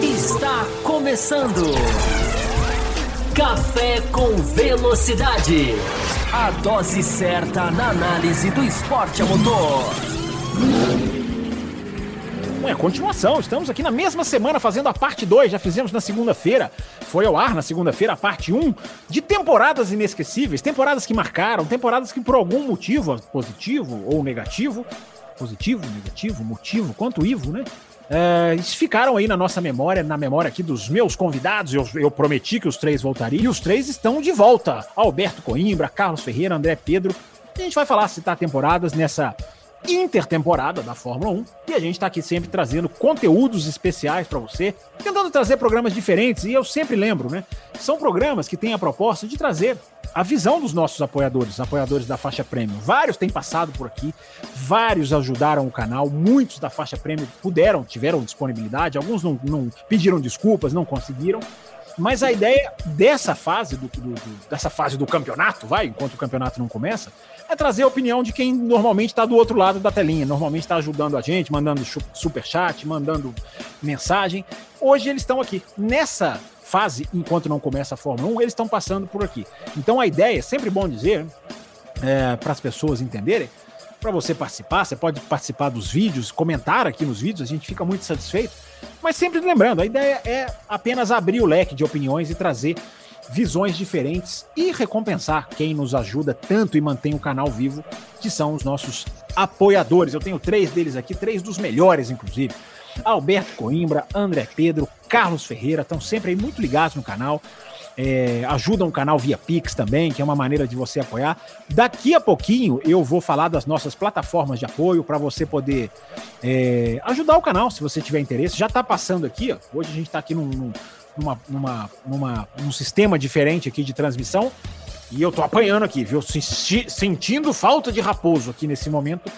Está começando. Café com Velocidade. A dose certa na análise do esporte a motor. É, continuação. Estamos aqui na mesma semana fazendo a parte 2. Já fizemos na segunda-feira. Foi ao ar na segunda-feira a parte 1 um, de temporadas inesquecíveis. Temporadas que marcaram, temporadas que por algum motivo, positivo ou negativo, positivo, negativo, motivo, quanto Ivo, né? É, ficaram aí na nossa memória, na memória aqui dos meus convidados. Eu, eu, prometi que os três voltariam. E os três estão de volta: Alberto Coimbra, Carlos Ferreira, André Pedro. A gente vai falar citar temporadas nessa intertemporada da Fórmula 1 e a gente está aqui sempre trazendo conteúdos especiais para você, tentando trazer programas diferentes e eu sempre lembro, né? São programas que têm a proposta de trazer a visão dos nossos apoiadores, apoiadores da faixa premium. Vários têm passado por aqui, vários ajudaram o canal, muitos da faixa premium puderam, tiveram disponibilidade, alguns não, não pediram desculpas, não conseguiram. Mas a ideia dessa fase do, do, do, dessa fase do campeonato, vai, enquanto o campeonato não começa, é trazer a opinião de quem normalmente está do outro lado da telinha, normalmente está ajudando a gente, mandando super chat, mandando mensagem. Hoje eles estão aqui nessa fase, enquanto não começa a Fórmula 1, eles estão passando por aqui. Então a ideia, é sempre bom dizer, é, para as pessoas entenderem, para você participar, você pode participar dos vídeos, comentar aqui nos vídeos, a gente fica muito satisfeito. Mas sempre lembrando, a ideia é apenas abrir o leque de opiniões e trazer visões diferentes e recompensar quem nos ajuda tanto e mantém o canal vivo, que são os nossos apoiadores. Eu tenho três deles aqui, três dos melhores, inclusive. Alberto Coimbra, André Pedro, Carlos Ferreira, estão sempre aí muito ligados no canal. É, ajudam o canal via Pix também, que é uma maneira de você apoiar. Daqui a pouquinho eu vou falar das nossas plataformas de apoio para você poder é, ajudar o canal, se você tiver interesse. Já está passando aqui, ó. hoje a gente está aqui num, num numa, numa, numa, num sistema diferente aqui de transmissão. E eu tô apanhando aqui, viu? Sentindo falta de raposo aqui nesse momento.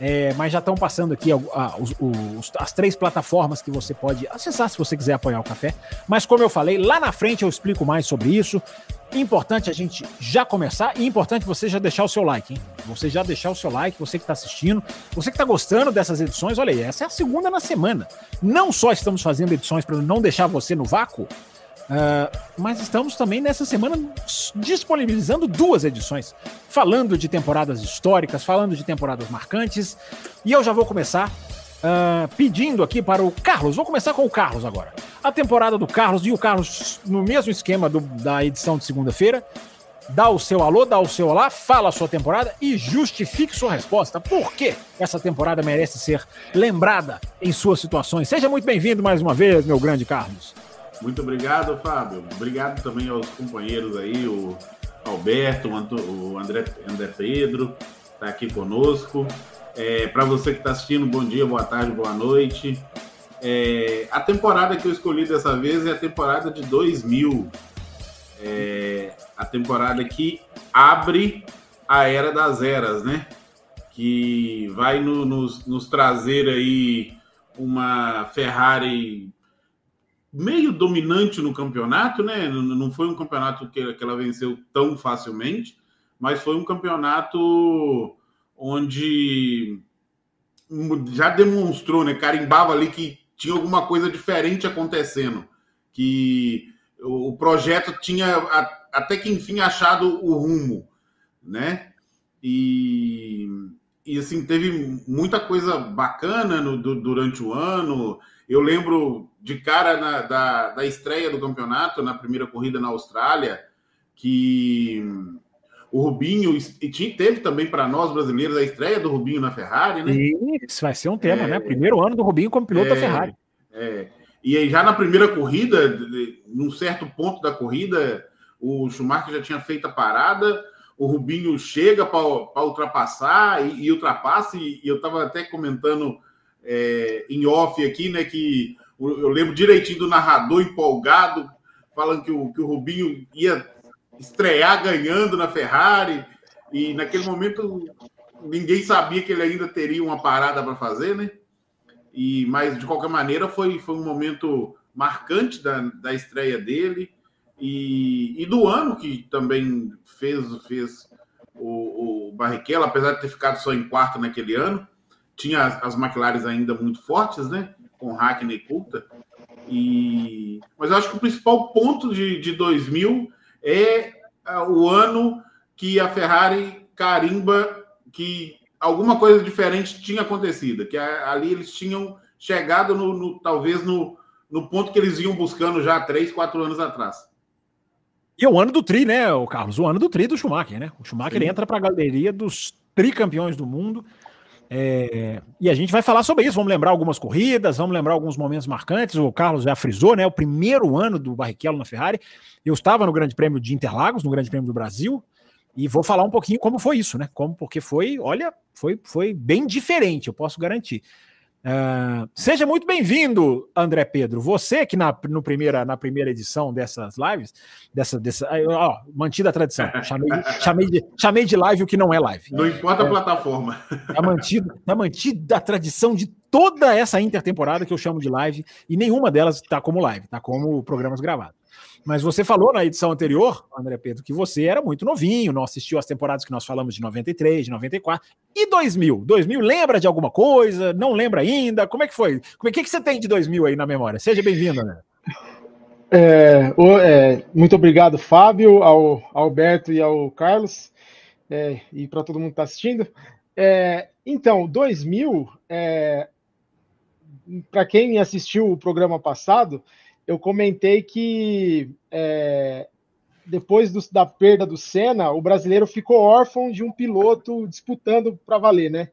É, mas já estão passando aqui a, a, os, os, as três plataformas que você pode acessar se você quiser apoiar o café. Mas como eu falei, lá na frente eu explico mais sobre isso. Importante a gente já começar e importante você já deixar o seu like, hein? Você já deixar o seu like, você que está assistindo, você que está gostando dessas edições, olha aí, essa é a segunda na semana. Não só estamos fazendo edições para não deixar você no vácuo, uh, mas estamos também nessa semana disponibilizando duas edições, falando de temporadas históricas, falando de temporadas marcantes, e eu já vou começar Uh, pedindo aqui para o Carlos. Vou começar com o Carlos agora. A temporada do Carlos e o Carlos, no mesmo esquema do, da edição de segunda-feira, dá o seu alô, dá o seu olá, fala a sua temporada e justifique sua resposta. Por que essa temporada merece ser lembrada em suas situações? Seja muito bem-vindo mais uma vez, meu grande Carlos. Muito obrigado, Fábio. Obrigado também aos companheiros aí, o Alberto, o André, André Pedro, está aqui conosco. É, Para você que está assistindo, bom dia, boa tarde, boa noite. É, a temporada que eu escolhi dessa vez é a temporada de 2000. É, a temporada que abre a Era das Eras, né? Que vai no, nos, nos trazer aí uma Ferrari meio dominante no campeonato, né? Não foi um campeonato que, que ela venceu tão facilmente, mas foi um campeonato onde já demonstrou, né? Carimbava ali que tinha alguma coisa diferente acontecendo, que o projeto tinha até que enfim achado o rumo, né? E, e assim, teve muita coisa bacana no, durante o ano. Eu lembro de cara na, da, da estreia do campeonato, na primeira corrida na Austrália, que o Rubinho, e teve também para nós brasileiros a estreia do Rubinho na Ferrari, né? Isso vai ser um tema, é, né? Primeiro ano do Rubinho como piloto é, da Ferrari. É. E aí, já na primeira corrida, num certo ponto da corrida, o Schumacher já tinha feito a parada, o Rubinho chega para ultrapassar e, e, ultrapassa, e, e eu estava até comentando é, em off aqui, né? Que eu lembro direitinho do narrador empolgado, falando que o, que o Rubinho ia estrear ganhando na Ferrari e naquele momento ninguém sabia que ele ainda teria uma parada para fazer, né? E mas de qualquer maneira foi, foi um momento marcante da, da estreia dele e, e do ano que também fez fez o, o Barrichello, apesar de ter ficado só em quarto naquele ano, tinha as, as McLaren ainda muito fortes, né? Com Hackney e Coulter. E... Mas eu acho que o principal ponto de, de 2000 é, é o ano que a Ferrari carimba que alguma coisa diferente tinha acontecido, que ali eles tinham chegado no, no talvez no, no ponto que eles iam buscando já três, quatro anos atrás. E é o ano do tri, né, o Carlos? O ano do tri do Schumacher, né? O Schumacher entra para a galeria dos tricampeões do mundo. É, e a gente vai falar sobre isso. Vamos lembrar algumas corridas, vamos lembrar alguns momentos marcantes. O Carlos já frisou, né? O primeiro ano do Barrichello na Ferrari. Eu estava no Grande Prêmio de Interlagos, no Grande Prêmio do Brasil, e vou falar um pouquinho como foi isso, né? Como porque foi, olha, foi, foi bem diferente, eu posso garantir. Uh, seja muito bem-vindo, André Pedro. Você que na, no primeira, na primeira edição dessas lives, dessa, dessa, ó, mantida a tradição. Chamei, chamei, de, chamei de live o que não é live. Não importa é, a plataforma. Tá mantida, tá mantida a tradição de toda essa intertemporada que eu chamo de live, e nenhuma delas está como live, está como programas gravados. Mas você falou na edição anterior, André Pedro, que você era muito novinho, não assistiu as temporadas que nós falamos de 93, de 94 e 2000. 2000 lembra de alguma coisa? Não lembra ainda? Como é que foi? O que, que você tem de 2000 aí na memória? Seja bem-vindo, André. É, é, muito obrigado, Fábio, ao, ao Alberto e ao Carlos, é, e para todo mundo que está assistindo. É, então, 2000, é, para quem assistiu o programa passado, eu comentei que é, depois do, da perda do Senna, o brasileiro ficou órfão de um piloto disputando para valer, né?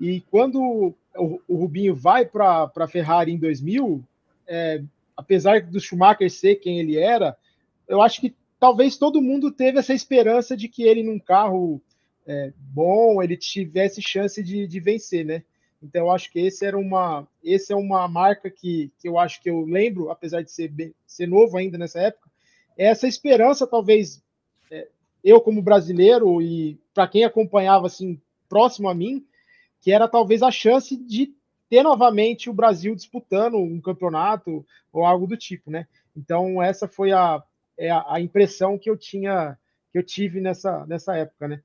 E quando o, o Rubinho vai para a Ferrari em 2000, é, apesar do Schumacher ser quem ele era, eu acho que talvez todo mundo teve essa esperança de que ele, num carro é, bom, ele tivesse chance de, de vencer, né? Então, eu acho que esse era uma, esse é uma marca que, que eu acho que eu lembro, apesar de ser, bem, ser novo ainda nessa época, é essa esperança, talvez, é, eu como brasileiro e para quem acompanhava assim próximo a mim, que era talvez a chance de ter novamente o Brasil disputando um campeonato ou algo do tipo, né? Então essa foi a, é a, impressão que eu tinha, que eu tive nessa, nessa época, né?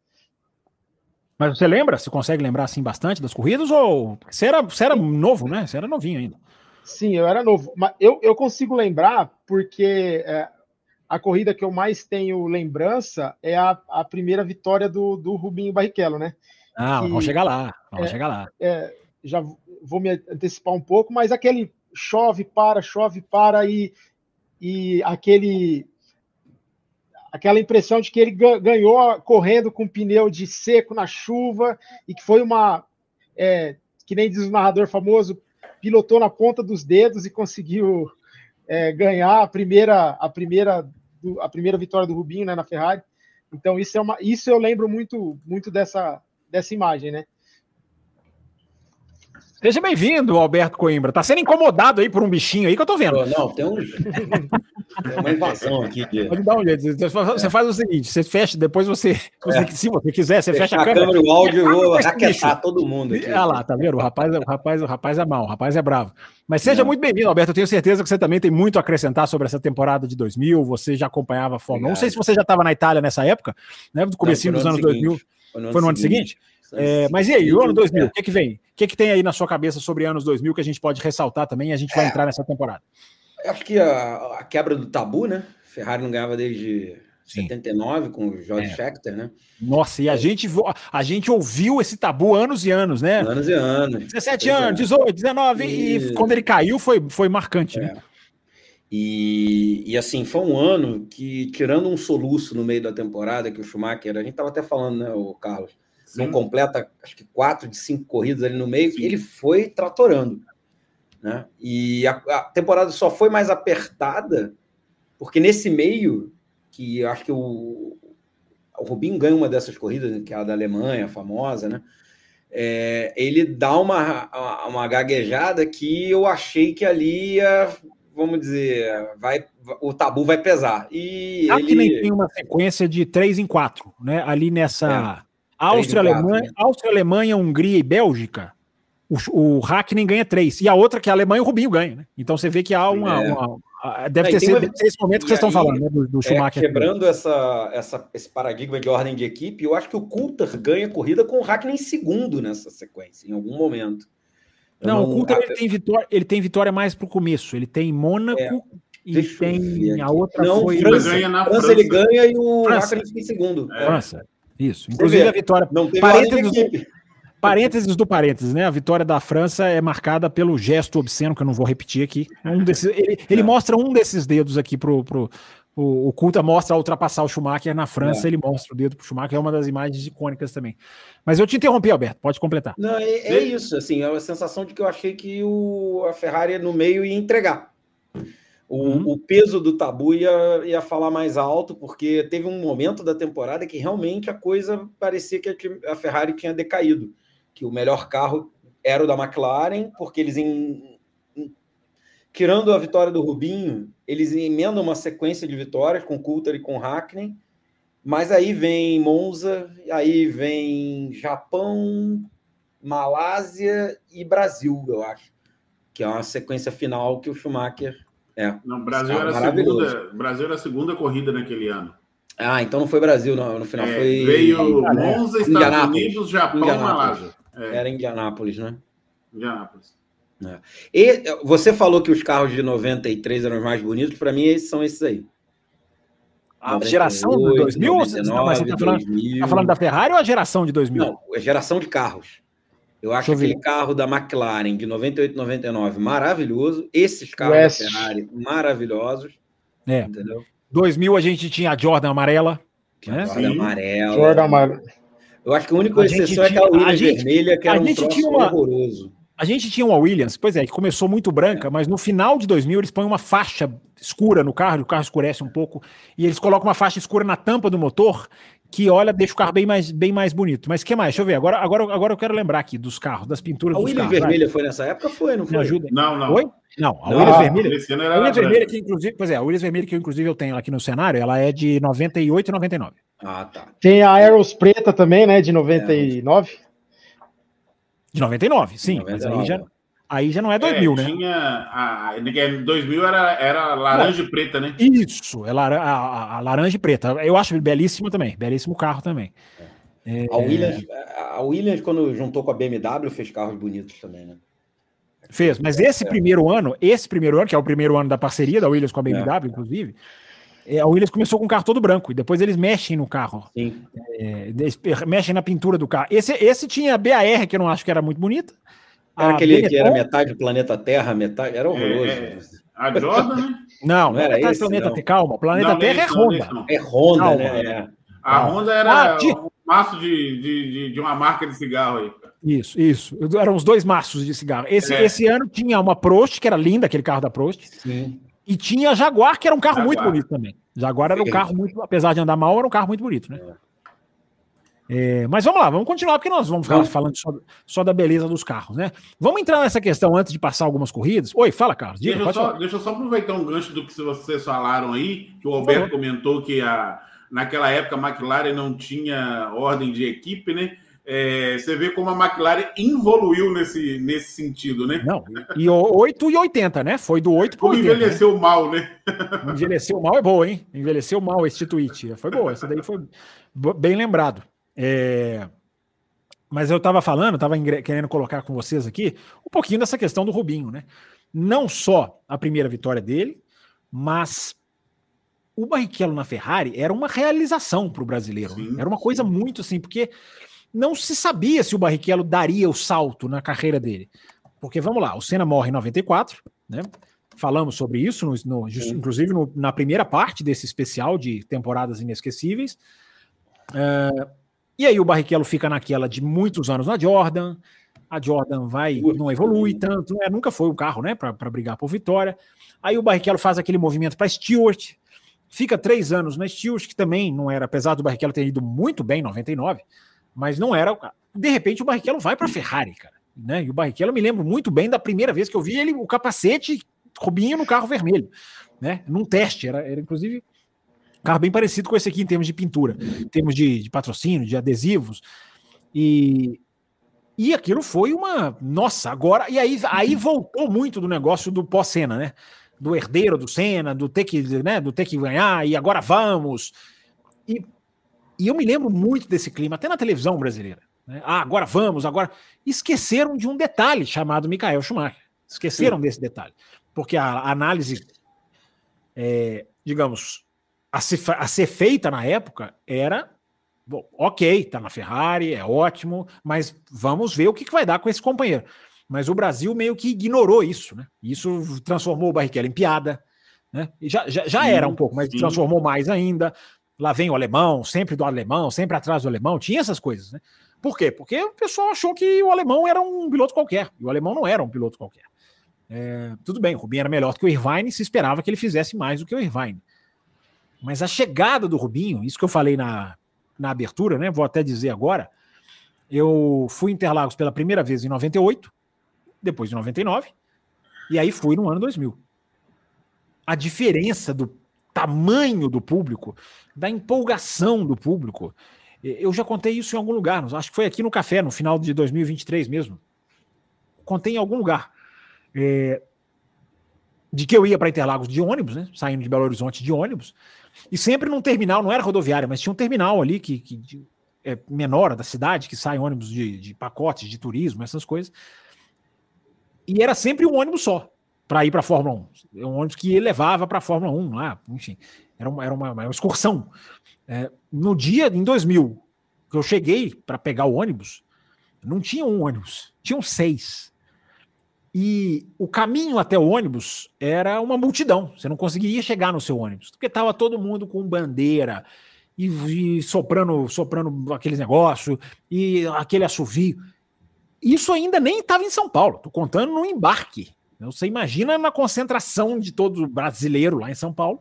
Mas você lembra? Você consegue lembrar assim bastante das corridas? Ou você era, você era novo, né? Você era novinho ainda. Sim, eu era novo. Mas eu, eu consigo lembrar porque é, a corrida que eu mais tenho lembrança é a, a primeira vitória do, do Rubinho Barrichello, né? Ah, que, vamos chegar lá. Vamos é, chegar lá. É, já vou me antecipar um pouco, mas aquele chove, para, chove, para e, e aquele aquela impressão de que ele ganhou correndo com pneu de seco na chuva e que foi uma, é, que nem diz o narrador famoso, pilotou na ponta dos dedos e conseguiu é, ganhar a primeira, a primeira, a primeira vitória do Rubinho né, na Ferrari. Então isso é uma, isso eu lembro muito, muito dessa, dessa imagem, né? Seja bem-vindo, Alberto Coimbra. Tá sendo incomodado aí por um bichinho aí que eu tô vendo. Não, tem um. tem uma invasão aqui. De... Pode dar um jeito. Você é. faz o seguinte: você fecha, depois você. É. Se você quiser, você fecha a câmera. A câmera o áudio, eu vou raquetar todo mundo. Aqui. Ah lá, tá vendo? O rapaz, o rapaz, o rapaz é mau, o rapaz é bravo. Mas seja Não. muito bem-vindo, Alberto. Eu tenho certeza que você também tem muito a acrescentar sobre essa temporada de 2000. Você já acompanhava a Fórmula 1. Não sei se você já estava na Itália nessa época, né? Do comecinho dos anos seguinte. 2000. Foi no, foi no ano seguinte? seguinte? É, mas e aí, o ano 2000, o que, que vem? O que, que tem aí na sua cabeça sobre anos 2000 que a gente pode ressaltar também e a gente vai é, entrar nessa temporada? Acho que a, a, quebra do tabu, né? Ferrari não ganhava desde Sim. 79 com o George é. Scheckter, né? Nossa, e a, é. gente, a gente ouviu esse tabu anos e anos, né? Anos e anos. 17 anos, 18, 19, e... e quando ele caiu foi, foi marcante, né? É. E, e assim, foi um ano que, tirando um soluço no meio da temporada, que o Schumacher, a gente estava até falando, né, o Carlos, Sim. não completa acho que quatro de cinco corridas ali no meio, Sim. ele foi tratorando. Né? E a, a, temporada só foi mais apertada porque nesse meio, que acho que o, o Rubinho ganha uma dessas corridas, que é a da Alemanha, a famosa, né? É, ele dá uma, uma gaguejada que eu achei que ali ia, vamos dizer, vai, o tabu vai pesar. E ele... que nem tem uma sequência de três em quatro, né? Ali nessa. É. Áustria, Alemanha, né? Áustria, Alemanha, Hungria e Bélgica, o, o Hackney ganha três. E a outra, que é a Alemanha, o Rubinho ganha. Né? Então você vê que há uma, é. uma, deve ter sido esse momento que vocês estão falando, né? Do, do é, Schumacher. quebrando essa, essa, esse paradigma de ordem de equipe, eu acho que o Coulter ganha corrida com o Hackney em segundo nessa sequência, em algum momento. Não, não, o Coulter ele tem, vitória, ele tem vitória mais pro começo. Ele tem Mônaco é, e tem a outra não, foi. França, ganha na França, França, ele ganha e o Hackney em segundo. É. França. Isso. Inclusive a vitória. Não teve parênteses, do, parênteses do parênteses, né? A vitória da França é marcada pelo gesto obsceno, que eu não vou repetir aqui. Um desses, ele, ele é. mostra um desses dedos aqui pro. pro o, o Culta mostra ultrapassar o Schumacher na França, é. ele mostra o dedo pro Schumacher, é uma das imagens icônicas também. Mas eu te interrompi, Alberto, pode completar. Não, é, é isso, assim, é a sensação de que eu achei que o, a Ferrari no meio ia entregar. O, uhum. o, peso do tabu ia, ia falar mais alto, porque teve um momento da temporada que realmente a coisa parecia que a, a Ferrari tinha decaído. Que o melhor carro era o da McLaren, porque eles, em, em, tirando a vitória do Rubinho, eles emendam uma sequência de vitórias com Coulter e com Hackney. Mas aí vem Monza, aí vem Japão, Malásia e Brasil, eu acho. Que é uma sequência final que o Schumacher é. Não, Brasil era, a segunda, Brasil era a segunda corrida naquele ano. Ah, então não foi Brasil, não. No final é, foi. Veio Monza, Estados Unidos, Japão e Malásia. É. Era Indianápolis, né? Indianápolis. É. E você falou que os carros de 93 eram os mais bonitos, para mim esses são esses aí. A 98, geração de 2000? 99, não, mas você tá falando, 2000. tá falando da Ferrari ou a geração de 2000? Não, a geração de carros. Eu acho aquele carro da McLaren de 98, 99 maravilhoso. Esses carros West. da Ferrari maravilhosos. É. Entendeu? 2000 a gente tinha a Jordan amarela. Né? Jordan amarela. Jordan amarela. Eu acho que a única a exceção é aquela Williams gente, vermelha, que era um troço tinha uma, horroroso. A gente tinha uma Williams, pois é, que começou muito branca, é. mas no final de 2000 eles põem uma faixa escura no carro, o carro escurece um pouco, e eles colocam uma faixa escura na tampa do motor, que olha, deixa o carro bem mais, bem mais bonito. Mas o que mais? Deixa eu ver. Agora, agora, agora eu quero lembrar aqui dos carros, das pinturas a dos Williams carros. A vermelha vai. foi nessa época? Foi, não foi? Me ajuda. Não, não. Foi? Não, a Williams vermelha. A Williams vermelha que inclusive, pois é, a Williams vermelha que eu, inclusive eu tenho aqui no cenário, ela é de 98 e 99. Ah, tá. Tem a Aeros preta também, né, de 99. É. De 99, sim, 99. mas aí já Aí já não é 2000, é, né? Tinha a, 2000 era, era laranja e preta, né? Isso, é lar, a, a, laranja e preta. Eu acho belíssimo também, belíssimo carro também. É. A, Williams, a Williams, quando juntou com a BMW, fez carros bonitos também, né? Fez, mas esse é. primeiro ano, esse primeiro ano, que é o primeiro ano da parceria da Williams com a BMW, é. inclusive, é, a Williams começou com o carro todo branco, e depois eles mexem no carro. Sim. É, mexem na pintura do carro. Esse, esse tinha BAR, que eu não acho que era muito bonita. Era aquele Benetton... que era metade do planeta Terra, metade. Era horroroso. É, é. A Jordan, né? Não, não, era metade esse, planeta Terra. Calma, o planeta não, Terra é Honda. É Honda, calma. né? É. A Honda era ah, de... um maço de, de, de, uma marca de cigarro aí. Isso, isso. Eram os dois maços de cigarro. Esse, é. esse ano tinha uma Prost, que era linda, aquele carro da Prost. Sim. E tinha a Jaguar, que era um carro Jaguar. muito bonito também. Jaguar era um carro muito, apesar de andar mal, era um carro muito bonito, né? É. É, mas vamos lá, vamos continuar, porque nós vamos ficar falando só, só, da beleza dos carros, né? Vamos entrar nessa questão antes de passar algumas corridas. Oi, fala, Carlos. Diga, deixa, eu só, deixa, eu só, aproveitar um gancho do que vocês falaram aí, que o Alberto comentou que a, naquela época a McLaren não tinha ordem de equipe, né? É, você vê como a McLaren evoluiu nesse, nesse sentido, né? Não, e 8 e 80, né? Foi do 8 para 80. Envelheceu né? mal, né? Envelheceu mal é boa, hein? Envelheceu mal esse tweet. Foi boa, essa daí foi bem lembrado. É... Mas eu estava falando, estava querendo colocar com vocês aqui um pouquinho dessa questão do Rubinho, né? Não só a primeira vitória dele, mas o Barrichello na Ferrari era uma realização para o brasileiro. Sim, era uma coisa sim. muito assim, porque não se sabia se o Barrichello daria o salto na carreira dele. Porque vamos lá, o Senna morre em 94, né? Falamos sobre isso, no, no, inclusive no, na primeira parte desse especial de temporadas inesquecíveis. Uh, e aí o Barrichello fica naquela de muitos anos na Jordan. A Jordan vai, não evolui tanto, né? nunca foi o carro, né, para brigar por vitória. Aí o Barrichello faz aquele movimento para Stewart, fica três anos na Stewart, que também não era, apesar do Barrichello ter ido muito bem em 99, mas não era o. De repente o Barrichello vai para Ferrari, cara. Né? E o Barrichello me lembro muito bem da primeira vez que eu vi ele, o capacete Rubinho no carro vermelho, né? Num teste, era, era inclusive Carro bem parecido com esse aqui em termos de pintura, em termos de, de patrocínio, de adesivos. E, e aquilo foi uma. Nossa, agora. E aí, aí voltou muito do negócio do pós-cena, né? do herdeiro do Senna, do ter que, né, do ter que ganhar e agora vamos. E, e eu me lembro muito desse clima, até na televisão brasileira. Né? Ah, agora vamos, agora. Esqueceram de um detalhe chamado Michael Schumacher. Esqueceram Sim. desse detalhe. Porque a análise, é, digamos, a ser, a ser feita na época era Bom, ok, tá na Ferrari, é ótimo, mas vamos ver o que, que vai dar com esse companheiro. Mas o Brasil meio que ignorou isso, né? Isso transformou o Barrichello em piada, né? E já, já, já sim, era um pouco, mas sim. transformou mais ainda. Lá vem o alemão, sempre do alemão, sempre atrás do alemão, tinha essas coisas, né? Por quê? Porque o pessoal achou que o alemão era um piloto qualquer, e o alemão não era um piloto qualquer. É, tudo bem, o Rubinho era melhor do que o Irvine, se esperava que ele fizesse mais do que o Irvine. Mas a chegada do Rubinho, isso que eu falei na, na abertura, né? Vou até dizer agora. Eu fui Interlagos pela primeira vez em 98, depois de 99, e aí fui no ano 2000. A diferença do tamanho do público, da empolgação do público, eu já contei isso em algum lugar, acho que foi aqui no café, no final de 2023 mesmo. Contei em algum lugar. É, de que eu ia para Interlagos de ônibus, né? Saindo de Belo Horizonte de ônibus, e sempre num terminal, não era rodoviária, mas tinha um terminal ali que, que é menor da cidade, que sai ônibus de, de pacotes de turismo, essas coisas. E era sempre um ônibus só para ir para a Fórmula 1. É um ônibus que levava para a Fórmula 1 lá, enfim. Era uma, era uma, uma excursão. É, no dia, em 2000, que eu cheguei para pegar o ônibus, não tinha um ônibus, tinham seis. E o caminho até o ônibus era uma multidão. Você não conseguiria chegar no seu ônibus, porque estava todo mundo com bandeira e, e soprando, soprando aqueles negócios e aquele assovio. Isso ainda nem estava em São Paulo. Estou contando no embarque. Você imagina na concentração de todo brasileiro lá em São Paulo,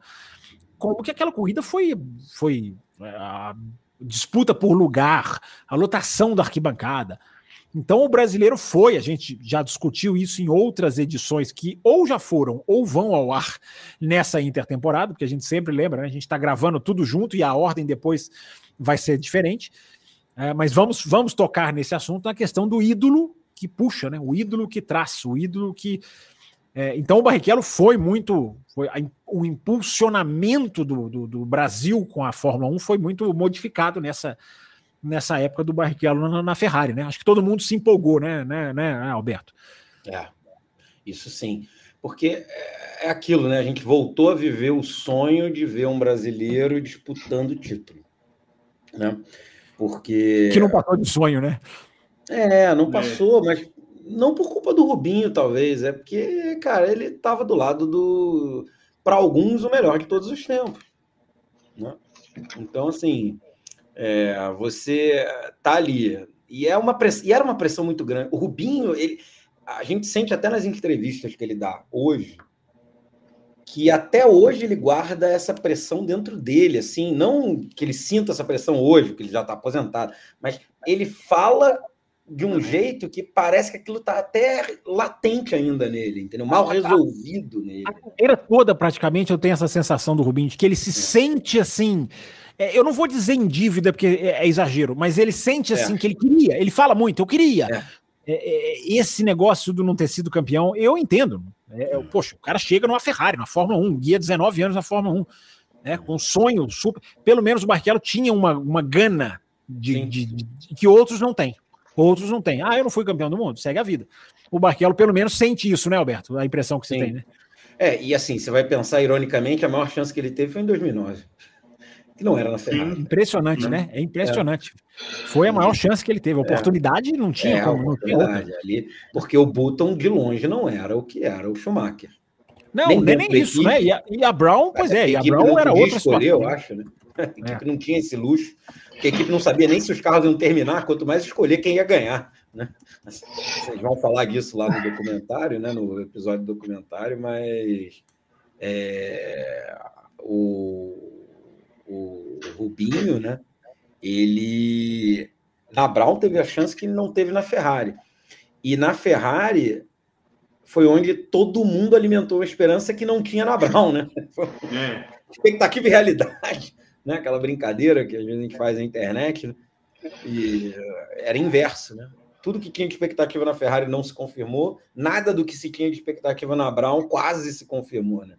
como que aquela corrida foi, foi a disputa por lugar, a lotação da arquibancada, então o brasileiro foi, a gente já discutiu isso em outras edições que ou já foram ou vão ao ar nessa intertemporada, porque a gente sempre lembra, né? A gente está gravando tudo junto e a ordem depois vai ser diferente. É, mas vamos, vamos tocar nesse assunto na questão do ídolo que puxa, né? O ídolo que traça, o ídolo que. É, então o Barrichello foi muito. Foi, o impulsionamento do, do, do Brasil com a Fórmula 1 foi muito modificado nessa nessa época do Barrichello na, na, Ferrari, né? Acho que todo mundo se empolgou, né, né, né Alberto? É, isso sim. Porque é, é aquilo, né? A gente voltou a viver o sonho de ver um brasileiro disputando o título. Né? Porque. Que não passou de sonho, né? É, não passou, é. mas não por culpa do Rubinho, talvez. É porque, cara, ele estava do lado do. Para alguns, o melhor de todos os tempos. Né? Então, assim, é, você tá ali. E, é uma press... e era uma pressão muito grande. O Rubinho, ele... a gente sente até nas entrevistas que ele dá hoje, que até hoje ele guarda essa pressão dentro dele, assim, não que ele sinta essa pressão hoje, que ele já está aposentado, mas ele fala de um jeito que parece que aquilo está até latente ainda nele, entendeu? Mal resolvido nele. A carreira toda, praticamente, eu tenho essa sensação do Rubinho, de que ele se é. sente assim é, eu não vou dizer em dívida, porque é, é exagero, mas ele sente assim é. que ele queria. Ele fala muito, eu queria. É. É, é, esse negócio do não ter sido campeão, eu entendo. poxa, o cara chega numa Ferrari, na Fórmula 1, guia 19 anos na Fórmula 1, né, com um sonho super. Pelo menos o Barrichello tinha uma, uma gana de, de, de, de, que outros não têm. Outros não têm. Ah, eu não fui campeão do mundo, segue a vida. O Barrichello, pelo menos, sente isso, né, Alberto? A impressão que você Sim. tem, né? É, e assim, você vai pensar ironicamente, a maior chance que ele teve foi em 2009 que não era na Ferrari. Impressionante, não. né? É impressionante. É. Foi a maior chance que ele teve. A oportunidade é. não tinha é, como. Não tinha ali, porque o Button de longe não era o que era o Schumacher. Não, nem, nem isso, né? E a, e a, Brown, pois é, e a Brown era outra escolher, eu acho, né? A equipe é. não tinha esse luxo, porque a equipe não sabia nem se os carros iam terminar, quanto mais escolher quem ia ganhar. Né? Vocês vão falar disso lá no documentário, né? no episódio do documentário, mas é, o, o Rubinho, né? Ele na Brown teve a chance que ele não teve na Ferrari. E na Ferrari foi onde todo mundo alimentou a esperança que não tinha na Brown, né? É. Expectativa e realidade, né? Aquela brincadeira que às vezes a gente faz na internet, né? E era inverso, né? tudo que tinha de expectativa na Ferrari não se confirmou, nada do que se tinha de expectativa na Brown quase se confirmou, né?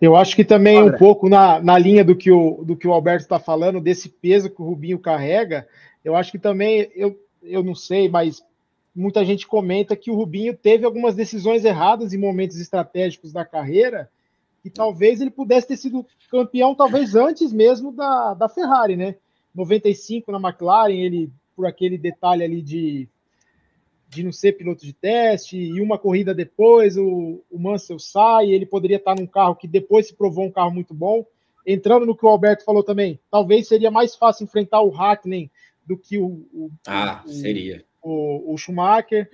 Eu acho que também um pouco na, na linha do que o, do que o Alberto está falando, desse peso que o Rubinho carrega, eu acho que também, eu, eu não sei, mas muita gente comenta que o Rubinho teve algumas decisões erradas em momentos estratégicos da carreira, e talvez ele pudesse ter sido campeão, talvez antes mesmo da, da Ferrari, né? 95 na McLaren, ele, por aquele detalhe ali de de não ser piloto de teste, e uma corrida depois o, o Mansell sai, ele poderia estar num carro que depois se provou um carro muito bom. Entrando no que o Alberto falou também, talvez seria mais fácil enfrentar o Hackney do que o, o ah, o, seria. O, o Schumacher.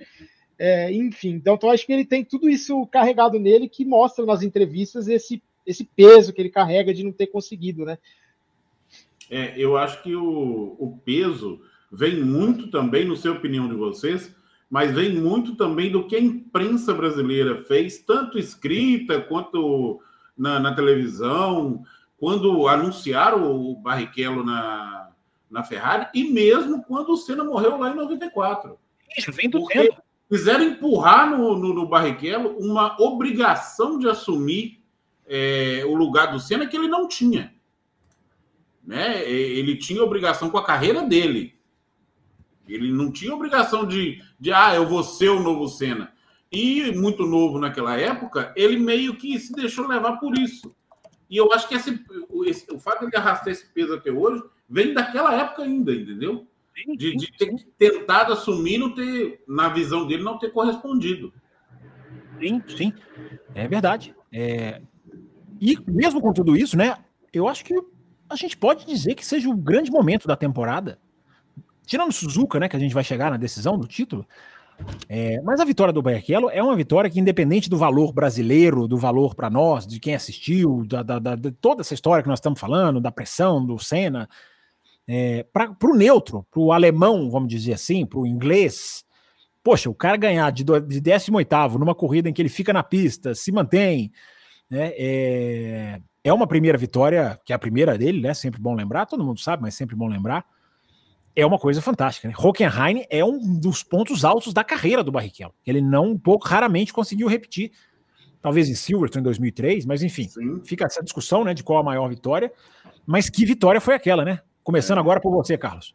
É, enfim, então eu acho que ele tem tudo isso carregado nele que mostra nas entrevistas esse, esse peso que ele carrega de não ter conseguido, né? É, eu acho que o, o peso vem muito também, no seu opinião de vocês, mas vem muito também do que a imprensa brasileira fez, tanto escrita quanto na, na televisão, quando anunciaram o Barrichello na, na Ferrari, e mesmo quando o Senna morreu lá em 94. Isso vem do Porque tempo. Fizeram empurrar no, no, no Barrichello uma obrigação de assumir é, o lugar do Senna que ele não tinha. Né? Ele tinha obrigação com a carreira dele. Ele não tinha obrigação de, de ah, eu vou ser o novo Senna. E muito novo naquela época, ele meio que se deixou levar por isso. E eu acho que esse, esse, o fato de ele arrastar esse peso até hoje vem daquela época ainda, entendeu? De, de ter tentado assumir, não ter, na visão dele, não ter correspondido. Sim, sim. É verdade. É... E mesmo com tudo isso, né? Eu acho que a gente pode dizer que seja o grande momento da temporada tirando Suzuka, né, que a gente vai chegar na decisão do título, é, mas a vitória do Barrichello é uma vitória que, independente do valor brasileiro, do valor para nós, de quem assistiu, da, da, da, de toda essa história que nós estamos falando, da pressão do Senna, é, para o neutro, para o alemão, vamos dizer assim, para o inglês, poxa, o cara ganhar de, de 18 numa corrida em que ele fica na pista, se mantém, né, é, é uma primeira vitória, que é a primeira dele, né? Sempre bom lembrar, todo mundo sabe, mas sempre bom lembrar é uma coisa fantástica. Né? Hockenheim é um dos pontos altos da carreira do Barrichello. Ele não, um pouco, raramente conseguiu repetir. Talvez em Silverstone em 2003, mas enfim, Sim. fica essa discussão né, de qual a maior vitória. Mas que vitória foi aquela, né? Começando é. agora por você, Carlos.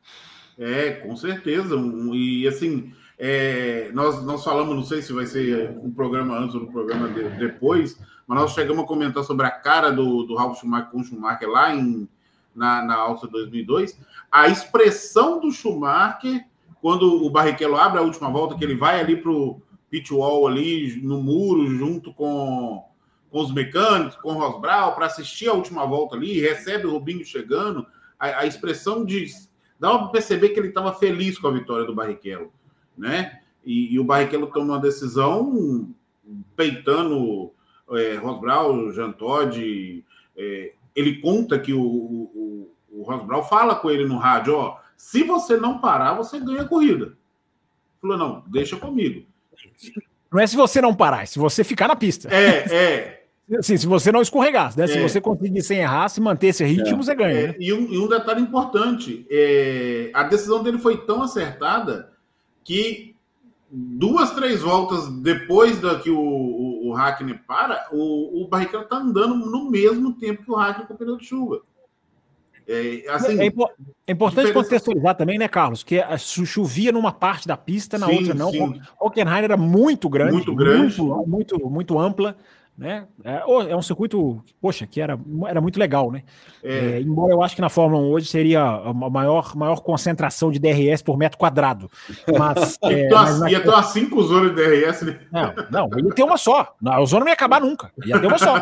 É, com certeza. E assim, é, nós, nós falamos, não sei se vai ser um programa antes ou um programa de, depois, mas nós chegamos a comentar sobre a cara do, do Ralf Schumacher com o Schumacher lá em na, na Alta 2002, a expressão do Schumacher, quando o Barrichello abre a última volta, que ele vai ali para o pit wall ali no muro, junto com, com os mecânicos, com o Rosbrau, para assistir a última volta ali, recebe o Rubinho chegando, a, a expressão de. dá para perceber que ele estava feliz com a vitória do Barrichello, né? E, e o Barrichello toma uma decisão peitando é, Rosbrau, Jean Todt, é, ele conta que o, o, o Ross Brown fala com ele no rádio, ó, se você não parar, você ganha a corrida. Falou, não, deixa comigo. Não é se você não parar, é se você ficar na pista. É, é. Assim, se você não escorregar, né? É. Se você conseguir sem errar, se manter esse ritmo, é. você ganha. É, né? e, um, e, um, detalhe importante: é, a decisão dele foi tão acertada que duas, três voltas depois da que o, o, o Hackney para, o, o Barrichello está andando no mesmo tempo que o Hackney com o pneu de chuva. É, assim, é, é importante contextualizar também, né, Carlos? Que chovia numa parte da pista, na sim, outra não. Sim. Hockenheim era muito grande, muito, grande. muito, muito, muito ampla né? É, é, um circuito, poxa, que era, era muito legal, né? É. É, embora eu acho que na Fórmula 1 hoje seria a maior, maior concentração de DRS por metro quadrado. Mas. é, mas na... Ia ter umas cinco zonas de DRS, né? Não, não, ia ter uma só. A zona não ia acabar nunca. Ia ter uma só.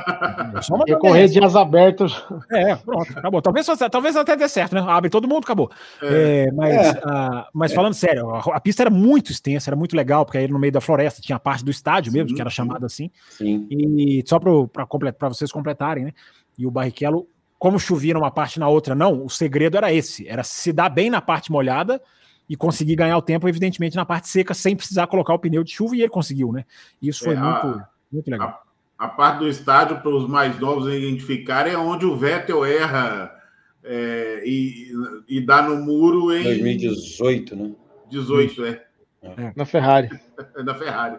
só uma ia correr de asa abertas. É, pronto, acabou. Talvez, talvez até dê certo, né? Abre todo mundo, acabou. É. é mas, uh, mas falando sério, a, a, pista era muito extensa, era muito legal, porque aí no meio da floresta tinha a parte do estádio mesmo, sim, que era chamada assim. Sim. E só para vocês completarem, né? E o Barrichello, como chovia numa parte na outra, não, o segredo era esse: era se dar bem na parte molhada e conseguir ganhar o tempo, evidentemente, na parte seca, sem precisar colocar o pneu de chuva, e ele conseguiu, né? Isso foi é, muito, a, muito legal. A, a, parte do estádio, para os mais novos identificarem, é onde o Vettel erra é, e, e dá no muro em. 2018, né? 18, é. é. Na Ferrari. Na Ferrari.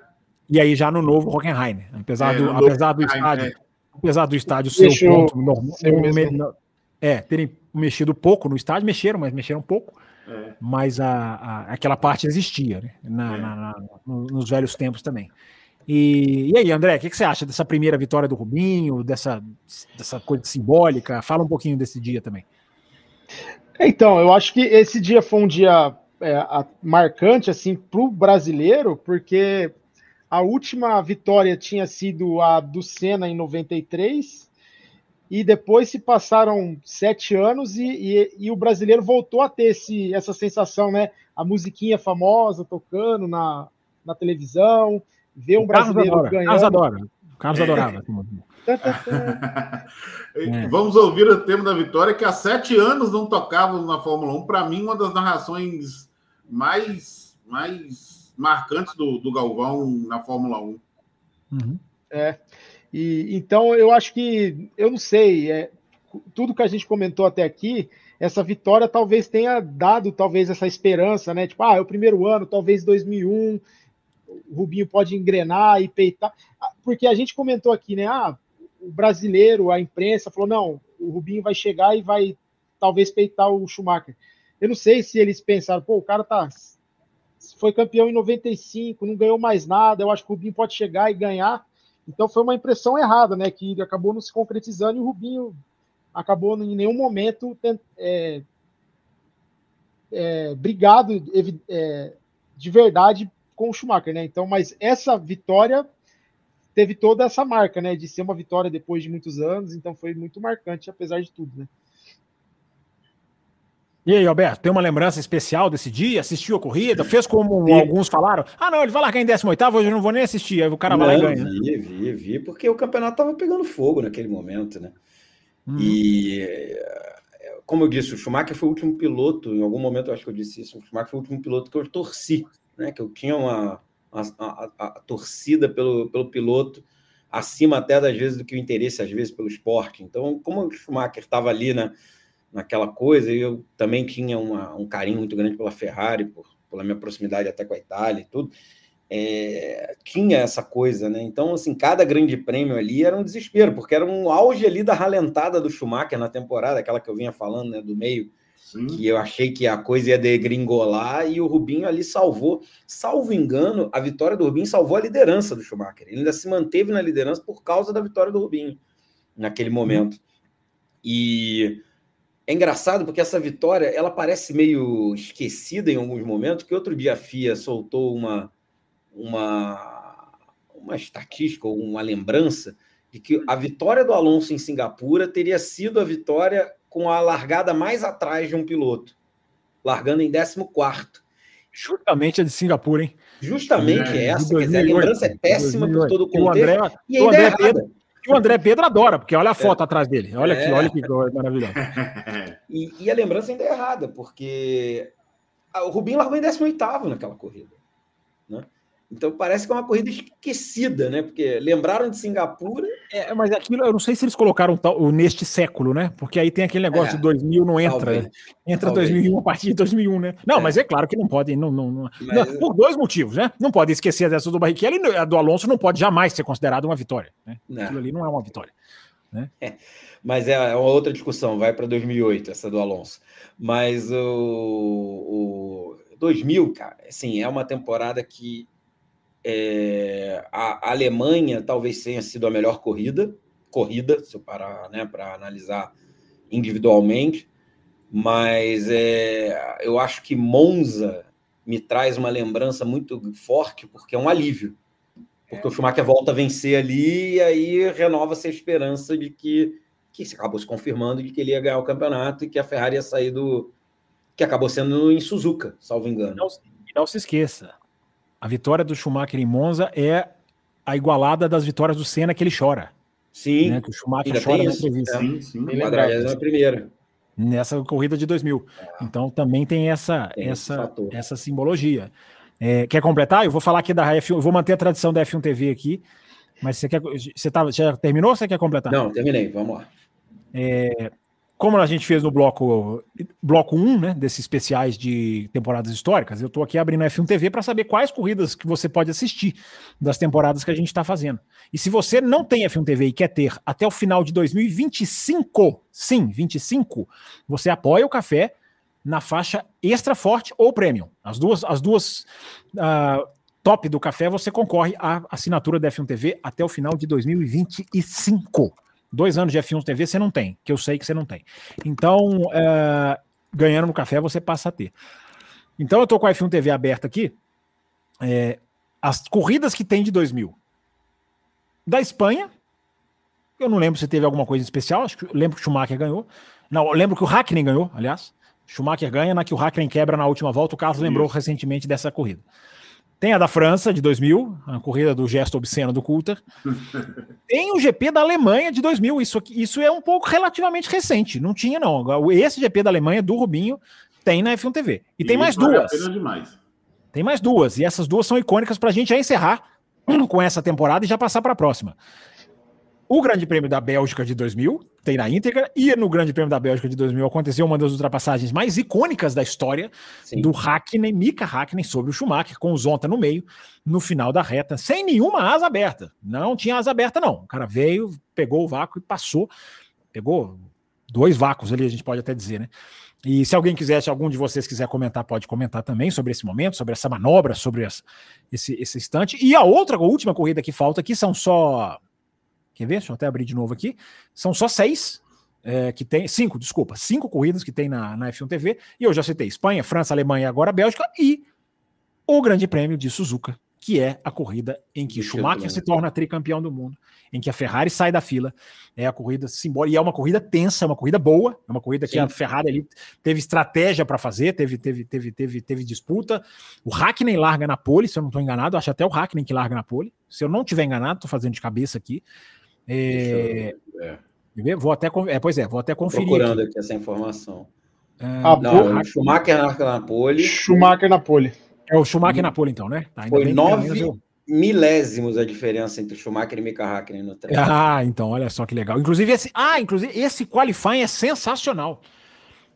E aí já no novo Hockenheim, apesar, é, do, apesar do estádio, é. apesar do estádio ser o ponto normal, é, terem mexido pouco no estádio, mexeram, mas mexeram pouco. É. Mas a, a, aquela parte existia, né? Na, é. na, na, nos velhos tempos também. E, e aí, André, o que, que, você acha dessa primeira vitória do Rubinho, dessa, dessa coisa simbólica? Fala um pouquinho desse dia também. Então, eu acho que esse dia foi um dia é, marcante assim para o brasileiro, porque a última vitória tinha sido a do Senna em 93, e depois se passaram sete anos e, e, e, o brasileiro voltou a ter esse, essa sensação, né? A musiquinha famosa tocando na, na televisão, ver um brasileiro ganhando. Carlos adora. Carlos adorava. é. Vamos ouvir o tema da vitória, que há sete anos não tocávamos na Fórmula 1. Para mim, uma das narrações mais, mais marcantes do, do Galvão na Fórmula 1. Uhum. É. E, então, eu acho que, eu não sei, é, tudo que a gente comentou até aqui, essa vitória talvez tenha dado talvez essa esperança, né? Tipo, ah, é o primeiro ano, talvez 2001, o Rubinho pode engrenar e peitar. Ah, porque a gente comentou aqui, né? Ah, o brasileiro, a imprensa falou: não, o Rubinho vai chegar e vai talvez peitar o Schumacher. Eu não sei se eles pensaram, pô, o cara tá. Foi campeão em 95, não ganhou mais nada. Eu acho que o Rubinho pode chegar e ganhar. Então foi uma impressão errada, né? Que acabou não se concretizando e o Rubinho acabou em nenhum momento é, é, brigado é, de verdade com o Schumacher, né? Então, mas essa vitória teve toda essa marca, né? De ser uma vitória depois de muitos anos, então foi muito marcante, apesar de tudo, né? E aí, Alberto, tem uma lembrança especial desse dia? Assistiu a corrida? Fez como alguns falaram? Ah, não, ele vai largar em 18, hoje eu não vou nem assistir. Aí o cara não, vai lá e ganha. Vi, vi, vi, porque o campeonato tava pegando fogo naquele momento, né? Hum. E, eh, como eu disse, o Schumacher foi o último piloto, em algum momento eu acho que eu disse isso, o Schumacher foi o último piloto que eu torci, né? Que eu tinha uma, a, a, a, torcida pelo, pelo piloto acima até das vezes do que o interesse, às vezes, pelo esporte. Então, como o Schumacher estava ali na naquela coisa. E eu também tinha uma, um carinho muito grande pela Ferrari, por, pela minha proximidade até com a Itália e tudo. É, tinha essa coisa, né? Então, assim, cada grande prêmio ali era um desespero, porque era um auge ali da ralentada do Schumacher na temporada, aquela que eu vinha falando, né, do meio, Sim. que eu achei que a coisa ia degringolar e o Rubinho ali salvou. Salvo engano, a vitória do Rubinho salvou a liderança do Schumacher. Ele ainda se manteve na liderança por causa da vitória do Rubinho naquele momento. E é engraçado porque essa vitória ela parece meio esquecida em alguns momentos, que outro dia a FIA soltou uma, uma, uma estatística ou uma lembrança de que a vitória do Alonso em Singapura teria sido a vitória com a largada mais atrás de um piloto, largando em 14 Justamente a de Singapura, hein? Justamente é, essa, 2008, quer dizer, a lembrança é péssima 2008. por todo o contexto. O André, e ainda o André é Pedro, que o André Pedro adora, porque olha a foto é. atrás dele. Olha é. aqui, olha que maravilhoso. E, e, a lembrança ainda é errada, porque o Rubinho largou em 18 naquela corrida. Né? Então parece que é uma corrida esquecida, né? Porque lembraram de Singapura. É, mas aquilo, eu não sei se eles colocaram tal, neste século, né? Porque aí tem aquele negócio é, de 2000 não entra. Talvez, entra talvez. 2001 a partir de 2001, né? Não, é. mas é claro que não pode, não, não, não, mas... não, por dois motivos, né? Não pode esquecer dessa do Barrichello e a do Alonso não pode jamais ser considerada uma vitória, né? Aquilo ali não é uma vitória. Né? É, mas é, é uma outra discussão, vai para 2008, essa do Alonso. Mas o, o 2000, cara, assim, é uma temporada que é, a, Alemanha talvez tenha sido a melhor corrida, corrida, se eu parar né, para analisar individualmente, mas é, eu acho que Monza me traz uma lembrança muito forte, porque é um alívio. Porque o Schumacher volta a vencer ali e aí renova-se a esperança de que, que acabou se confirmando de que ele ia ganhar o campeonato e que a Ferrari ia sair do. que acabou sendo em Suzuka, salvo engano. Não, não se esqueça, a vitória do Schumacher em Monza é a igualada das vitórias do Senna que ele chora. Sim. Né? Que o Schumacher chora na entrevista. Sim, sim. É a primeira. Nessa corrida de 2000. É. Então também tem essa, tem essa, essa simbologia. É, quer completar? Eu vou falar aqui da F1, eu vou manter a tradição da F1 TV aqui. Mas você quer. Você tá, já terminou ou você quer completar? Não, terminei, vamos lá. É, como a gente fez no bloco bloco 1, né, desses especiais de temporadas históricas, eu estou aqui abrindo a F1 TV para saber quais corridas que você pode assistir das temporadas que a gente está fazendo. E se você não tem F1 TV e quer ter até o final de 2025, sim, 25, você apoia o café na faixa extra forte ou premium. As duas, as duas uh, top do café, você concorre à assinatura da F1 TV até o final de 2025. Dois anos de F1 TV você não tem, que eu sei que você não tem. Então, é, ganhando no café, você passa a ter. Então, eu tô com a F1 TV aberta aqui. É, as corridas que tem de 2000. Da Espanha, eu não lembro se teve alguma coisa especial. Acho que lembro que o Schumacher ganhou. Não, lembro que o Hackney ganhou, aliás. Schumacher ganha na que o Hackney quebra na última volta. O Carlos lembrou recentemente dessa corrida. Tem a da França, de 2000, a corrida do gesto obsceno do Coulter. Tem o GP da Alemanha, de 2000. Isso, isso é um pouco relativamente recente. Não tinha, não. Esse GP da Alemanha, do Rubinho, tem na F1 TV. E, e tem mais duas. Tem mais duas. E essas duas são icônicas para a gente já encerrar com essa temporada e já passar para a próxima. O Grande Prêmio da Bélgica de 2000 tem na íntegra, e no Grande Prêmio da Bélgica de 2000 aconteceu uma das ultrapassagens mais icônicas da história Sim. do Hackney, Mika Hackney sobre o Schumacher, com o Zonta no meio, no final da reta, sem nenhuma asa aberta. Não tinha asa aberta, não. O cara veio, pegou o vácuo e passou. Pegou dois vácuos ali, a gente pode até dizer, né? E se alguém quiser, se algum de vocês quiser comentar, pode comentar também sobre esse momento, sobre essa manobra, sobre essa, esse, esse instante. E a outra, a última corrida que falta aqui são só Quer ver? Deixa eu até abrir de novo aqui. São só seis é, que tem. Cinco, desculpa. Cinco corridas que tem na, na F1 TV. E eu já citei Espanha, França, Alemanha e agora Bélgica. E o Grande Prêmio de Suzuka, que é a corrida em que Schumacher se torna tricampeão do mundo, em que a Ferrari sai da fila. É a corrida simbólica. E é uma corrida tensa, é uma corrida boa. É uma corrida Sim. que a Ferrari ali teve estratégia para fazer, teve, teve, teve, teve, teve disputa. O Hackney larga na pole, se eu não estou enganado. Acho até o Hackney que larga na pole. Se eu não estiver enganado, estou fazendo de cabeça aqui. É, é. Vou até, é, pois é, vou até conferir. Procurando aqui, aqui essa informação. Ah, não, Schumacher na pole. Schumacher na pole. É o Schumacher na pole, então, né? Tá, Foi nove eu... milésimos a diferença entre Schumacher e Mika Hakkinen no treino. Ah, então, olha só que legal. Inclusive, esse, ah, inclusive, esse qualifying é sensacional.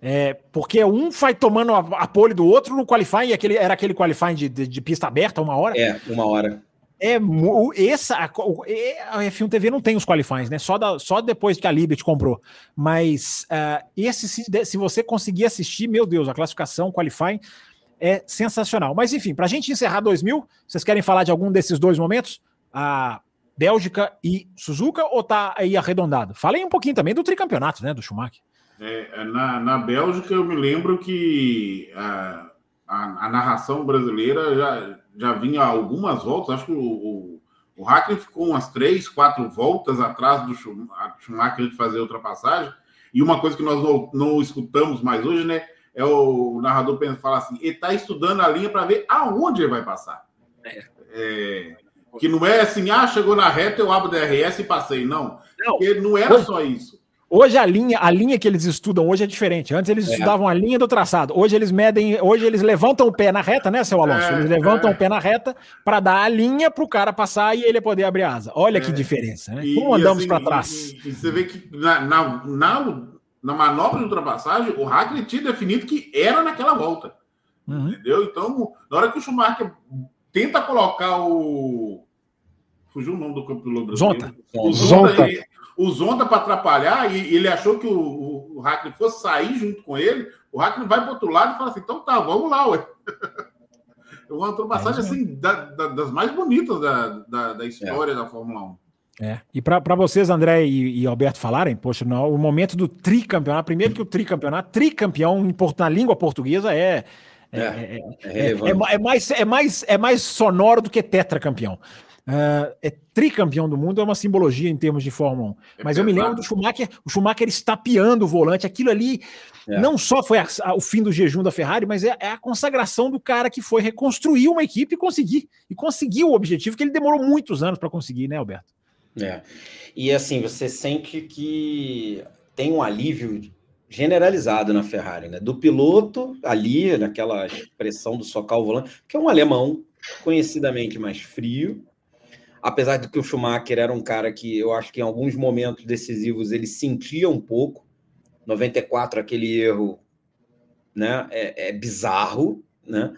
É, porque um vai tomando a, a pole do outro no qualifying, aquele, era aquele qualifying de, de, de pista aberta, uma hora. É, uma hora. É, essa, a, a F1 TV não tem os qualifies, né? Só, da, só depois que a Liberty comprou. Mas uh, esse, se, se, você conseguir assistir, meu Deus, a classificação, qualifying é sensacional. Mas enfim, para a gente encerrar 2000, vocês querem falar de algum desses dois momentos? A Bélgica e Suzuka ou tá aí arredondado? Falem um pouquinho também do tricampeonato, né? Do Schumacher. É, na, na Bélgica, eu me lembro que a, a, a narração brasileira já já vinha algumas voltas, acho que o, o, o Hackney ficou umas três, quatro voltas atrás do Schumacher de fazer a ultrapassagem. E uma coisa que nós não, não escutamos mais hoje, né? É o narrador fala assim: ele está estudando a linha para ver aonde ele vai passar. É. É, que não é assim, ah, chegou na reta, eu abro o DRS e passei. Não. não. Porque não era só isso. Hoje a linha, a linha que eles estudam hoje é diferente. Antes eles é. estudavam a linha do traçado. Hoje eles medem, hoje eles levantam o pé na reta, né, seu Alonso? É, eles levantam é. o pé na reta para dar a linha para o cara passar e ele poder abrir a asa. Olha que é. diferença, né? Como andamos assim, para trás. E, e, você vê que na, na, na, na manobra de ultrapassagem, o Hackney tinha definido que era naquela volta. Uhum. Entendeu? Então, na hora que o Schumacher tenta colocar o. Fugiu o nome do campo piloto Zonta. O Zonta, Zonta. Ele, o Zonda para atrapalhar e ele achou que o, o, o Hackney fosse sair junto com ele. O Hackney vai para outro lado e fala assim: então tá, vamos lá, ué. É uma ultrapassagem assim, da, da, das mais bonitas da, da, da história é. da Fórmula 1. É. E para vocês, André e, e, Alberto, falarem, poxa, não, o momento do tricampeonato, primeiro que o tricampeonato, tricampeão na língua portuguesa é é, é, é, é, mais, é, mais, é mais sonoro do que tetracampeão. Uh, é tricampeão do mundo, é uma simbologia em termos de Fórmula 1. É Mas eu me lembro do Schumacher, o Schumacher estapeando o volante, aquilo ali é. não só foi a, a, o fim do jejum da Ferrari, mas é, é, a consagração do cara que foi reconstruir uma equipe e conseguir. E conseguiu o objetivo que ele demorou muitos anos para conseguir, né, Alberto? É. E assim, você sente que tem um alívio generalizado na Ferrari, né? Do piloto ali, naquela expressão do socar o volante, que é um alemão conhecidamente mais frio, apesar de que o Schumacher era um cara que eu acho que em alguns momentos decisivos ele sentia um pouco 94, aquele erro né, é, é bizarro, né?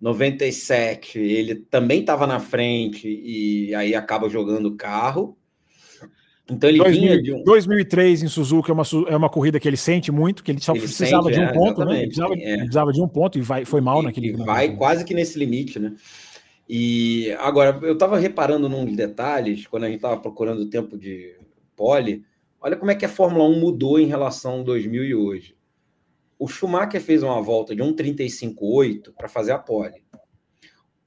97, ele também estava na frente e aí acaba jogando o carro. Então ele 2000, vinha de um... 2003 em Suzuka é uma, é uma corrida que ele sente muito, que ele só ele precisava sente, de um é, ponto, né? Ele precisava, é. precisava, de um ponto e vai, foi mal e, naquele. E vai quase que nesse limite, né? E agora eu estava reparando nos detalhes quando a gente estava procurando o tempo de pole. Olha como é que a Fórmula 1 mudou em relação a 2000 e hoje. O Schumacher fez uma volta de 1,35,8 para fazer a pole.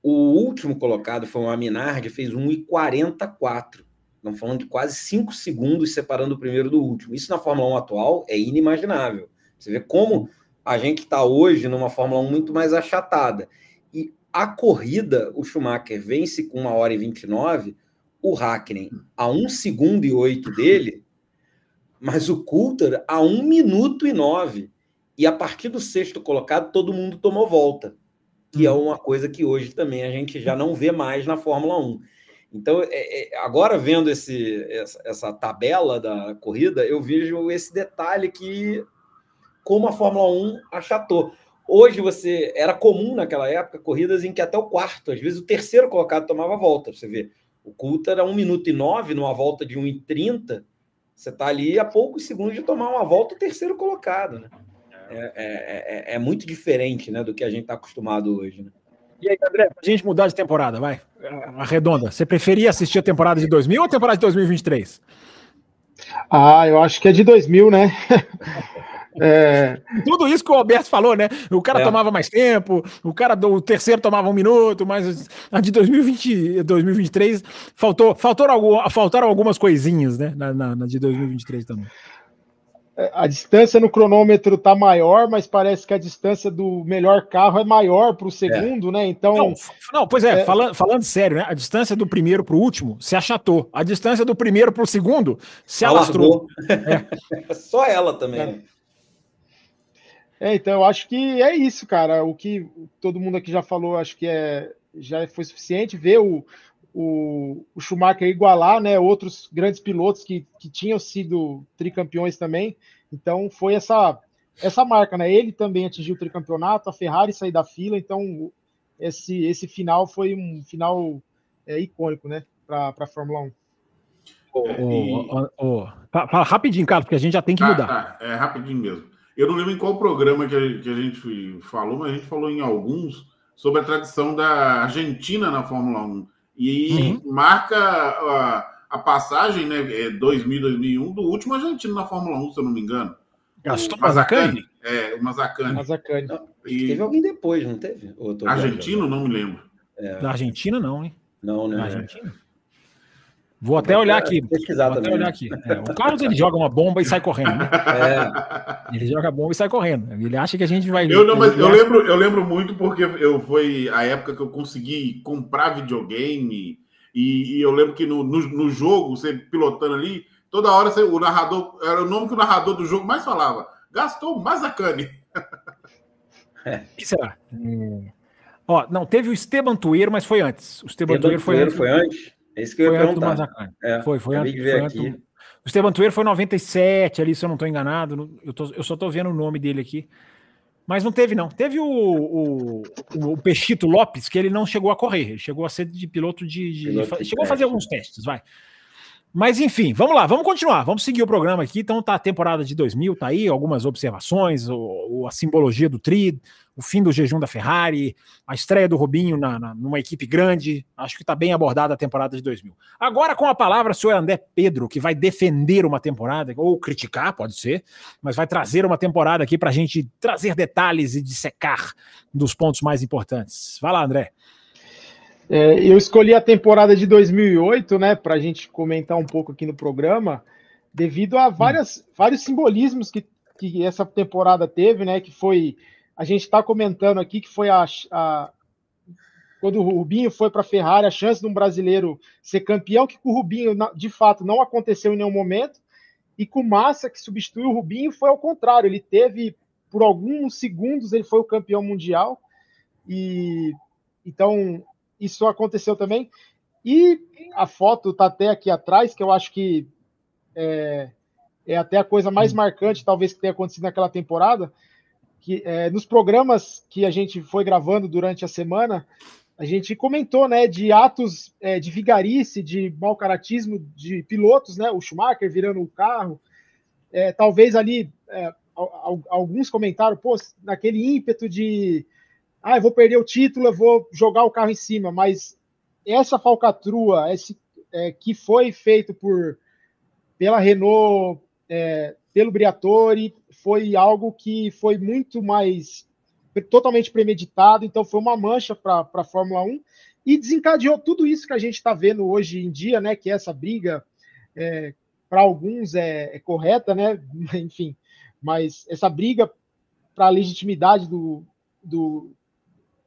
O último colocado foi o Minardi, fez 1,44. Estamos falando de quase 5 segundos separando o primeiro do último. Isso na Fórmula 1 atual é inimaginável. Você vê como a gente está hoje numa Fórmula 1 muito mais achatada. A corrida, o Schumacher vence com 1 hora e 29, o Hackney a 1 segundo e 8 dele, mas o Coulter a 1 minuto e 9. E a partir do sexto colocado, todo mundo tomou volta, que é uhum. uma coisa que hoje também a gente já não vê mais na Fórmula 1. Então, é, é, agora vendo esse, essa, essa, tabela da corrida, eu vejo esse detalhe que como a Fórmula 1 achatou. Hoje você era comum naquela época corridas em que até o quarto, às vezes o terceiro colocado tomava volta. Você vê, o Coulter era 1 minuto e 9 numa volta de 1 e 30. Você está ali a poucos segundos de tomar uma volta o terceiro colocado, né? É, é, é, é, muito diferente né, do que a gente está acostumado hoje. Né? E aí, André, pra gente mudar de temporada, vai. Arredonda. Você preferia assistir a temporada de 2000 ou a temporada de 2023? Ah, eu acho que é de 2000, né? É... Tudo isso que o Alberto falou, né? O cara é. tomava mais tempo, o cara do terceiro tomava um minuto, mas a de 2020, 2023 faltou, faltou faltaram algumas coisinhas, né? Na, na, na de 2023 também. É, a distância no cronômetro tá maior, mas parece que a distância do melhor carro é maior para o segundo, é. né? Então. Não, não pois é, é, Falando, falando sério, né? A distância do primeiro para o último se achatou. A distância do primeiro para o segundo se alastrou. É. Só ela também. É. então eu acho que é isso, cara. O que todo mundo aqui já falou, acho que é já foi suficiente ver o, o, o Schumacher igualar né, outros grandes pilotos que, que tinham sido tricampeões também. Então foi essa essa marca, né? Ele também atingiu o tricampeonato, a Ferrari sair da fila, então esse, esse final foi um final é, icônico, né, para a Fórmula 1. Oh, oh, oh, Fala rapidinho, Carlos, porque a gente já tem que mudar. Ah, é rapidinho mesmo. Eu não lembro em qual programa que a, que a gente falou, mas a gente falou em alguns sobre a tradição da Argentina na Fórmula 1. E uhum. marca a, a, passagem, né, 2000, é 2001, do último argentino na Fórmula 1, se eu não me engano. Gaston Mazacane? É, o Mazacane. Mazacane. E... Teve alguém depois, não teve? Argentino, não me lembro. É. Da Argentina, não, hein? Não, né? Na Argentina? Vou até olhar aqui. Pesquisar Vou também. olhar aqui. É, o Carlos ele joga uma bomba e sai correndo. Né? É. Ele joga bomba e sai correndo. Ele acha que a gente vai. Eu, não, mas eu, lembro, eu lembro muito porque eu foi a época que eu consegui comprar videogame. E, e eu lembro que no, no, no, jogo, você pilotando ali, toda hora você, o narrador. Era o nome que o narrador do jogo mais falava. Gastou Mazacane. É. O que será? Hum. Ó, não, teve o Esteban Tueiro, mas foi antes. O Esteban, Esteban Tueiro foi antes. Foi antes? É isso que eu foi ia perguntar. É, foi, foi antes. Foi antes o Esteban Tueiro foi 97 ali, se eu não estou enganado. Eu, tô, eu só estou vendo o nome dele aqui. Mas não teve, não. Teve o, o, o, Peixito Lopes, que ele não chegou a correr. Ele chegou a ser de piloto de. de piloto chegou a fazer alguns testes, vai. Mas enfim, vamos lá, vamos continuar, vamos seguir o programa aqui. Então tá a temporada de 2000, tá aí algumas observações, o, a simbologia do tri, o fim do jejum da Ferrari, a estreia do Rubinho na, na, numa equipe grande. Acho que está bem abordada a temporada de 2000. Agora com a palavra o senhor André Pedro, que vai defender uma temporada, ou criticar, pode ser, mas vai trazer uma temporada aqui para a gente trazer detalhes e dissecar dos pontos mais importantes. Vai lá, André. É, eu escolhi a temporada de 2008, né, para a gente comentar um pouco aqui no programa, devido a várias, hum. vários simbolismos que, que essa temporada teve, né, que foi, a gente está comentando aqui que foi a, a quando o Rubinho foi para a Ferrari, a chance de um brasileiro ser campeão, que com o Rubinho, de fato, não aconteceu em nenhum momento, e com o Massa, que substituiu o Rubinho, foi ao contrário, ele teve, por alguns segundos, ele foi o campeão mundial, e então isso aconteceu também. E a foto está até aqui atrás, que eu acho que é, é até a coisa mais marcante, talvez, que tenha acontecido naquela temporada, que é, nos programas que a gente foi gravando durante a semana, a gente comentou, né, de atos é, de vigarice, de mau caratismo de pilotos, né, o Schumacher virando o carro, é, talvez ali é, alguns comentaram, pô, naquele ímpeto de, ah, eu vou perder o título, eu vou jogar o carro em cima, mas essa falcatrua, esse, é, que foi feito por pela Renault, é, pelo Briatore, foi algo que foi muito mais totalmente premeditado, então foi uma mancha para a Fórmula 1 e desencadeou tudo isso que a gente está vendo hoje em dia, né? Que é essa briga, é, para alguns é, é, correta, né? Enfim, mas essa briga para a legitimidade do, do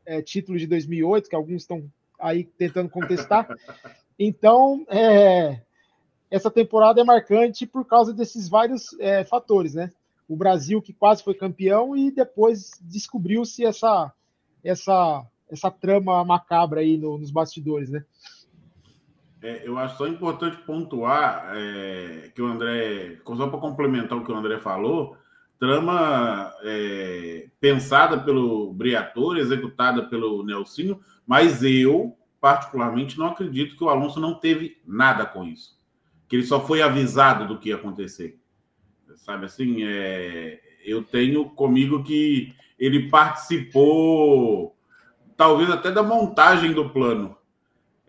é, título de 2008, que alguns estão aí tentando contestar. Então, é, essa temporada é marcante por causa desses vários é, fatores, né? O Brasil que quase foi campeão e depois descobriu-se essa, essa, essa trama macabra aí no, nos bastidores, né? É, eu acho só importante pontuar é, que o André, só para complementar o que o André falou, trama é, pensada pelo Briatore, executada pelo Nelsinho, mas eu, particularmente, não acredito que o Alonso não teve nada com isso. Que ele só foi avisado do que ia acontecer. Sabe assim, é, eu tenho comigo que ele participou, talvez até da montagem do plano.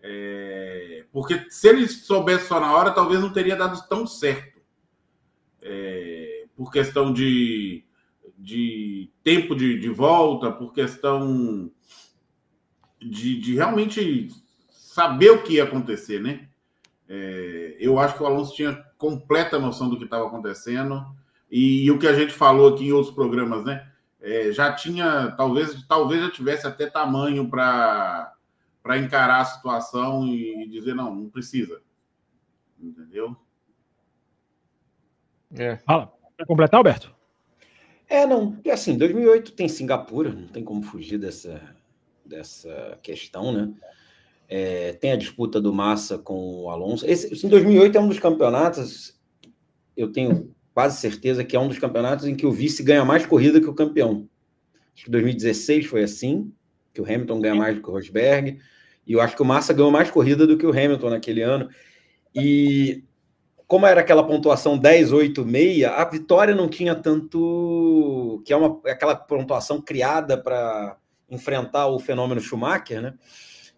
É, porque se ele soubesse só na hora, talvez não teria dado tão certo. É, por questão de, de tempo de, de volta, por questão de, de realmente saber o que ia acontecer, né? É, eu acho que o Alonso tinha completa noção do que estava acontecendo e, e, o que a gente falou aqui em outros programas, né? É, já tinha, talvez, talvez já tivesse até tamanho para para encarar a situação e dizer não, não precisa, entendeu? É. Fala, para completar, Alberto? É, não, é assim, 2008 tem Singapura, não tem como fugir dessa, dessa questão, né? É, tem a disputa do Massa com o Alonso. Esse, em 2008 é um dos campeonatos, eu tenho quase certeza que é um dos campeonatos em que o vice ganha mais corrida que o campeão. Acho que 2016 foi assim, que o Hamilton ganha mais do que o Rosberg, e eu acho que o Massa ganhou mais corrida do que o Hamilton naquele ano. E como era aquela pontuação 10, 8, 6, a vitória não tinha tanto. que é uma, aquela pontuação criada para enfrentar o fenômeno Schumacher, né?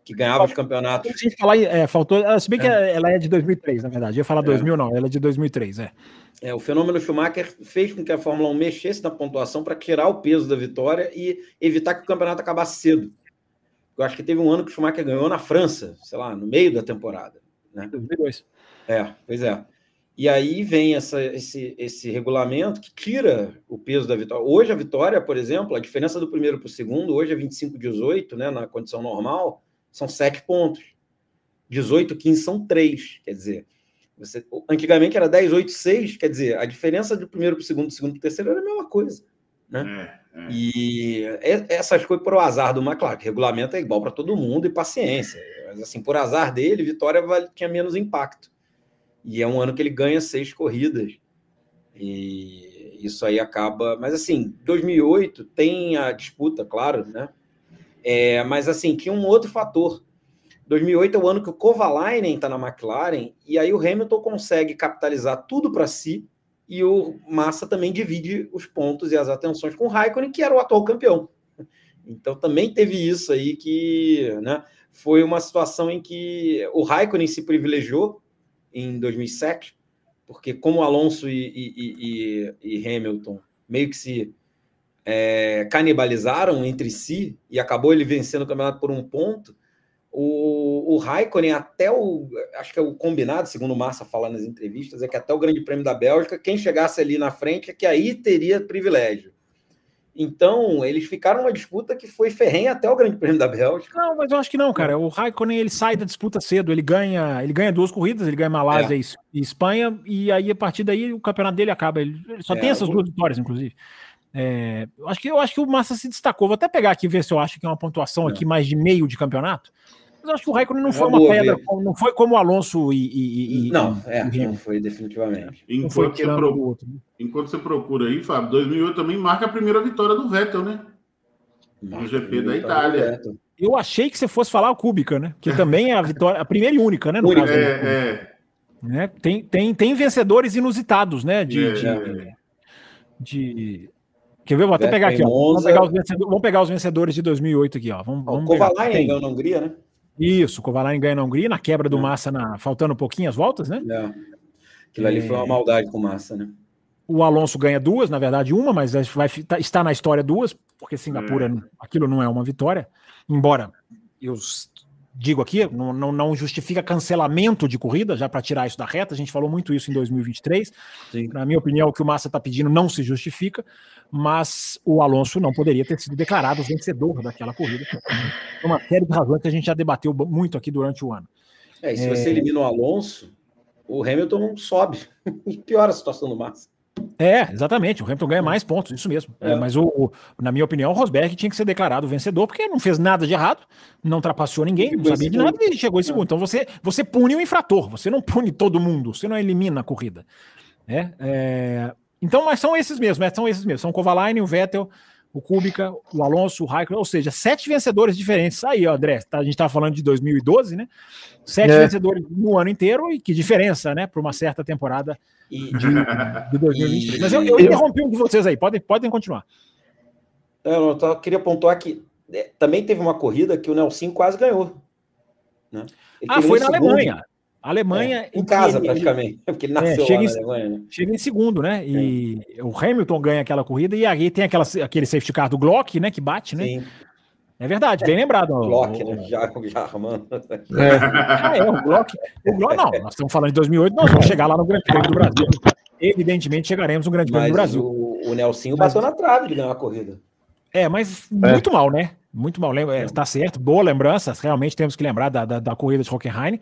Que ganhava os campeonatos. Se falar, é, faltou. Se bem que é. ela é de 2003, na verdade. Eu ia falar 2000, é. não, ela é de 2003, é. É, o fenômeno Schumacher fez com que a Fórmula 1 mexesse na pontuação para tirar o peso da vitória e evitar que o campeonato acabasse cedo. Eu acho que teve um ano que o Schumacher ganhou na França, sei lá, no meio da temporada. Né? 2002. É, pois é. E aí vem essa, esse, esse regulamento que tira o peso da vitória. Hoje a vitória, por exemplo, a diferença do primeiro para o segundo, hoje é 25-18, né, na condição normal, são 7 pontos. 18, 15 são 3. Quer dizer, você, antigamente era 10, 8, 6. Quer dizer, a diferença do primeiro para o segundo, do segundo para o terceiro era a mesma coisa. Né? É, é. E essas coisas por azar do McLaren, regulamento é igual para todo mundo e paciência. Mas assim, por azar dele, vitória tinha menos impacto. E é um ano que ele ganha seis corridas. E isso aí acaba. Mas assim, 2008 tem a disputa, claro, né? É, mas assim, tinha um outro fator. 2008 é o ano que o Kovalainen está na McLaren e aí o Hamilton consegue capitalizar tudo para si e o Massa também divide os pontos e as atenções com o Raikkonen, que era o atual campeão. Então também teve isso aí que né, foi uma situação em que o Raikkonen se privilegiou em 2007, porque como Alonso e, e, e, e Hamilton meio que se é, canibalizaram entre si e acabou ele vencendo o campeonato por um ponto, o, o Raikkonen até o, acho que é o combinado, segundo o Massa fala nas entrevistas, é que até o Grande Prêmio da Bélgica, quem chegasse ali na frente é que aí teria privilégio. Então, eles ficaram numa disputa que foi ferrenha até o Grande Prêmio da Bélgica. Não, mas eu acho que não, cara. O Raikkonen ele sai da disputa cedo, ele ganha, ele ganha duas corridas, ele ganha Malásia é. e Espanha, e aí a partir daí o campeonato dele acaba. Ele, só é, tem essas o... duas vitórias, inclusive. É, eu acho que eu acho que o Massa se destacou. Vou até pegar aqui ver se eu acho que é uma pontuação aqui mais de meio de campeonato. Mas eu acho que o Raikkonen não é foi uma pedra, ver. não foi como o Alonso e. e, e não, é, não foi definitivamente. Enquanto, foi você pro... né? enquanto você procura aí, Fábio, 2008 também marca a primeira vitória do Vettel, né? No GP da Itália. Eu achei que você fosse falar o Kubica, né? Que também é a vitória, a primeira e única, né? No única, caso, é, é. Né? Tem, tem, tem vencedores inusitados, né? De, é, de, é. de, Quer ver? Vou até pegar aqui, ó. Vamos pegar, vamos pegar, os vencedores de 2008 aqui, ó. Vamos, vamos o Kovalainen ganhou na Hungria, né? Isso, o Kovalainen ganhou na Hungria, na quebra do é. Massa, na, faltando um pouquinho as voltas, né? É. Aquilo ali foi uma é. maldade com Massa, né? O Alonso ganha duas, na verdade, uma, mas vai tá, está na história duas, porque Singapura, é. aquilo não é uma vitória. Embora eu digo aqui, não, não, não, justifica cancelamento de corrida, já para tirar isso da reta. A gente falou muito isso em 2023. Sim. Na minha opinião, o que o Massa está pedindo não se justifica, mas o Alonso não poderia ter sido declarado vencedor daquela corrida. Uma série de razões que a gente já debateu muito aqui durante o ano. É, e se é... você elimina o Alonso, o Hamilton sobe e piora a situação do Massa. É, exatamente. O Hamilton ganha mais pontos, isso mesmo. É. É, mas, o, o, na minha opinião, o Rosberg tinha que ser declarado vencedor, porque não fez nada de errado, não ultrapassou ninguém, não sabia de nada e chegou em segundo. Então você, você pune o infrator, você não pune todo mundo, você não elimina a corrida. É, é... Então, mas são esses mesmos, são esses mesmos. São o Kovalainen, o Vettel, o Kubica, o Alonso, o Raikkonen, ou seja, sete vencedores diferentes. Aí, ó, André, tá, a gente estava falando de 2012, né? Sete é. vencedores no ano inteiro, e que diferença, né, para uma certa temporada de, de 2023. Mas eu, eu, interrompi um de vocês aí, podem, podem continuar. Eu só queria pontuar que é, também teve uma corrida que o Nelson quase ganhou. Né? Ah, foi na segundo. Alemanha. Alemanha. É, em casa, ele, praticamente. Porque ele nasceu é, chega, em, Alemanha, né? chega em segundo, né? E é. o Hamilton ganha aquela corrida e aí tem aquela, aquele safety car do Glock, né? Que bate, né? Sim. É verdade, bem lembrado. Glock, né? Já, já arrumando. É. Ah, é, o Glock. O Glock, não, nós estamos falando de 2008, nós vamos chegar lá no Grande Prêmio do Brasil. Evidentemente chegaremos no Grande Prêmio do Brasil. O, o Nelsinho bateu na trave de ganhar a corrida. É, mas é. muito mal, né? Muito mal. É, tá certo, boa lembrança. Realmente temos que lembrar da, da, da corrida de Hockenheim.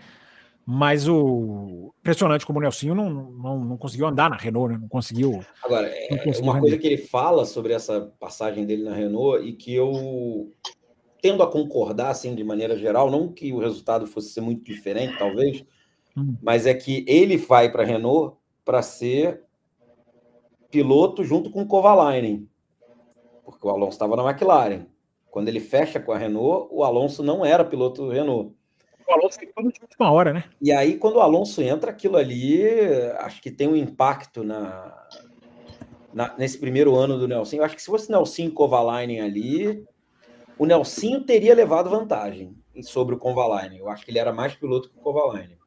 Mas o impressionante como o Nelsinho não, não, não conseguiu andar na Renault, né? não conseguiu. Agora, é uma coisa que ele fala sobre essa passagem dele na Renault e que eu tendo a concordar, assim, de maneira geral, não que o resultado fosse ser muito diferente, talvez, hum. mas é que ele vai para a Renault para ser piloto junto com o Kovalainen, porque o Alonso estava na McLaren. Quando ele fecha com a Renault, o Alonso não era piloto Renault. O Alonso tem tudo de última hora, né? E aí, quando o Alonso entra, aquilo ali, acho que tem um impacto na, na nesse primeiro ano do Nelson. Eu acho que se fosse Nelson e Kovalainen ali, o Nelsinho teria levado vantagem sobre o Kovalainen. Eu acho que ele era mais piloto que o Kovalainen.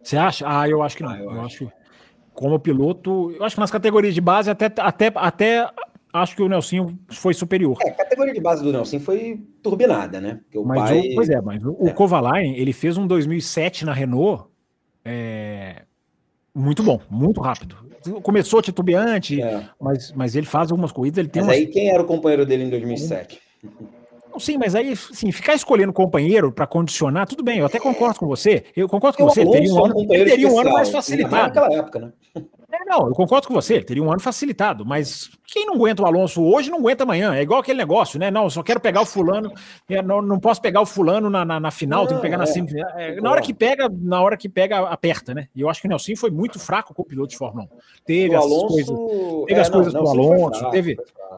Você acha? Ah, eu acho que não. Ah, eu, eu acho. que como piloto, eu acho que nas categorias de base até, até, até acho que o Nelsinho foi superior. É, a categoria de base do Nelsinho foi turbinada, né? Porque o mas pai... o, pois é, mas o, é. o Kovalainen, ele fez um 2007 na Renault é, muito bom, muito rápido. Começou titubeante, é. mas, mas ele faz algumas corridas. Ele tem mas umas... aí quem era o companheiro dele em 2007? Sim, mas aí, sim, ficar escolhendo companheiro para condicionar, tudo bem, eu até concordo com você. Eu concordo com você, ele teria um ano, ele teria um ano mais facilitado. Naquela época, né? É, não, eu concordo com você, ele teria um ano facilitado, mas quem não aguenta o Alonso hoje não aguenta amanhã. É igual aquele negócio, né? Não, eu só quero pegar o fulano, é, não, não posso pegar o fulano na, na, na final, não, tem que pegar é, na semifinal. É, na hora que pega, na hora que pega, aperta, né? E eu acho que o Nelson foi muito fraco com o piloto de Fórmula 1. Teve o as Alonso... coisas, teve é, as coisas do Alonso, fraco, teve.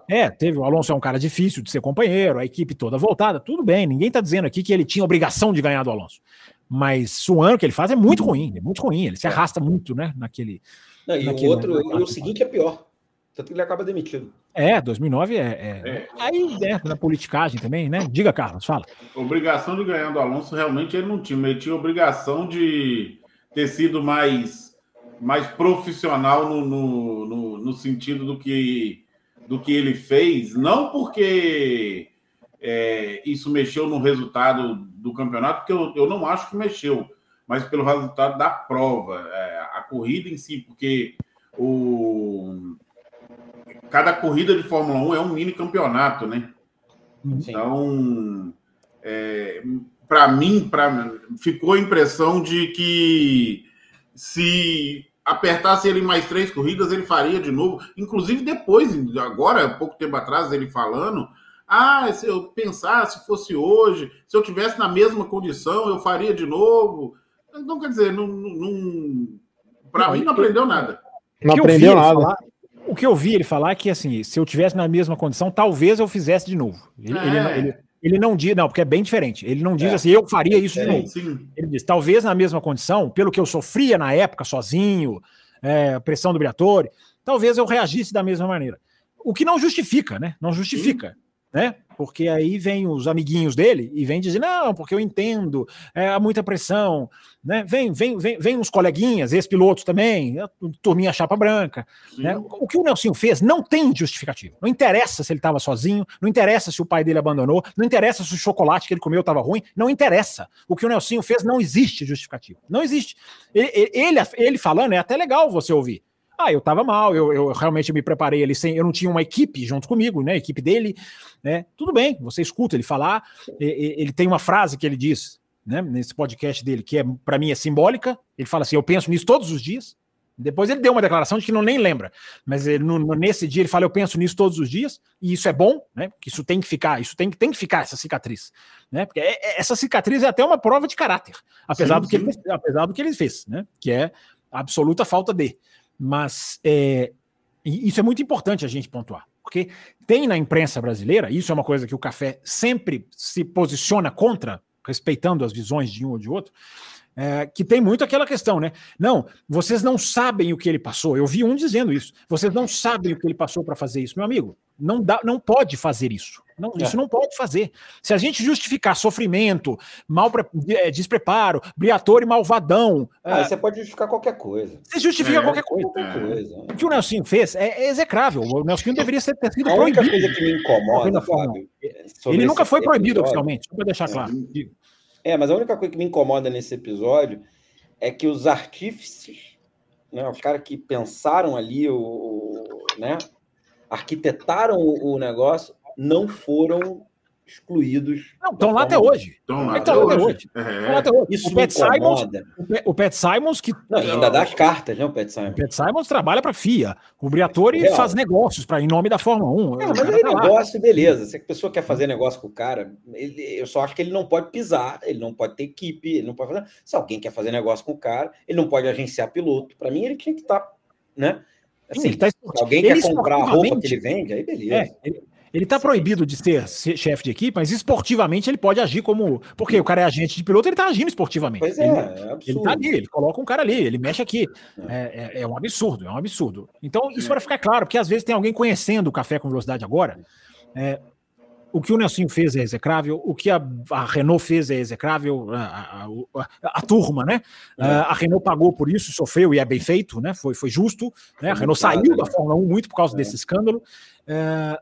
É, teve. O Alonso é um cara difícil de ser companheiro, a equipe toda voltada, tudo bem. Ninguém tá dizendo aqui que ele tinha obrigação de ganhar do Alonso. Mas o ano que ele faz é muito ruim, é muito ruim. Ele se arrasta muito, né? Naquele não, e o outro, e o seguinte é pior. Tanto que ele acaba demitido. É, 2009 é. é... é. Aí, né, na politicagem também, né? Diga, Carlos, fala. Obrigação de ganhar do Alonso, realmente ele não tinha. Ele tinha obrigação de ter sido mais, mais profissional no, no, no, no sentido do que, do que ele fez. Não porque é, isso mexeu no resultado do campeonato, porque eu, eu não acho que mexeu mas pelo resultado da prova, é, a corrida em si, porque o cada corrida de Fórmula 1 é um mini campeonato, né? Sim. Então, é, para mim, pra, ficou a impressão de que se apertasse ele mais três corridas, ele faria de novo. Inclusive depois, agora, pouco tempo atrás, ele falando, Ah, se eu pensar, se fosse hoje, se eu tivesse na mesma condição, eu faria de novo. Então, quer dizer, não, não para mim não aprendeu nada. Não aprendeu nada. Falar, o que eu vi ele falar é que, assim, se eu tivesse na mesma condição, talvez eu fizesse de novo. Ele, é. ele, ele, ele não diz, não, porque é bem diferente. Ele não diz é. assim, eu faria isso é, de novo. Sim. Ele diz, talvez na mesma condição, pelo que eu sofria na época, sozinho, é, pressão do Briatore, talvez eu reagisse da mesma maneira. O que não justifica, né? Não justifica. Sim né? Porque aí vem os amiguinhos dele e vem dizer, não, porque eu entendo, é, há muita pressão, né? Vem, vem, vem, vem uns coleguinhas, ex-pilotos também, turminha chapa branca. Né? O que o Nelsinho fez não tem justificativo. Não interessa se ele estava sozinho, não interessa se o pai dele abandonou, não interessa se o chocolate que ele comeu estava ruim, não interessa. O que o Nelsinho fez não existe justificativo. Não existe. Ele, ele, ele falando, é até legal você ouvir. Ah, eu tava mal, eu, eu realmente me preparei ali sem. Eu não tinha uma equipe junto comigo, né? A equipe dele, né? Tudo bem, você escuta ele falar. Ele tem uma frase que ele diz, né? Nesse podcast dele, que é para mim é simbólica. Ele fala assim: eu penso nisso todos os dias. Depois ele deu uma declaração de que não nem lembra, mas ele, no, nesse dia ele fala: Eu penso nisso todos os dias, e isso é bom, né? Porque isso tem que ficar, isso tem, tem que ficar, essa cicatriz. Né? Porque é, é, essa cicatriz é até uma prova de caráter, apesar, sim, do, que Ele, apesar do que ele fez, né? Que é absoluta falta de. Mas é, isso é muito importante a gente pontuar, porque tem na imprensa brasileira, isso é uma coisa que o café sempre se posiciona contra, respeitando as visões de um ou de outro, é, que tem muito aquela questão, né? Não, vocês não sabem o que ele passou. Eu vi um dizendo isso. Vocês não sabem o que ele passou para fazer isso, meu amigo. Não dá, não pode fazer isso. Não, é. Isso não pode fazer. Se a gente justificar sofrimento, mal é, despreparo, briator e malvadão. Ah, é, você pode justificar qualquer coisa. Você justifica é, qualquer coisa. coisa. O que o Nelson fez é, execrável. O Nelson deveria ter sido a proibido. A única coisa que me incomoda, Fábio, ele nunca foi proibido episódio, oficialmente, só para deixar claro. É, mas a única coisa que me incomoda nesse episódio é que os artífices, né, os caras que pensaram ali, o, né, arquitetaram o negócio, não foram excluídos. Não, estão lá até hoje. Estão lá, até hoje. É. até hoje. Isso o Pat, Simons, o Pat Simons que não, ainda dá as cartas, né, o Pat Simons. O Pat Simons trabalha para a FIA. O Briatore é faz negócios para em nome da Fórmula 1. É, mas aí tá negócio, lá. beleza. Se a pessoa quer fazer negócio com o cara, ele, eu só acho que ele não pode pisar, ele não pode ter equipe, ele não pode fazer. Se alguém quer fazer negócio com o cara, ele não pode agenciar piloto. Para mim, ele tinha que estar, tá, né? Assim, Sim, tá se alguém ele quer comprar a roupa que ele vende, aí beleza. É, ele, ele está proibido de ser chefe de equipe, mas esportivamente ele pode agir como. Porque o cara é agente de piloto, ele está agindo esportivamente. Pois é, ele, é ele está ali, ele coloca um cara ali, ele mexe aqui. É, é, é um absurdo, é um absurdo. Então, isso para ficar claro, porque às vezes tem alguém conhecendo o café com velocidade agora. É, o que o Nelson fez é execrável, o que a, a Renault fez é execrável, a, a, a turma, né? É. A Renault pagou por isso, sofreu e é bem feito, né? Foi, foi justo. Né? A Renault saiu da Fórmula 1 muito por causa é. desse escândalo. É,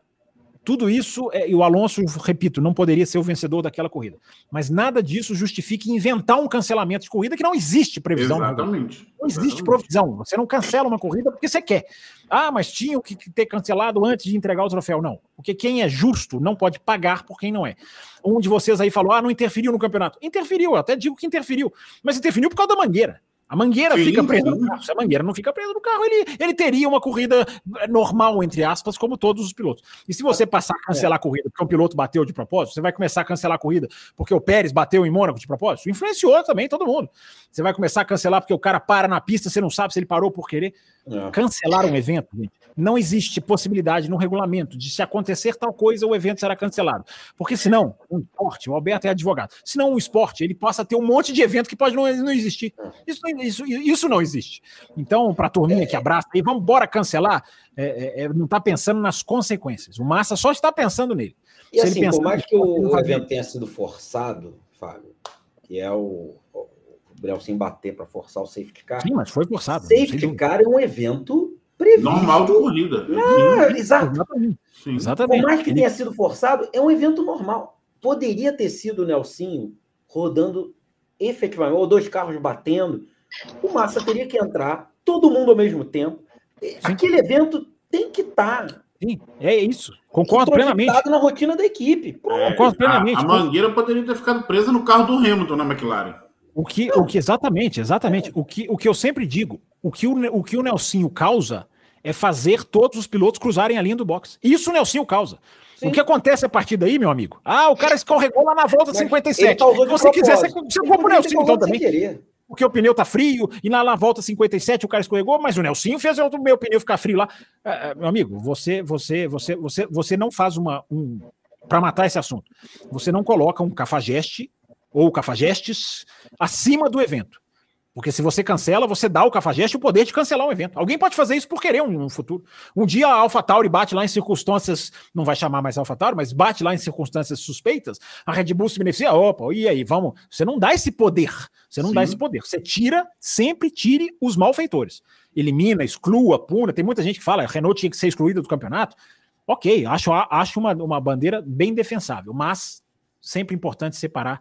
tudo isso, é, e o Alonso, repito, não poderia ser o vencedor daquela corrida. Mas nada disso justifica inventar um cancelamento de corrida que não existe previsão. Exatamente. Não existe Exatamente. provisão. Você não cancela uma corrida porque você quer. Ah, mas tinha que ter cancelado antes de entregar o troféu. Não. Porque quem é justo não pode pagar por quem não é. Um de vocês aí falou: ah, não interferiu no campeonato. Interferiu, eu até digo que interferiu. Mas interferiu por causa da mangueira. A mangueira sim, fica presa no carro. Se a mangueira não fica presa no carro, ele, ele teria uma corrida normal, entre aspas, como todos os pilotos. E se você passar a cancelar a corrida porque o piloto bateu de propósito, você vai começar a cancelar a corrida porque o Pérez bateu em Mônaco de propósito? Influenciou também todo mundo. Você vai começar a cancelar porque o cara para na pista, você não sabe se ele parou por querer. É. Cancelar um evento, gente. Não existe possibilidade no regulamento de se acontecer tal coisa, o evento será cancelado. Porque senão, um esporte, o Alberto é advogado, senão um esporte, ele passa a ter um monte de evento que pode não, não existir. Isso, isso, isso não existe. Então, para a turminha que abraça aí, vamos embora cancelar, é, é, é não está pensando nas consequências. O Massa só está pensando nele. E se assim, por mais que o, o evento tenha sido forçado, Fábio, que é o, o sem bater para forçar o safety car. Sim, mas foi forçado. Safety car é um evento previsto. Normal de corrida. Ah, exato. Exatamente. Exatamente. Por mais que tenha sido forçado, é um evento normal. Poderia ter sido o Nelsinho rodando efetivamente, ou dois carros batendo. O Massa teria que entrar, todo mundo ao mesmo tempo. Sim. Aquele evento tem que estar. Tá Sim, é isso. Concordo plenamente. na rotina da equipe. É, Concordo plenamente. A, a mangueira poderia ter ficado presa no carro do Hamilton na McLaren. O que, o que exatamente, exatamente. O que, o que eu sempre digo, o que o, o que o Nelsinho causa é fazer todos os pilotos cruzarem a linha do box. Isso o Nelsinho causa. Sim. O que acontece a partir daí, meu amigo? Ah, o cara escorregou lá na volta 57. Se você quiser, você, você compra o Nelson então também. Porque o pneu tá frio e na, na volta 57 o cara escorregou, mas o Nelsinho fez o meu pneu ficar frio lá. É, é, meu amigo, você, você, você, você, você não faz uma. Um, para matar esse assunto, você não coloca um cafajeste ou cafajestes acima do evento. Porque se você cancela, você dá ao Cafajeste o poder de cancelar um evento. Alguém pode fazer isso por querer um, um futuro. Um dia a AlphaTauri bate lá em circunstâncias, não vai chamar mais AlphaTauri, mas bate lá em circunstâncias suspeitas, a Red Bull se beneficia, opa, e aí, vamos. Você não dá esse poder. Você não Sim. dá esse poder. Você tira, sempre tire os malfeitores. Elimina, exclua, puna. Tem muita gente que fala, a Renault tinha que ser excluída do campeonato. Ok, acho, acho uma, uma bandeira bem defensável, mas sempre importante separar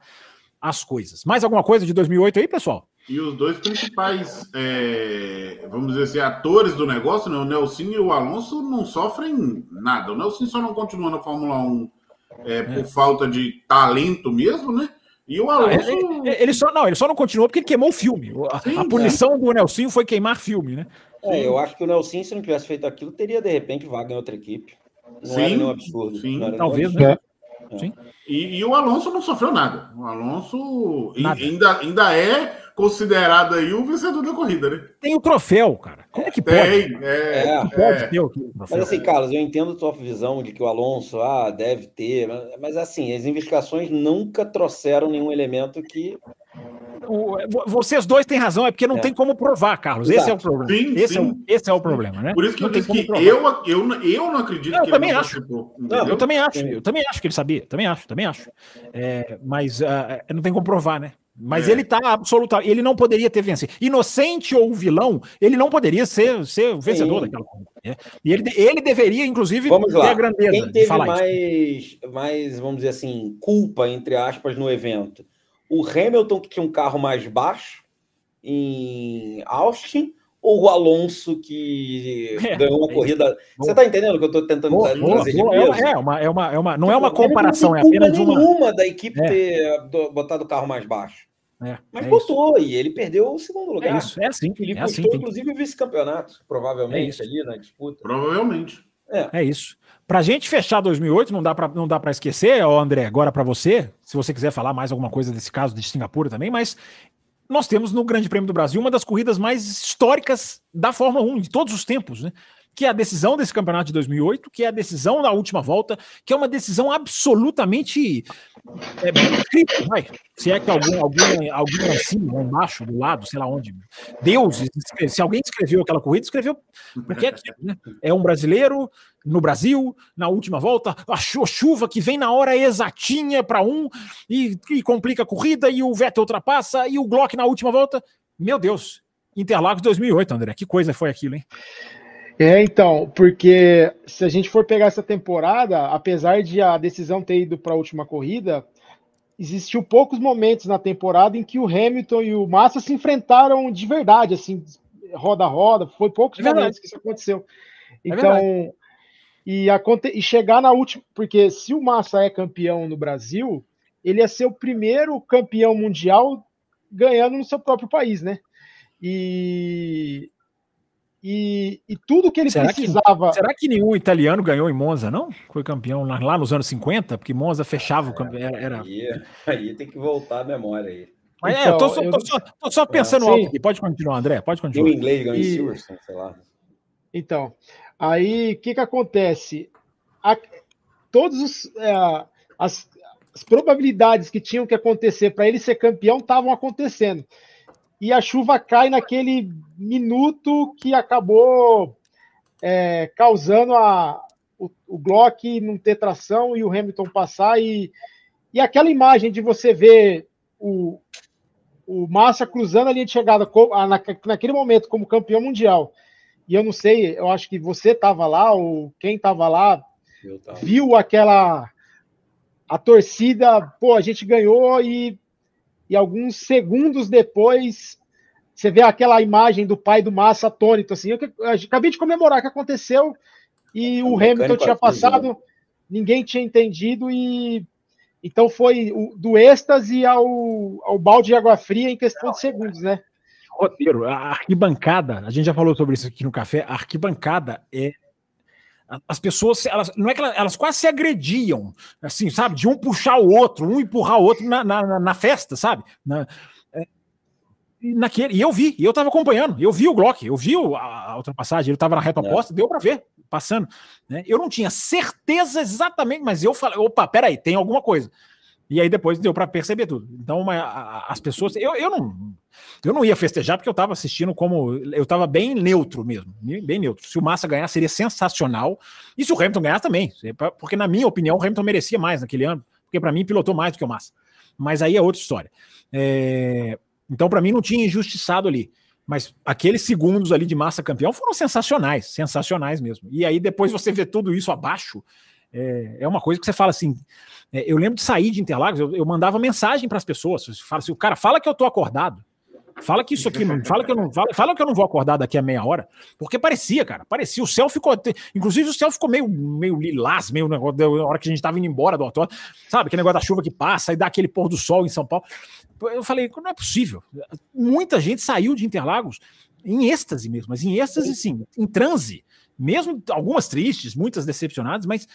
as coisas. Mais alguma coisa de 2008 aí, pessoal? E os dois principais, é, vamos dizer assim, atores do negócio, né? o Nelson e o Alonso, não sofrem nada. O Nelson só não continua na Fórmula 1 é, é. por falta de talento mesmo, né? E o Alonso. ele, ele, só, não, ele só não continuou porque ele queimou o filme. A, Sim, a punição do Nelson foi queimar filme, né? É, eu acho que o Nelson, se não tivesse feito aquilo, teria de repente vaga em outra equipe. Não sim, era nenhum absurdo. Sim, talvez, né? Sim. E, e, o Alonso não sofreu nada. O Alonso nada. Ainda, ainda é considerado aí o vencedor da corrida, né? Tem o troféu, cara. Como é que pode? Tem, é, é, pode é. ter o troféu. Mas assim, Carlos, eu entendo a tua visão de que o Alonso ah, deve ter, mas, mas assim, as investigações nunca trouxeram nenhum elemento que o, vocês dois têm razão, é porque não é. tem como provar, Carlos. Exato. Esse é o problema. Sim, esse, sim. É o, esse é o problema, né? Por isso que não eu disse que eu, eu, eu não acredito não, que eu também acho. não, eu também acho. Eu também acho que ele sabia. Também acho, também acho. É, mas uh, não tem como provar, né? Mas é. ele tá absolutamente. Ele não poderia ter vencido. Inocente ou vilão, ele não poderia ser, ser o vencedor Sim. daquela corrida. Né? E ele, ele deveria, inclusive, vamos lá. ter a grandeza. Quem teve mais, mais, vamos dizer assim, culpa, entre aspas, no evento? O Hamilton, que tinha um carro mais baixo em Austin, ou o Alonso que é, ganhou uma é, corrida. Você está entendendo o que eu estou tentando boa, trazer boa, é, é, uma, é, uma, é uma, não é uma comparação, é apenas uma. nenhuma da equipe é. ter botado o carro mais baixo. É, Mas é botou isso. e ele perdeu o segundo lugar. É isso, é assim. Ele é assim, inclusive, o vice-campeonato, provavelmente, é ali na disputa. Provavelmente. É, é isso. Pra gente fechar 2008, não dá pra, não dá para esquecer, ó, André, agora para você, se você quiser falar mais alguma coisa desse caso de Singapura também, mas nós temos no Grande Prêmio do Brasil uma das corridas mais históricas da Fórmula 1 de todos os tempos, né? que é a decisão desse campeonato de 2008, que é a decisão da última volta, que é uma decisão absolutamente é, vai. Se é que algum, alguém, alguém assim, lá embaixo, do lado, sei lá onde, Deus, se alguém escreveu aquela corrida, escreveu porque é, né? é um brasileiro no Brasil, na última volta, a chuva que vem na hora exatinha para um e, e complica a corrida, e o Vettel ultrapassa, e o Glock na última volta. Meu Deus, Interlagos 2008, André, que coisa foi aquilo, hein? É, então, porque se a gente for pegar essa temporada, apesar de a decisão ter ido para a última corrida, existiu poucos momentos na temporada em que o Hamilton e o Massa se enfrentaram de verdade, assim, roda a roda, foi poucos é momentos que isso aconteceu. É então, é e, aconte e chegar na última, porque se o Massa é campeão no Brasil, ele ia ser o primeiro campeão mundial ganhando no seu próprio país, né? E e, e tudo que ele será precisava. Que, será que nenhum italiano ganhou em Monza, não? Foi campeão lá, lá nos anos 50? Porque Monza fechava o campeão. Era... Aí, aí, tem que voltar a memória aí. Mas então, é, eu tô só, eu... Tô só, tô só pensando é, alto aqui. Pode continuar, André. Pode continuar. Em inglês ganhou e... em sei lá. Então, aí o que, que acontece? A, todos os, é, as, as probabilidades que tinham que acontecer para ele ser campeão estavam acontecendo e a chuva cai naquele minuto que acabou é, causando a, o, o Glock não ter tração e o Hamilton passar. E, e aquela imagem de você ver o, o Massa cruzando a linha de chegada na, naquele momento como campeão mundial. E eu não sei, eu acho que você estava lá, ou quem estava lá, viu aquela. A torcida, pô, a gente ganhou e e alguns segundos depois você vê aquela imagem do pai do Massa atônito, assim, eu, eu acabei de comemorar o que aconteceu e o, o Hamilton tinha passado, ninguém tinha entendido e então foi o, do êxtase ao, ao balde de água fria em questão de segundos, né? Roteiro, a arquibancada, a gente já falou sobre isso aqui no café, a arquibancada é as pessoas, elas, não é que elas, elas, quase se agrediam, assim, sabe? De um puxar o outro, um empurrar o outro na, na, na festa, sabe? Na, é, naquele, e eu vi, e eu tava acompanhando, eu vi o Glock, eu vi a, a ultrapassagem, ele tava na reta é. oposta, deu para ver, passando. Né? Eu não tinha certeza exatamente, mas eu falei, opa, peraí, tem alguma coisa. E aí depois deu para perceber tudo. Então, uma, as pessoas. Eu, eu, não, eu não ia festejar porque eu estava assistindo como. Eu estava bem neutro mesmo. Bem neutro. Se o Massa ganhar, seria sensacional. E se o Hamilton ganhar também. Porque, na minha opinião, o Hamilton merecia mais naquele ano. Porque, para mim, pilotou mais do que o Massa. Mas aí é outra história. É... Então, para mim, não tinha injustiçado ali. Mas aqueles segundos ali de massa campeão foram sensacionais, sensacionais mesmo. E aí depois você vê tudo isso abaixo, é, é uma coisa que você fala assim. É, eu lembro de sair de Interlagos, eu, eu mandava mensagem para as pessoas. Fala assim, o cara fala que eu tô acordado. Fala que isso aqui não. Fala que eu não. Fala, fala que eu não vou acordar daqui a meia hora. Porque parecia, cara. Parecia. O céu ficou. Inclusive, o céu ficou meio, meio lilás, meio negócio. Na hora que a gente tava indo embora do autódromo. Sabe? Aquele negócio da chuva que passa e dá aquele pôr do sol em São Paulo. Eu falei, não é possível. Muita gente saiu de Interlagos em êxtase mesmo, mas em êxtase, sim, em transe. Mesmo algumas tristes, muitas decepcionadas, mas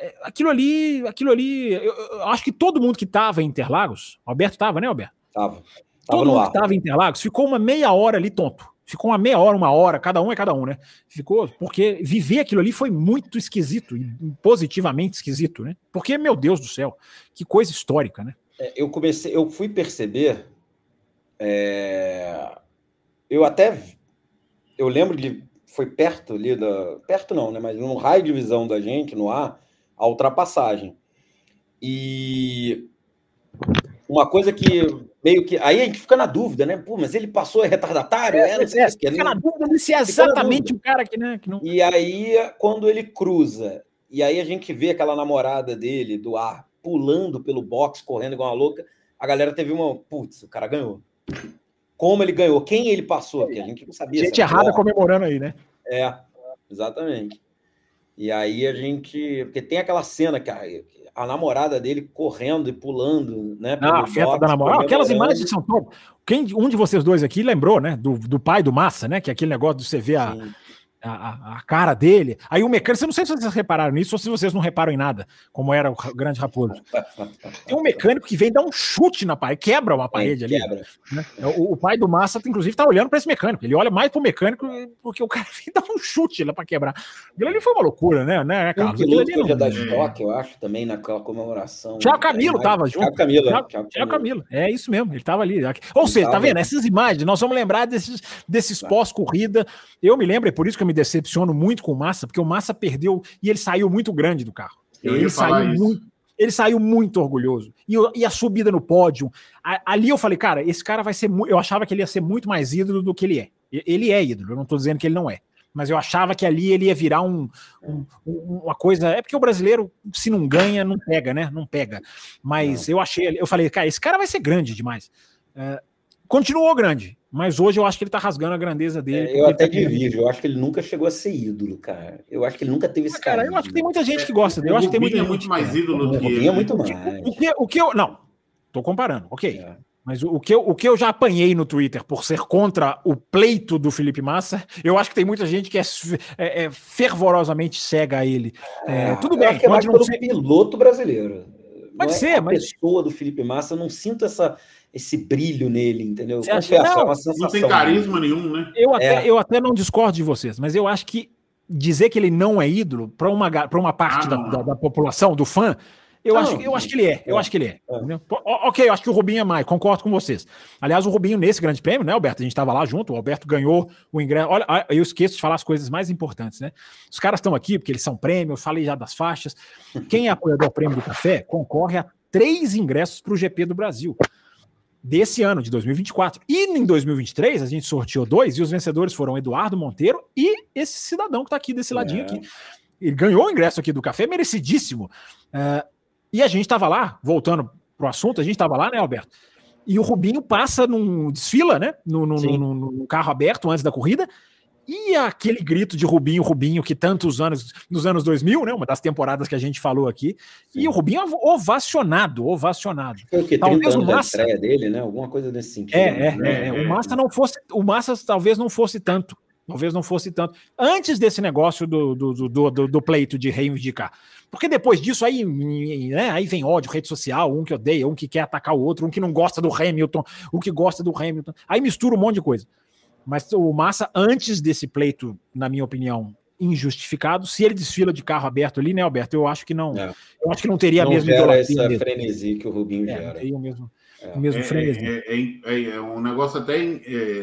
é, aquilo ali, aquilo ali, eu, eu, acho que todo mundo que estava em Interlagos, Alberto estava, né, Alberto? Tava. todo mundo ar. que estava em Interlagos ficou uma meia hora ali tonto. Ficou uma meia hora, uma hora, cada um é cada um, né? Ficou, porque viver aquilo ali foi muito esquisito, e positivamente esquisito, né? Porque, meu Deus do céu, que coisa histórica, né? É, eu comecei, eu fui perceber, é, eu até, eu lembro de, foi perto ali da, perto não, né? Mas no raio de visão da gente, no ar, a ultrapassagem. E uma coisa que meio que. Aí a gente fica na dúvida, né? Pô, mas ele passou é retardatário? É, é, é, fica na dúvida se é exatamente o cara que, né, que não. E aí, quando ele cruza, e aí a gente vê aquela namorada dele do ar pulando pelo box, correndo igual uma louca, a galera teve uma. Putz, o cara ganhou. Como ele ganhou? Quem ele passou? Porque a gente não sabia. Gente errada comemorando aí, né? É, exatamente. E aí a gente. Porque tem aquela cena que a, namorada dele correndo e pulando, né? Ah, a festa da namorada. Aquelas imagens são todas. Quem, um de vocês dois aqui lembrou, né? Do, do pai do Massa, né? Que é aquele negócio de você ver a, a, a, cara dele. Aí o mecânico, eu não sei se vocês repararam nisso ou se vocês não reparam em nada, como era o grande Raposo. Tem um mecânico que vem dar um chute na parede, quebra uma parede é, ali. Quebra. Né? O, o, pai do Massa, inclusive, tá olhando para esse mecânico. Ele olha mais pro mecânico porque o cara vem dar um chute lá para quebrar. Aquilo ali foi uma loucura, né, né Carlos? Piloto ali não... da Stock, eu acho, também naquela comoração. Tiago Camilo é, tava junto. Tiago Camilo. Tiago, Tiago Camilo. É isso mesmo, ele tava ali. Ou ele seja, tá tava... tá vendo? Essas imagens, nós vamos lembrar desses, desses pós-corrida. Eu me lembro, é por isso que eu me decepciono muito com o Massa, porque o Massa perdeu e ele saiu muito grande do carro. ele saiu isso. muito. Ele saiu muito orgulhoso. E, e a subida no pódio. A, ali eu falei, cara, esse cara vai ser. Eu achava que ele ia ser muito mais ídolo do que ele é. Ele é ídolo, eu não estou dizendo que ele não é. Mas eu achava que ali ele ia virar um, um, uma coisa. É porque o brasileiro, se não ganha, não pega, né? Não pega. Mas não. eu achei. Eu falei, cara, esse cara vai ser grande demais. É, continuou grande. Mas hoje eu acho que ele tá rasgando a grandeza dele. É, eu até tá divido, eu acho que ele nunca chegou a ser ídolo, cara. Eu acho que ele nunca teve esse cara. Eu acho que tem muita gente que gosta dele. Eu acho que tem muita é muito mais ídolo do que ele. É muito mais. O que, o que eu. Não, tô comparando, ok. É. Mas o, que eu, o que eu já apanhei no Twitter por ser contra o pleito do Felipe Massa, eu acho que tem muita gente que é, é, é fervorosamente cega a ele. É, tudo bem. Acho que é mais pelo ser... piloto brasileiro. Pode não ser, a mas. pessoa do Felipe Massa, eu não sinto essa esse brilho nele, entendeu? Confesso, é não, é uma sensação. Não tem carisma nenhum, né? Eu até, é. eu até não discordo de vocês, mas eu acho que dizer que ele não é ídolo para uma, uma parte ah, da, da, da, população, do fã, eu, não, acho, eu acho que ele é. Eu é. acho que ele é. é. Ok, eu acho que o Rubinho é mais, concordo com vocês. Aliás, o Rubinho, nesse grande prêmio, né, Alberto? A gente estava lá junto, o Alberto ganhou o ingresso. Olha, eu esqueço de falar as coisas mais importantes, né? Os caras estão aqui porque eles são prêmio, eu falei já das faixas. Quem é apoiador do prêmio do café concorre a três ingressos para o GP do Brasil desse ano, de 2024. E em 2023, a gente sorteou dois, e os vencedores foram Eduardo Monteiro e esse cidadão que está aqui desse ladinho é. aqui. Ele ganhou o ingresso aqui do café, merecidíssimo. Uh, e a gente estava lá, voltando para o assunto, a gente estava lá, né, Alberto? E o Rubinho passa num desfila, né? No, no, no, no, carro aberto antes da corrida, e aquele grito de Rubinho, Rubinho, que tantos anos, nos anos 2000, né? Uma das temporadas que a gente falou aqui. Sim. E o Rubinho ovacionado, ovacionado. Foi o que? Talvez o Massa... dele, né? Alguma coisa nesse sentido. É, né? é, é, é, O Massa não fosse, o Massa talvez não fosse tanto. Talvez não fosse tanto. Antes desse negócio do, do, do, do, do pleito de reivindicar. Porque depois disso aí, né, aí vem ódio, rede social, um que odeia, um que quer atacar o outro, um que não gosta do Hamilton, um que gosta do Hamilton. Aí mistura um monte de coisa. Mas o Massa, antes desse pleito, na minha opinião, injustificado, se ele desfila de carro aberto ali, né, Alberto? Eu acho que não. É. Eu acho que não teria não a mesma gera essa mesmo. frenesi que o Rubinho é, gera. Teria o mesmo, é. o mesmo é, frenesi. É, é, é, um negócio até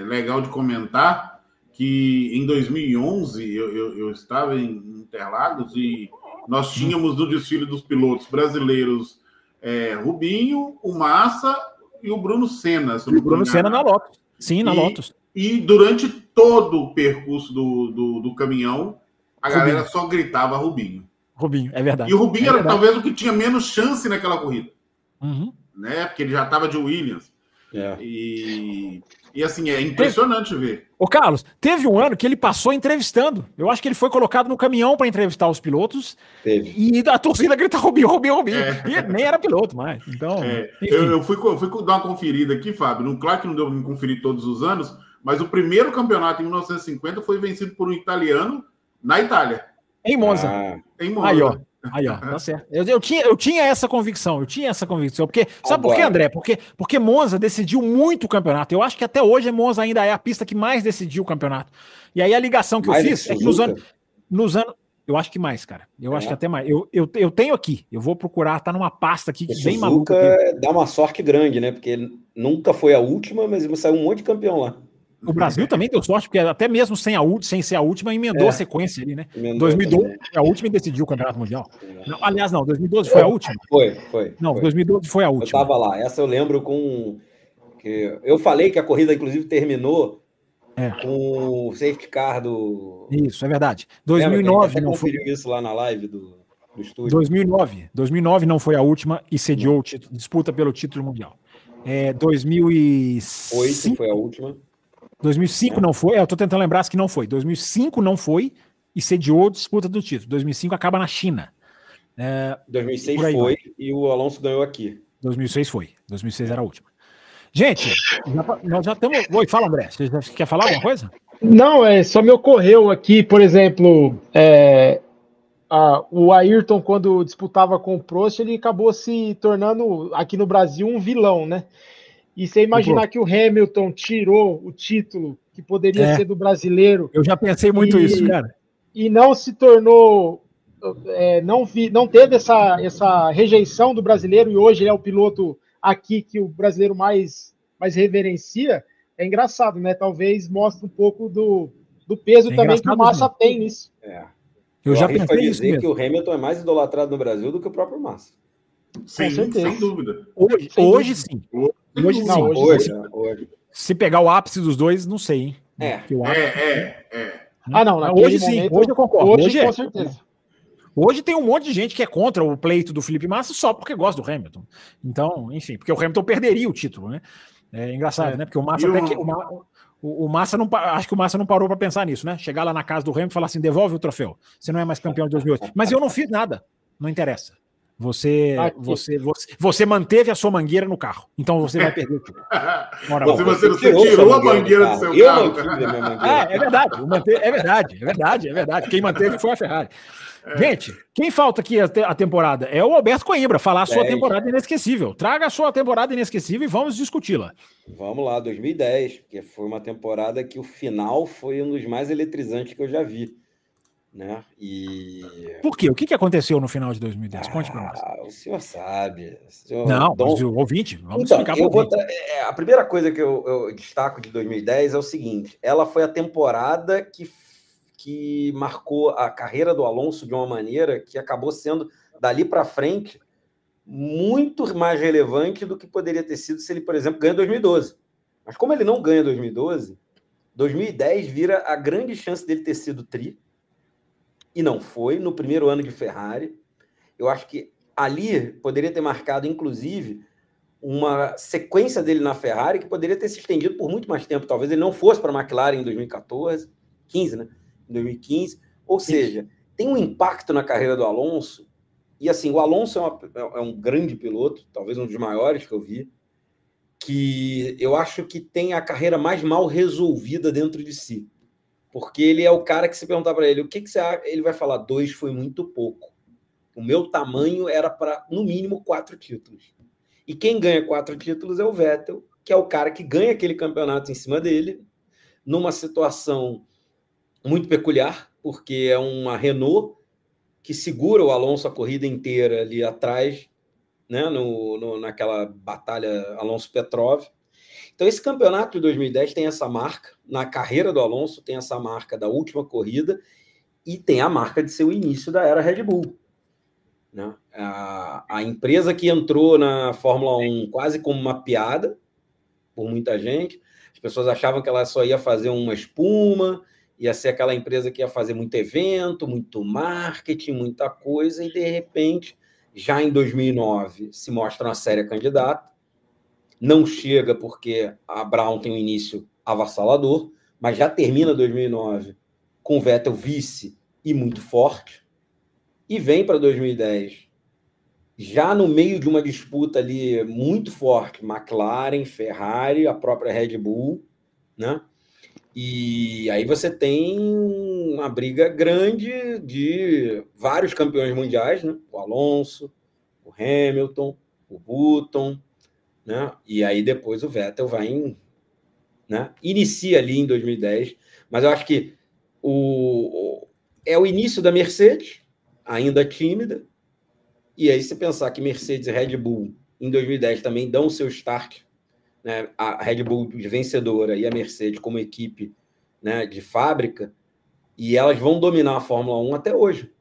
legal de comentar que em 2011 eu, eu, eu estava em Interlagos e nós tínhamos no desfile dos pilotos brasileiros é, Rubinho, o Massa e o Bruno Senna. O Bruno Senna na Lotus. Sim, na e, Lotus. E durante todo o percurso do, do, do caminhão, a Rubinho. galera só gritava Rubinho. Rubinho, é verdade. E o Rubinho é era verdade. talvez o que tinha menos chance naquela corrida. Uhum. Né? Porque ele já estava de Williams. É. E, e assim, é impressionante teve... ver. Ô, Carlos, teve um ano que ele passou entrevistando. Eu acho que ele foi colocado no caminhão para entrevistar os pilotos. Teve. E a torcida grita Rubinho, Rubinho, Rubinho. É. E nem era piloto mais. Então, é. eu, eu, fui, eu fui dar uma conferida aqui, Fábio. Claro que não deu me conferir todos os anos, mas o primeiro campeonato em 1950 foi vencido por um italiano na Itália. Em Monza. Ah. Em Monza. Aí, ó. Aí, ó, tá certo. Eu, eu, tinha, eu tinha essa convicção, eu tinha essa convicção. Porque, sabe por quê, André? Porque, porque Monza decidiu muito o campeonato. Eu acho que até hoje Monza ainda é a pista que mais decidiu o campeonato. E aí a ligação que mais eu fiz é que nos anos, nos anos. Eu acho que mais, cara. Eu é. acho que até mais. Eu, eu, eu tenho aqui, eu vou procurar, tá numa pasta aqui que bem maluca. dá uma sorte grande, né? Porque nunca foi a última, mas saiu um monte de campeão lá. O Brasil também deu sorte, porque até mesmo sem, a, sem ser a última, emendou é. a sequência ali, né? Emendou 2012 também. a última e decidiu o Campeonato Mundial. Não, aliás, não, 2012 foi a última? Foi, foi. Não, foi. 2012 foi a última. Eu tava lá. Essa eu lembro com. Que eu falei que a corrida, inclusive, terminou é. com o safety car do. Isso, é verdade. 2009 não foi. isso lá na live do, do estúdio. 2009. 2009 não foi a última e sediou o título, disputa pelo título mundial. É, 2005 Oito foi a última. 2005 não foi, é, eu tô tentando lembrar se que não foi. 2005 não foi e sediou disputa do título. 2005 acaba na China. É, 2006 foi vai. e o Alonso ganhou aqui. 2006 foi. 2006 era a última. Gente, já, nós já estamos. Oi, fala, André. Você quer falar alguma coisa? Não, é só me ocorreu aqui, por exemplo, é, a, o Ayrton, quando disputava com o Prost, ele acabou se tornando, aqui no Brasil, um vilão, né? E você imaginar que o Hamilton tirou o título que poderia é. ser do brasileiro. Eu já pensei muito e, isso, cara. E não se tornou. É, não, vi, não teve essa, essa rejeição do brasileiro, e hoje ele é o piloto aqui que o brasileiro mais, mais reverencia. É engraçado, né? Talvez mostre um pouco do, do peso é também que o Massa mesmo. tem nisso. É. Eu, Eu já pensei dizer isso que o Hamilton é mais idolatrado no Brasil do que o próprio Massa. Sim, sem dúvida. Hoje, sem hoje dúvida. sim. Hoje, não, sim. Hoje, hoje, Se pegar o ápice dos dois, não sei, hein? É, é, é, é. Ah, não, hoje sim, momento, hoje eu concordo. Hoje, hoje é. com certeza. Hoje tem um monte de gente que é contra o pleito do Felipe Massa só porque gosta do Hamilton. Então, enfim, porque o Hamilton perderia o título, né? É engraçado, é. né? Porque o Massa até que. O, o, Massa não. Acho que o Massa não parou para pensar nisso, né? Chegar lá na casa do Hamilton e falar assim: devolve o troféu. Você não é mais campeão de 2008. Mas eu não fiz nada. Não interessa. Você, você, você, você, manteve a sua mangueira no carro. Então você vai perder tudo. você, você, você tirou a mangueira do seu carro. É, é verdade. É verdade, é verdade, é verdade. Quem manteve foi a Ferrari. É. Gente, quem falta aqui a, a, temporada? É o Alberto Coimbra, falar a sua é. temporada inesquecível. Traga a sua temporada inesquecível e vamos discuti-la. Vamos lá, 2010, porque foi uma temporada que o final foi um dos mais eletrizantes que eu já vi né? E por quê? O que, que aconteceu no final de 2010? Conte para nós. Ah, o senhor sabe. O senhor Não, Dom... o ouvinte, vamos então, explicar para vou... É, A primeira coisa que eu, eu, destaco de 2010 é o seguinte: ela foi a temporada que, que marcou a carreira do Alonso de uma maneira que acabou sendo dali para frente muito mais relevante do que poderia ter sido se ele, por exemplo, ganha 2012. Mas como ele não ganha 2012, 2010 vira a grande chance dele ter sido tri e não foi no primeiro ano de Ferrari. Eu acho que ali poderia ter marcado, inclusive, uma sequência dele na Ferrari que poderia ter se estendido por muito mais tempo. Talvez ele não fosse para a McLaren em 2014, 15, né? Em 2015. Ou seja, tem um impacto na carreira do Alonso. E assim, o Alonso é, uma, é um grande piloto, talvez um dos maiores que eu vi, que eu acho que tem a carreira mais mal resolvida dentro de si. Porque ele é o cara que se perguntar para ele o que, que você acha, ele vai falar: dois foi muito pouco. O meu tamanho era para, no mínimo, quatro títulos. E quem ganha quatro títulos é o Vettel, que é o cara que ganha aquele campeonato em cima dele, numa situação muito peculiar, porque é uma Renault que segura o Alonso a corrida inteira ali atrás, né, no, no naquela batalha Alonso-Petrov. Então, esse campeonato de 2010 tem essa marca, na carreira do Alonso, tem essa marca da última corrida e tem a marca de ser o início da era Red Bull. Né? A, a empresa que entrou na Fórmula 1 quase como uma piada, por muita gente, as pessoas achavam que ela só ia fazer uma espuma, ia ser aquela empresa que ia fazer muito evento, muito marketing, muita coisa, e de repente, já em 2009, se mostra uma séria candidata. Não chega porque a Brown tem um início avassalador, mas já termina 2009 com Vettel vice e muito forte. E vem para 2010 já no meio de uma disputa ali muito forte, McLaren, Ferrari, a própria Red Bull, né? E aí você tem uma briga grande de vários campeões mundiais, né? O Alonso, o Hamilton, o Button, né? E aí depois o Vettel vai em, né? Inicia ali em 2010, mas eu acho que o, é o início da Mercedes, ainda tímida, e aí se pensar que Mercedes e Red Bull em 2010 também dão o seu start né, a Red Bull vencedora e a Mercedes como equipe né, de fábrica, e elas vão dominar a Fórmula 1 até hoje,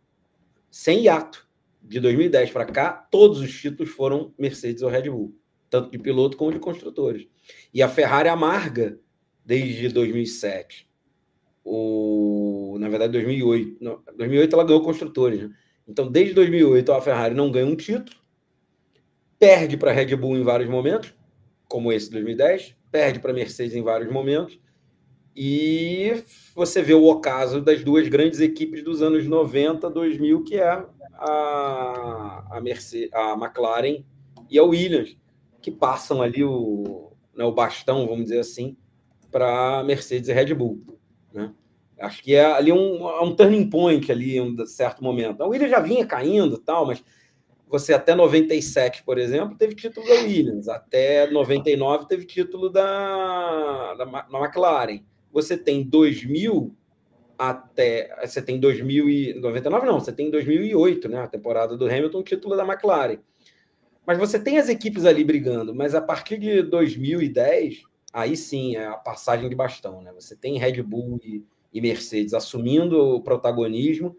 sem hiato. De 2010 para cá, todos os títulos foram Mercedes ou Red Bull, tanto de piloto como de construtores. E a Ferrari amarga desde 2007. O, na verdade, 2008. Não, 2008 ela ganhou construtores. Né? Então, desde 2008, a Ferrari não ganha um título, perde para a Red Bull em vários momentos, como esse 2010, perde para a Mercedes em vários momentos, e você vê o ocaso das duas grandes equipes dos anos 90, 2000, que é a, a, Mercedes, a McLaren e a Williams, que passam ali o, né, o bastão, vamos dizer assim, para Mercedes e Red Bull. Né? Acho que é ali um, um turning point ali, um certo momento. A Williams já vinha caindo tal, mas você até 97, por exemplo, teve título da Williams, até 99 teve título da, da, da McLaren. Você tem 2000 até você tem 2099 não, você tem 2008, né, a temporada do Hamilton, título da McLaren. Mas você tem as equipes ali brigando, mas a partir de 2010, aí sim é a passagem de bastão, né? Você tem Red Bull e, e Mercedes assumindo o protagonismo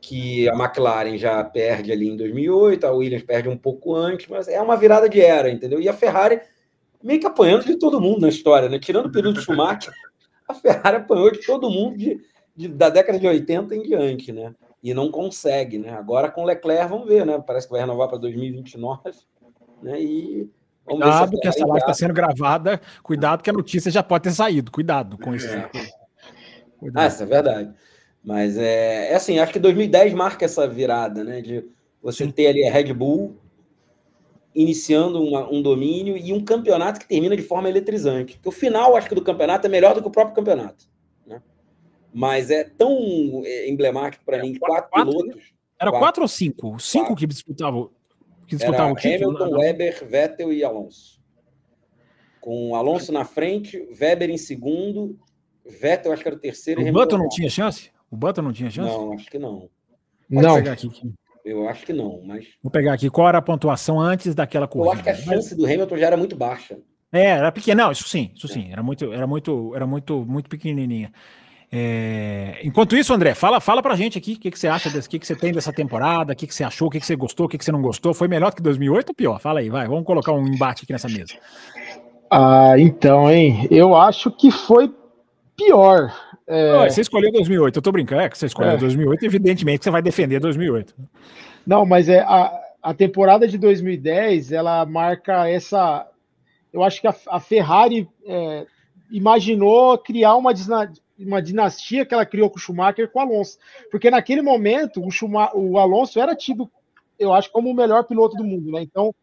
que a McLaren já perde ali em 2008, a Williams perde um pouco antes, mas é uma virada de era, entendeu? E a Ferrari meio que apanhando de todo mundo na história, né? Tirando o período de Schumacher, a Ferrari apanhou de todo mundo de, de, da década de 80 em diante, né? E não consegue, né? Agora com Leclerc, vamos ver, né? Parece que vai renovar para 2029, né? E Vamos cuidado que essa live está sendo gravada. Cuidado que a notícia já pode ter saído. Cuidado com isso. É. Ah, isso é verdade. Mas é, é assim, acho que 2010 marca essa virada, né? De você Sim. ter ali a Red Bull iniciando uma, um domínio e um campeonato que termina de forma eletrizante. Porque o final, acho que do campeonato é melhor do que o próprio campeonato. Né? Mas é tão é, emblemático para mim, quatro, quatro pilotos. Era quatro, quatro ou cinco? Cinco quatro. que disputavam, que disputavam o título. Hamilton, não. Weber, Vettel e Alonso. Com Alonso na frente, Weber em segundo, Vettel acho que era o terceiro. O Button não tinha chance? O Button não tinha chance? Não, acho que não. Pode não. Pegar aqui. Eu acho que não, mas. Vou pegar aqui. Qual era a pontuação antes daquela corrida? Eu acho que a chance do Hamilton já era muito baixa. É, era pequena. Não, isso sim, isso sim. Era muito, era muito, era muito, muito pequenininha. É... Enquanto isso, André, fala, fala pra gente aqui o que, que você acha, o que, que você tem dessa temporada, o que, que você achou, o que, que você gostou, o que, que você não gostou. Foi melhor que 2008 ou pior? Fala aí, vai, vamos colocar um embate aqui nessa mesa. Ah, então, hein, eu acho que foi pior. É... você escolheu 2008, eu tô brincando, é que você escolheu é. 2008, evidentemente você vai defender 2008. Não, mas é a, a temporada de 2010, ela marca essa. Eu acho que a, a Ferrari é, imaginou criar uma, uma dinastia que ela criou com o Schumacher com o Alonso. Porque naquele momento, o, o Alonso era tido, eu acho, como o melhor piloto do mundo, né? Então,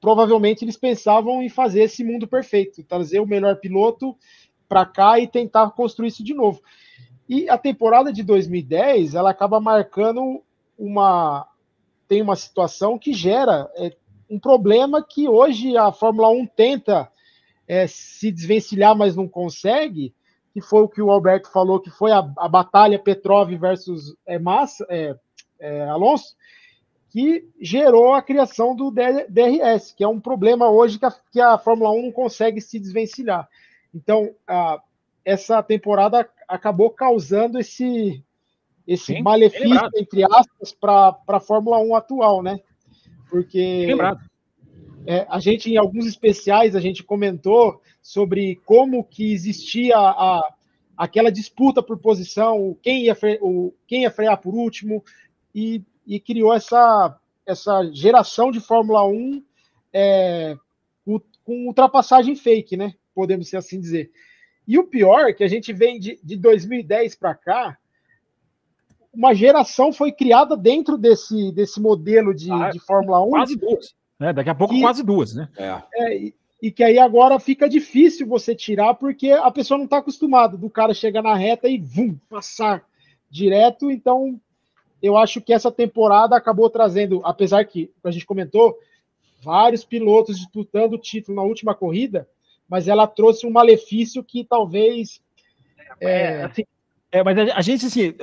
provavelmente eles pensavam em fazer esse mundo perfeito, trazer o melhor piloto para cá e tentar construir isso de novo. E a temporada de 2010, ela acaba marcando uma tem uma situação que gera é, um problema que hoje a Fórmula 1 tenta é, se desvencilhar, mas não consegue, que foi o que o Alberto falou, que foi a, a batalha Petrov versus é, Massa, é, é, Alonso, que gerou a criação do DRS, que é um problema hoje que a, que a Fórmula 1 não consegue se desvencilhar. Então, a, essa temporada acabou causando esse, esse Sim, malefício, entre aspas, para a Fórmula 1 atual, né? Porque é, a gente, em alguns especiais, a gente comentou sobre como que existia a, aquela disputa por posição, quem ia, fre, o, quem ia frear por último, e, e criou essa, essa geração de Fórmula 1 é, com, com ultrapassagem fake, né? Podemos assim dizer. E o pior é que a gente vem de, de 2010 para cá, uma geração foi criada dentro desse, desse modelo de, ah, de Fórmula 1. Quase duas. Né? Daqui a pouco, que, quase duas, né? É. é e, e, que aí agora fica difícil você tirar, porque a pessoa não está acostumada do cara chegar na reta e vum, passar direto. Então, eu acho que essa temporada acabou trazendo, apesar que, a gente comentou, vários pilotos disputando o título na última corrida, mas ela trouxe um malefício que talvez. É, é, assim, é, mas a, a, gente, assim,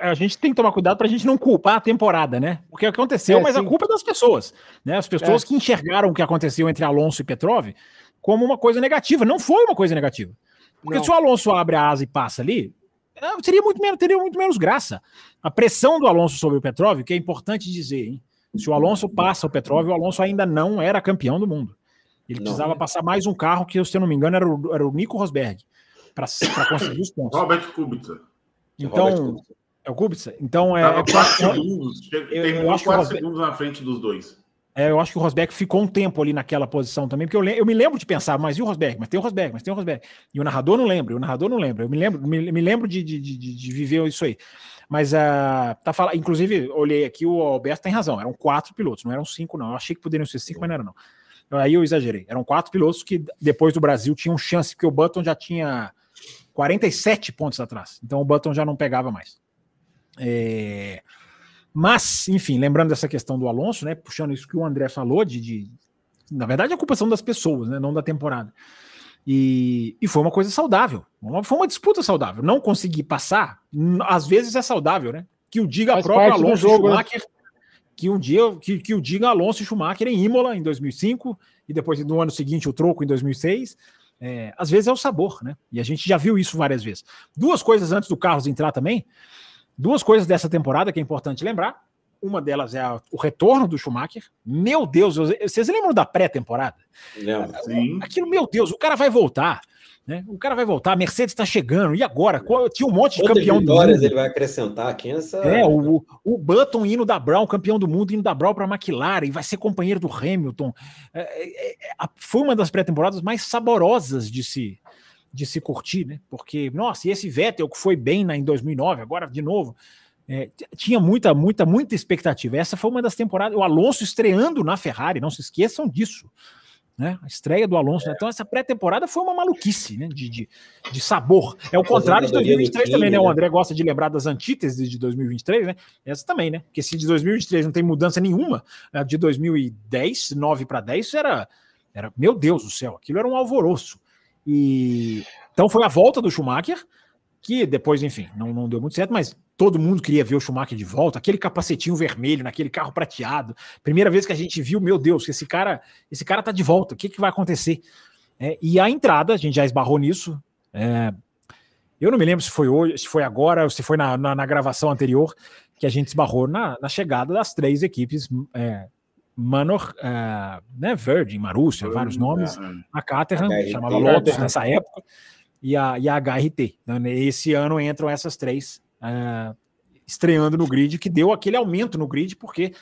a, a, gente tem que tomar cuidado para a gente não culpar a temporada, né? Porque aconteceu, é, mas sim. a culpa é das pessoas, né? As pessoas é. que enxergaram o que aconteceu entre Alonso e Petrov como uma coisa negativa. Não foi uma coisa negativa. Porque não. se o Alonso abre a asa e passa ali, é, seria muito menos, teria muito menos graça. A pressão do Alonso sobre o Petrov, que é importante dizer, hein? Se o Alonso passa o Petrov, o Alonso ainda não era campeão do mundo. Ele não, precisava passar mais um carro que, se eu não me engano, era o, era o Nico Rosberg para conseguir os pontos. Robert Kubica. Então, é o Kubica? Então é. Tava 4 segundos, terminou 4 segundos na frente dos dois. É, eu acho que o Rosberg ficou um tempo ali naquela posição também, porque eu, eu me lembro de pensar, mas e o Rosberg? Mas tem o Rosberg, mas tem o Rosberg. E o narrador não lembra, o narrador não lembra. Eu me lembro, me, me lembro de, de, de, de, viver isso aí. Mas, uh, tá falando, inclusive, olhei aqui, o Alberto tem razão, eram quatro pilotos, não eram cinco, não. Eu achei que poderiam ser cinco, mas não era, não. Aí eu exagerei. Eram quatro pilotos que depois do Brasil tinham chance, porque o Button já tinha 47 pontos atrás. Então o Button já não pegava mais. É... Mas, enfim, lembrando dessa questão do Alonso, né? Puxando isso que o André falou, de, de... na verdade, a culpa são das pessoas, né? Não da temporada. E, e foi uma coisa saudável. Foi uma disputa saudável. Não conseguir passar, às vezes é saudável, né? Que o diga Faz próprio Alonso jogo, né? Schumacher. Né? que um dia que, que o diga Alonso Schumacher em Imola em 2005 e depois no ano seguinte o troco em 2006. É, às vezes é o sabor, né? E a gente já viu isso várias vezes. Duas coisas antes do Carlos entrar também. Duas coisas dessa temporada que é importante lembrar. Uma delas é a, o retorno do Schumacher. Meu Deus, vocês lembram da pré-temporada? Sim. Aquilo, meu Deus, o cara vai voltar. Né? O cara vai voltar, a Mercedes está chegando, e agora? Tinha um monte de Quantas campeão do mundo. ele vai acrescentar aqui essa. É, o, o Button indo da Brown, campeão do mundo, indo da Brown para a McLaren, e vai ser companheiro do Hamilton. É, é, é, foi uma das pré-temporadas mais saborosas de se, de se curtir, né? Porque, nossa, e esse Vettel que foi bem na, em 2009, agora de novo. É, tinha muita, muita, muita expectativa. Essa foi uma das temporadas. O Alonso estreando na Ferrari, não se esqueçam disso né? A estreia do Alonso. Né? Então, essa pré-temporada foi uma maluquice, né? De, de, de sabor. É o contrário de 2023 também, né? O né? André gosta de lembrar das antíteses de 2023, né? Essa também, né? Porque se de 2023 não tem mudança nenhuma, de 2010, 9 para 10, era, era. Meu Deus do céu, aquilo era um alvoroço. E então foi a volta do Schumacher, que depois, enfim, não, não deu muito certo, mas todo mundo queria ver o Schumacher de volta, aquele capacetinho vermelho naquele carro prateado. Primeira vez que a gente viu, meu Deus, esse cara, esse cara tá de volta, o que, que vai acontecer? É, e a entrada, a gente já esbarrou nisso. É, eu não me lembro se foi hoje, se foi agora, ou se foi na, na, na gravação anterior, que a gente esbarrou na, na chegada das três equipes. É, Manor, uh, né, Virgin, Marúcia, vários nomes, é. a Caterham, chamava Lotus nessa época, e a, e a HRT. Então, esse ano entram essas três uh, estreando no grid, que deu aquele aumento no grid, porque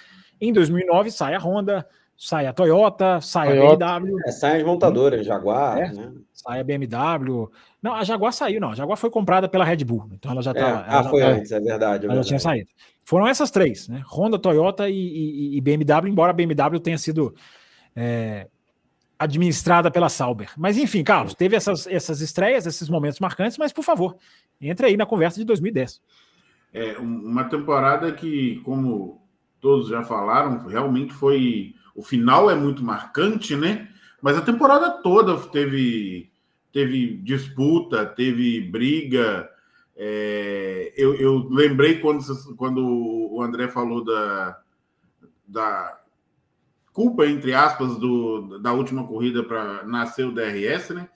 em 2009 sai a Honda, sai a Toyota, sai Toyota. a BMW. É, sai as montadoras, Jaguar, é, né? Sai a BMW. Não, a Jaguar saiu, não. A Jaguar foi comprada pela Red Bull, então ela já tá. ah, foi já, antes, é verdade. É ela já tinha saído. Foram essas três, né? Honda, Toyota e, e, e BMW, embora a BMW tenha sido. É, administrada pela Sauber. Mas enfim, Carlos, teve essas, essas estreias, esses momentos marcantes, mas por favor, entre aí na conversa de 2010. É uma temporada que, como todos já falaram, realmente foi. O final é muito marcante, né? Mas a temporada toda teve, teve disputa, teve briga. É, eu, eu, lembrei quando, quando o André falou da, da culpa, entre aspas, do, da última corrida para nascer o DRS, né?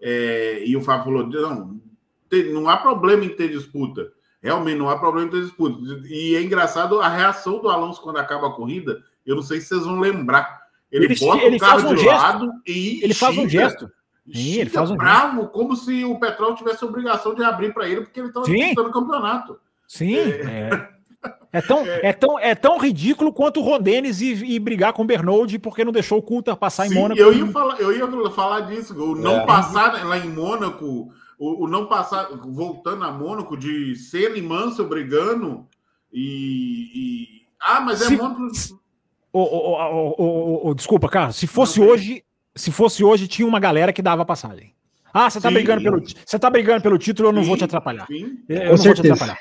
É, e o Fábio falou: não, tem, não há problema em ter disputa. Realmente não há problema em ter disputa. E é engraçado a reação do Alonso quando acaba a corrida. Eu não sei se vocês vão lembrar. Ele, ele bota ele o carro um de gesto. lado e ele faz um gesto. Sim, ele faz um bravo, gesto. como se o Petrol tivesse obrigação de abrir para ele, porque ele estava disputando o campeonato. Sim, é. é. É tão, é. é, tão, é tão ridículo quanto o Rodenes e, e brigar com o Bernold porque não deixou o Coulter passar Sim, em Mônaco. Eu ia falar, eu ia falar disso. O não é. passar lá em Mônaco, o, o, não passar, voltando a Mônaco, de Senna e Mansell brigando e, e. Ah, mas é Se... Mônaco. Oh, oh, oh, oh, desculpa, cara. Se fosse hoje, se fosse hoje, tinha uma galera que dava passagem. Ah, você tá brigando pelo, você tá brigando pelo título, eu não sim, vou te atrapalhar. Sim. Eu Com não certeza. vou te atrapalhar.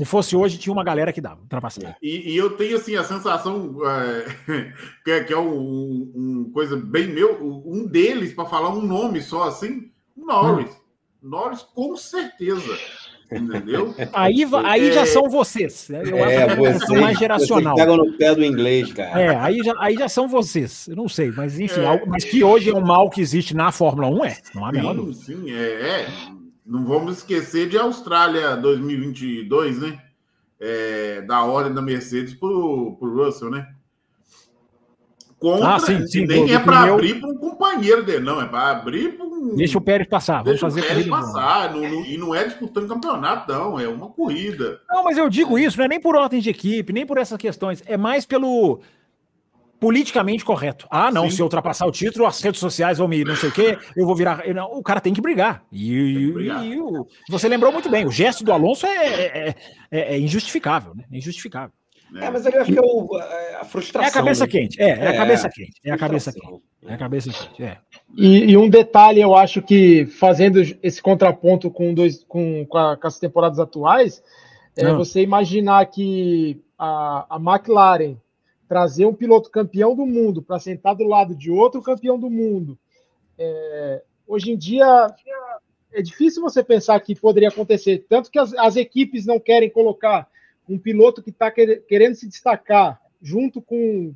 Se fosse hoje, tinha uma galera que dava ultrapassagem. E, e eu tenho assim a sensação é, que, é, que é um, um, coisa bem meu, um deles para falar um nome só assim, Norris. Hum. Norris com certeza. Entendeu? Aí, aí é... já são vocês. Eu é, acho que é você, mais geracional. Pegam no pé do inglês, cara. É, aí já, aí já são vocês. Eu não sei, mas enfim, é... mas que hoje é um mal que existe na Fórmula 1 é. Não há menor dúvida. Sim, é, é. Não vamos esquecer de Austrália 2022, né? É, da ordem da Mercedes para o Russell, né? Contra, ah, sim, sim, nem é para abrir para um companheiro dele, não, é para abrir para um. Deixa o Pérez passar, vamos fazer o Pérez passar, não, não, e não é disputando campeonato, não, é uma corrida. Não, mas eu digo isso, não é nem por ordem de equipe, nem por essas questões, é mais pelo politicamente correto. Ah, não, Sim. se eu ultrapassar o título, as redes sociais vão me não sei o quê, eu vou virar. Não, o cara tem que brigar. E, que brigar. e, o, você lembrou muito bem, o gesto do Alonso é, é, é, é injustificável, né? É injustificável. É, mas eu acho que é o, a frustração. É a cabeça né? quente, é, é, a cabeça quente, é a cabeça quente. É a cabeça quente, é. E, e, um detalhe, eu acho que fazendo esse contraponto com, dois, com, com, a, com as temporadas atuais, é você imaginar que a, a McLaren trazer um piloto campeão do mundo para sentar do lado de outro campeão do mundo. É, hoje em dia é difícil você pensar que poderia acontecer, tanto que as, as equipes não querem colocar um piloto que está querendo se destacar junto com,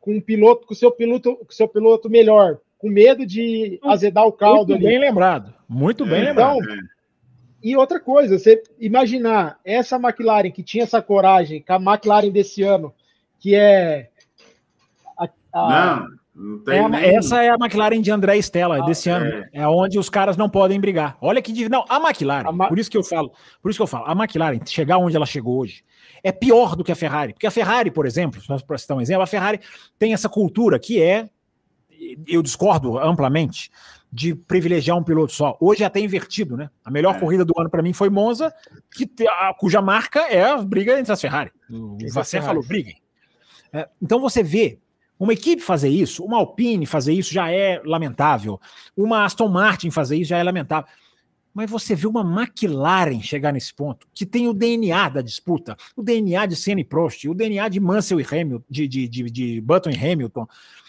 com um piloto, com o seu piloto, com seu piloto melhor, com medo de azedar o caldo. Muito ali. bem lembrado, muito bem então, lembrado. E outra coisa, você imaginar essa McLaren que tinha essa coragem, com a McLaren desse ano, que é. A, a, não, não tem é, nem... Essa é a McLaren de André Stella ah, desse ano. É. é onde os caras não podem brigar. Olha que. Não, a McLaren, a Ma... por isso que eu falo, por isso que eu falo, a McLaren chegar onde ela chegou hoje é pior do que a Ferrari. Porque a Ferrari, por exemplo, para citar um exemplo, a Ferrari tem essa cultura que é. Eu discordo amplamente de privilegiar um piloto só. Hoje é até invertido, né? A melhor é. corrida do ano para mim foi Monza, que, a, cuja marca é a briga entre as Ferrari. O Vasser falou: briguem. É, então você vê uma equipe fazer isso, uma Alpine fazer isso já é lamentável, uma Aston Martin fazer isso já é lamentável. Mas você vê uma McLaren chegar nesse ponto, que tem o DNA da disputa, o DNA de Senna e Prost, o DNA de Mansell e Hamilton, de, de, de, de Button e Hamilton.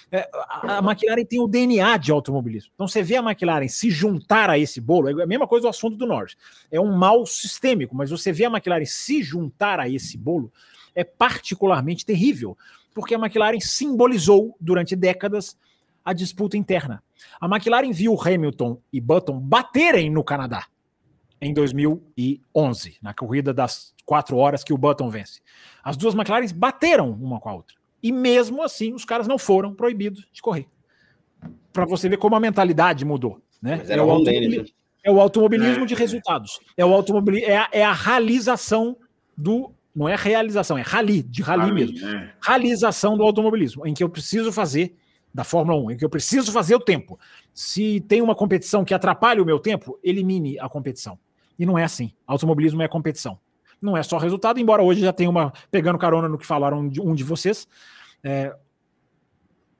É, a, a McLaren tem o DNA de automobilismo. Então você vê a McLaren se juntar a esse bolo, é a mesma coisa do assunto do Norris. É um mal sistêmico, mas você vê a McLaren se juntar a esse bolo, é particularmente terrível, porque a McLaren simbolizou durante décadas a disputa interna. A McLaren viu Hamilton e Button baterem no Canadá em 2011, na corrida das quatro horas que o Button vence. As duas McLarens bateram uma com a outra. E mesmo assim, os caras não foram proibidos de correr. Para você ver como a mentalidade mudou. Né? É, o automobilismo, é o automobilismo de resultados. É, o automobilismo, é, a, é a realização do não é realização, é rally, de rally, rally mesmo. É. Realização do automobilismo, em que eu preciso fazer da Fórmula 1, em que eu preciso fazer o tempo. Se tem uma competição que atrapalha o meu tempo, elimine a competição. E não é assim. Automobilismo é competição. Não é só resultado, embora hoje já tenha uma. Pegando carona no que falaram de um de vocês. É,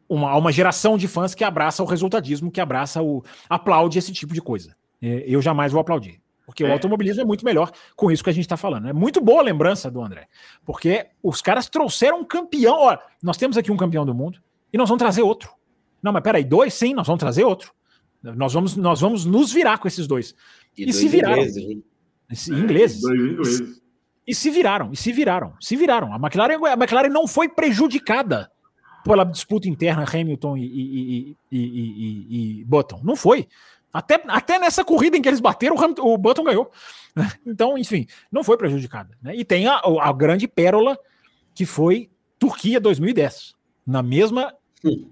uma, uma geração de fãs que abraça o resultadismo, que abraça o. aplaude esse tipo de coisa. É, eu jamais vou aplaudir. Porque é. o automobilismo é muito melhor com isso que a gente está falando. É muito boa a lembrança do André. Porque os caras trouxeram um campeão. Olha, nós temos aqui um campeão do mundo e nós vamos trazer outro. Não, mas peraí, dois sim, nós vamos trazer outro. Nós vamos, nós vamos nos virar com esses dois. E, e dois se viraram. Ingleses. É, ingleses. Dois ingleses. E se viraram, e se viraram, se viraram. A McLaren, a McLaren não foi prejudicada pela disputa interna Hamilton e, e, e, e, Button. Não foi. Até, até nessa corrida em que eles bateram, o, Button ganhou. Então, enfim, não foi prejudicada. Né? E tem a, a grande pérola que foi Turquia 2010. Na mesma hum.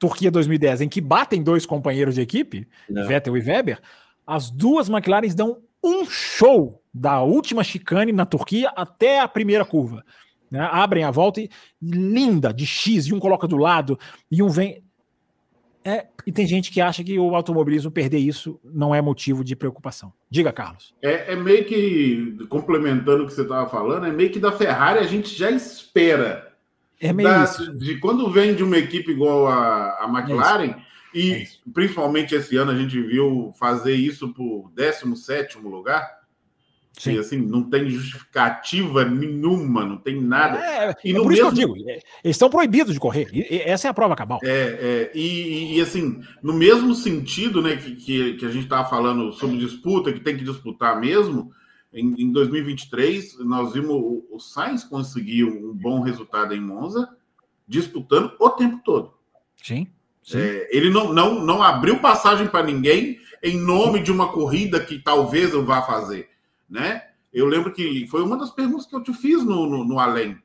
Turquia 2010, em que batem dois companheiros de equipe, não. Vettel e Weber, as duas McLarens dão um show da última chicane na Turquia até a primeira curva. Né? Abrem a volta e linda, de X, e um coloca do lado, e um vem. É, e tem gente que acha que o automobilismo perder isso não é motivo de preocupação. Diga, Carlos. É, é meio que, complementando o que você estava falando, é meio que da Ferrari a gente já espera. É meio da, isso. De quando vem de uma equipe igual a, a McLaren, é e é principalmente esse ano a gente viu fazer isso por 17 lugar. Sim. E assim, não tem justificativa nenhuma, não tem nada. É, e é por mesmo... isso que eu digo, é, eles estão proibidos de correr. E, essa é a prova cabal. É, é e, e, assim, no mesmo sentido né, que, que, que a gente estava falando sobre disputa, que tem que disputar mesmo, em, em 2023 nós vimos o, o Sainz conseguir um bom resultado em Monza, disputando o tempo todo. Sim. É, ele não, não, não abriu passagem para ninguém em nome de uma corrida que talvez eu vá fazer, né? Eu lembro que foi uma das perguntas que eu te fiz no, no, no Além.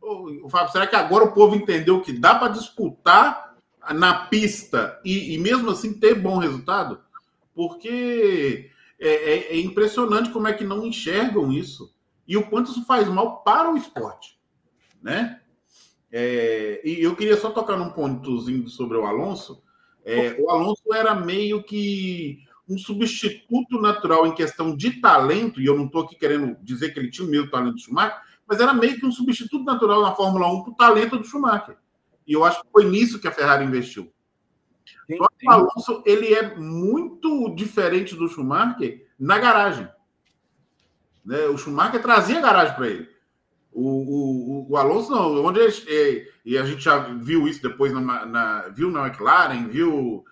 O Fábio, será que agora o povo entendeu que dá para disputar na pista e, e, mesmo assim ter bom resultado? Porque é, é, é impressionante como é que não enxergam isso e o quanto isso faz mal para o esporte, né? É, e eu queria só tocar num pontozinho sobre o Alonso. É, o Alonso era meio que um substituto natural em questão de talento, e eu não estou aqui querendo dizer que ele tinha o mesmo talento do Schumacher, mas era meio que um substituto natural na Fórmula 1 para o talento do Schumacher. E eu acho que foi nisso que a Ferrari investiu. Sim, Só que o Alonso ele é muito diferente do Schumacher na garagem. Né? O Schumacher trazia a garagem para ele. O, o, o Alonso não, onde é, e a gente já viu isso depois na, na, viu na McLaren, viu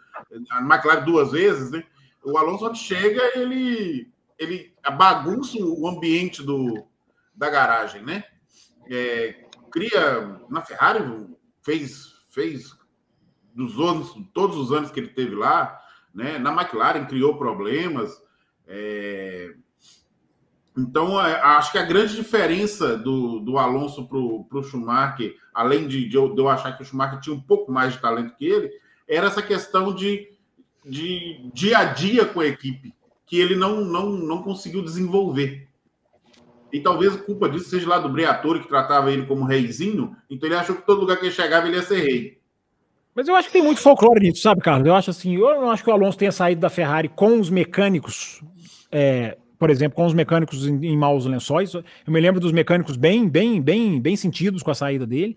na McLaren duas vezes, né? O Alonso chega, ele ele bagunça o ambiente do, da garagem, né? É, cria na Ferrari fez fez dos anos todos os anos que ele teve lá, né? Na McLaren criou problemas. É, então, é, acho que a grande diferença do, do Alonso para o Schumacher, além de, de, eu, de, eu, achar que o Schumacher tinha um pouco mais de talento que ele, era essa questão de, de dia a dia com a equipe, que ele não, não, não conseguiu desenvolver. E talvez a culpa disso seja lá do Briatore, que tratava ele como reizinho, então ele achou que todo lugar que ele chegava ele ia ser rei. Mas eu acho que tem muito folclore nisso, sabe, Carlos? Eu acho assim, eu não acho que o Alonso tenha saído da Ferrari com os mecânicos é, por exemplo, com os mecânicos em, em maus lençóis. Eu me lembro dos mecânicos bem, bem, bem, bem sentidos com a saída dele.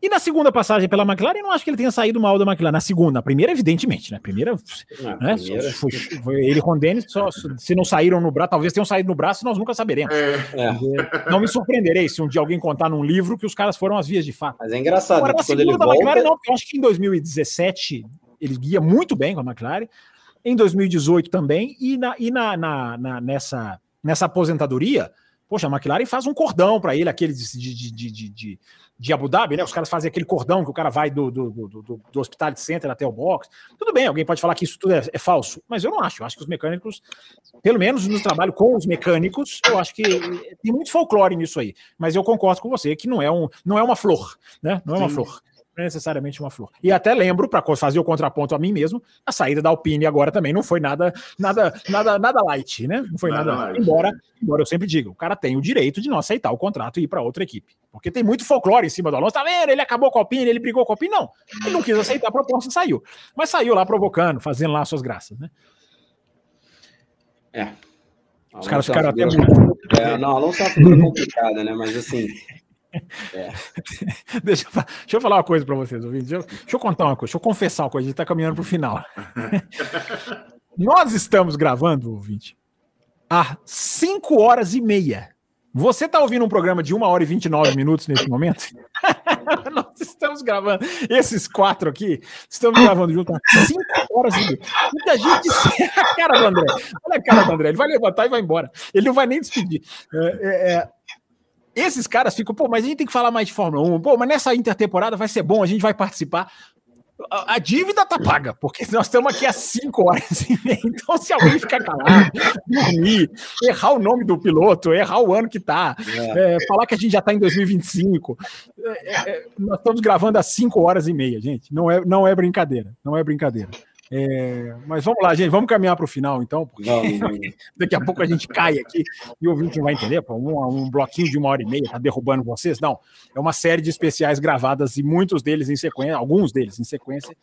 E na segunda passagem pela McLaren, eu não acho que ele tenha saído mal da McLaren. Na segunda, na primeira, evidentemente, né? A primeira, né? primeira... Foi, foi, ele com o Dennis, só, se não saíram no braço, talvez tenham saído no braço, nós nunca saberemos. É. é. Não me surpreenderei se um dia alguém contar num livro que os caras foram às vias de fato. Mas é engraçado. Agora, na segunda da volta... McLaren, não, eu acho que em 2017 ele guia muito bem com a McLaren em 2018 também, e, na, e na, na, na nessa, nessa aposentadoria, poxa, a McLaren faz um cordão para ele, aquele de, de, de, de, de Abu Dhabi, né? Os caras fazem aquele cordão que o cara vai do, do, do, do, do Hospital Center até o box. Tudo bem, alguém pode falar que isso tudo é, é, falso, mas eu não acho. Eu acho que os mecânicos, pelo menos no trabalho com os mecânicos, eu acho que tem muito folclore nisso aí. Mas eu concordo com você que não é, um, não é uma flor, né? Não é uma Sim. flor não é necessariamente uma flor. E até lembro, para fazer o contraponto a mim mesmo, a saída da Alpine agora também não foi nada nada nada nada light, né? Não foi nada, nada embora, embora eu sempre diga, o cara tem o direito de não aceitar o contrato e ir para outra equipe. Porque tem muito folclore em cima do Alonso. Tá vendo? Ele acabou com a Alpine, ele brigou com a Alpine. Não, ele não quis aceitar a proposta e saiu. Mas saiu lá provocando, fazendo lá suas graças, né? É. Os caras ficaram até muito. É, não, Alonso é uma figura complicada, né? Mas assim, É. deixa, eu, deixa, eu, falar uma coisa para vocês, ouvintes. Deixa, deixa, eu contar uma coisa, deixa eu confessar uma coisa, a gente está caminhando para o final. Nós estamos gravando, ouvinte, há 5 horas e meia. Você está ouvindo um programa de 1 hora e 29 minutos nesse momento? Nós estamos gravando, esses quatro aqui, estamos gravando junto há 5 horas e meia. Muita gente. a cara do André. Olha a cara do André, ele vai levantar e vai embora. Ele não vai nem despedir. É, é, é esses caras ficam, pô, mas a gente tem que falar mais de Fórmula 1. Pô, mas nessa intertemporada vai ser bom, a gente vai participar. A, a dívida tá paga, porque nós estamos aqui há cinco horas e meia. Então, se alguém ficar calado, dormir, errar o nome do piloto, errar o ano que tá, é. É, falar que a gente já tá em 2025, é, é, nós estamos gravando há cinco horas e meia, gente. Não é, não é brincadeira, não é brincadeira. É, mas vamos lá, gente, vamos caminhar para o final, então, porque daqui a pouco a gente cai aqui e o ouvinte não vai entender. Pô, um, um, bloquinho de uma hora e meia está derrubando vocês. Não, é uma série de especiais gravadas e muitos deles em sequência, alguns deles em sequência.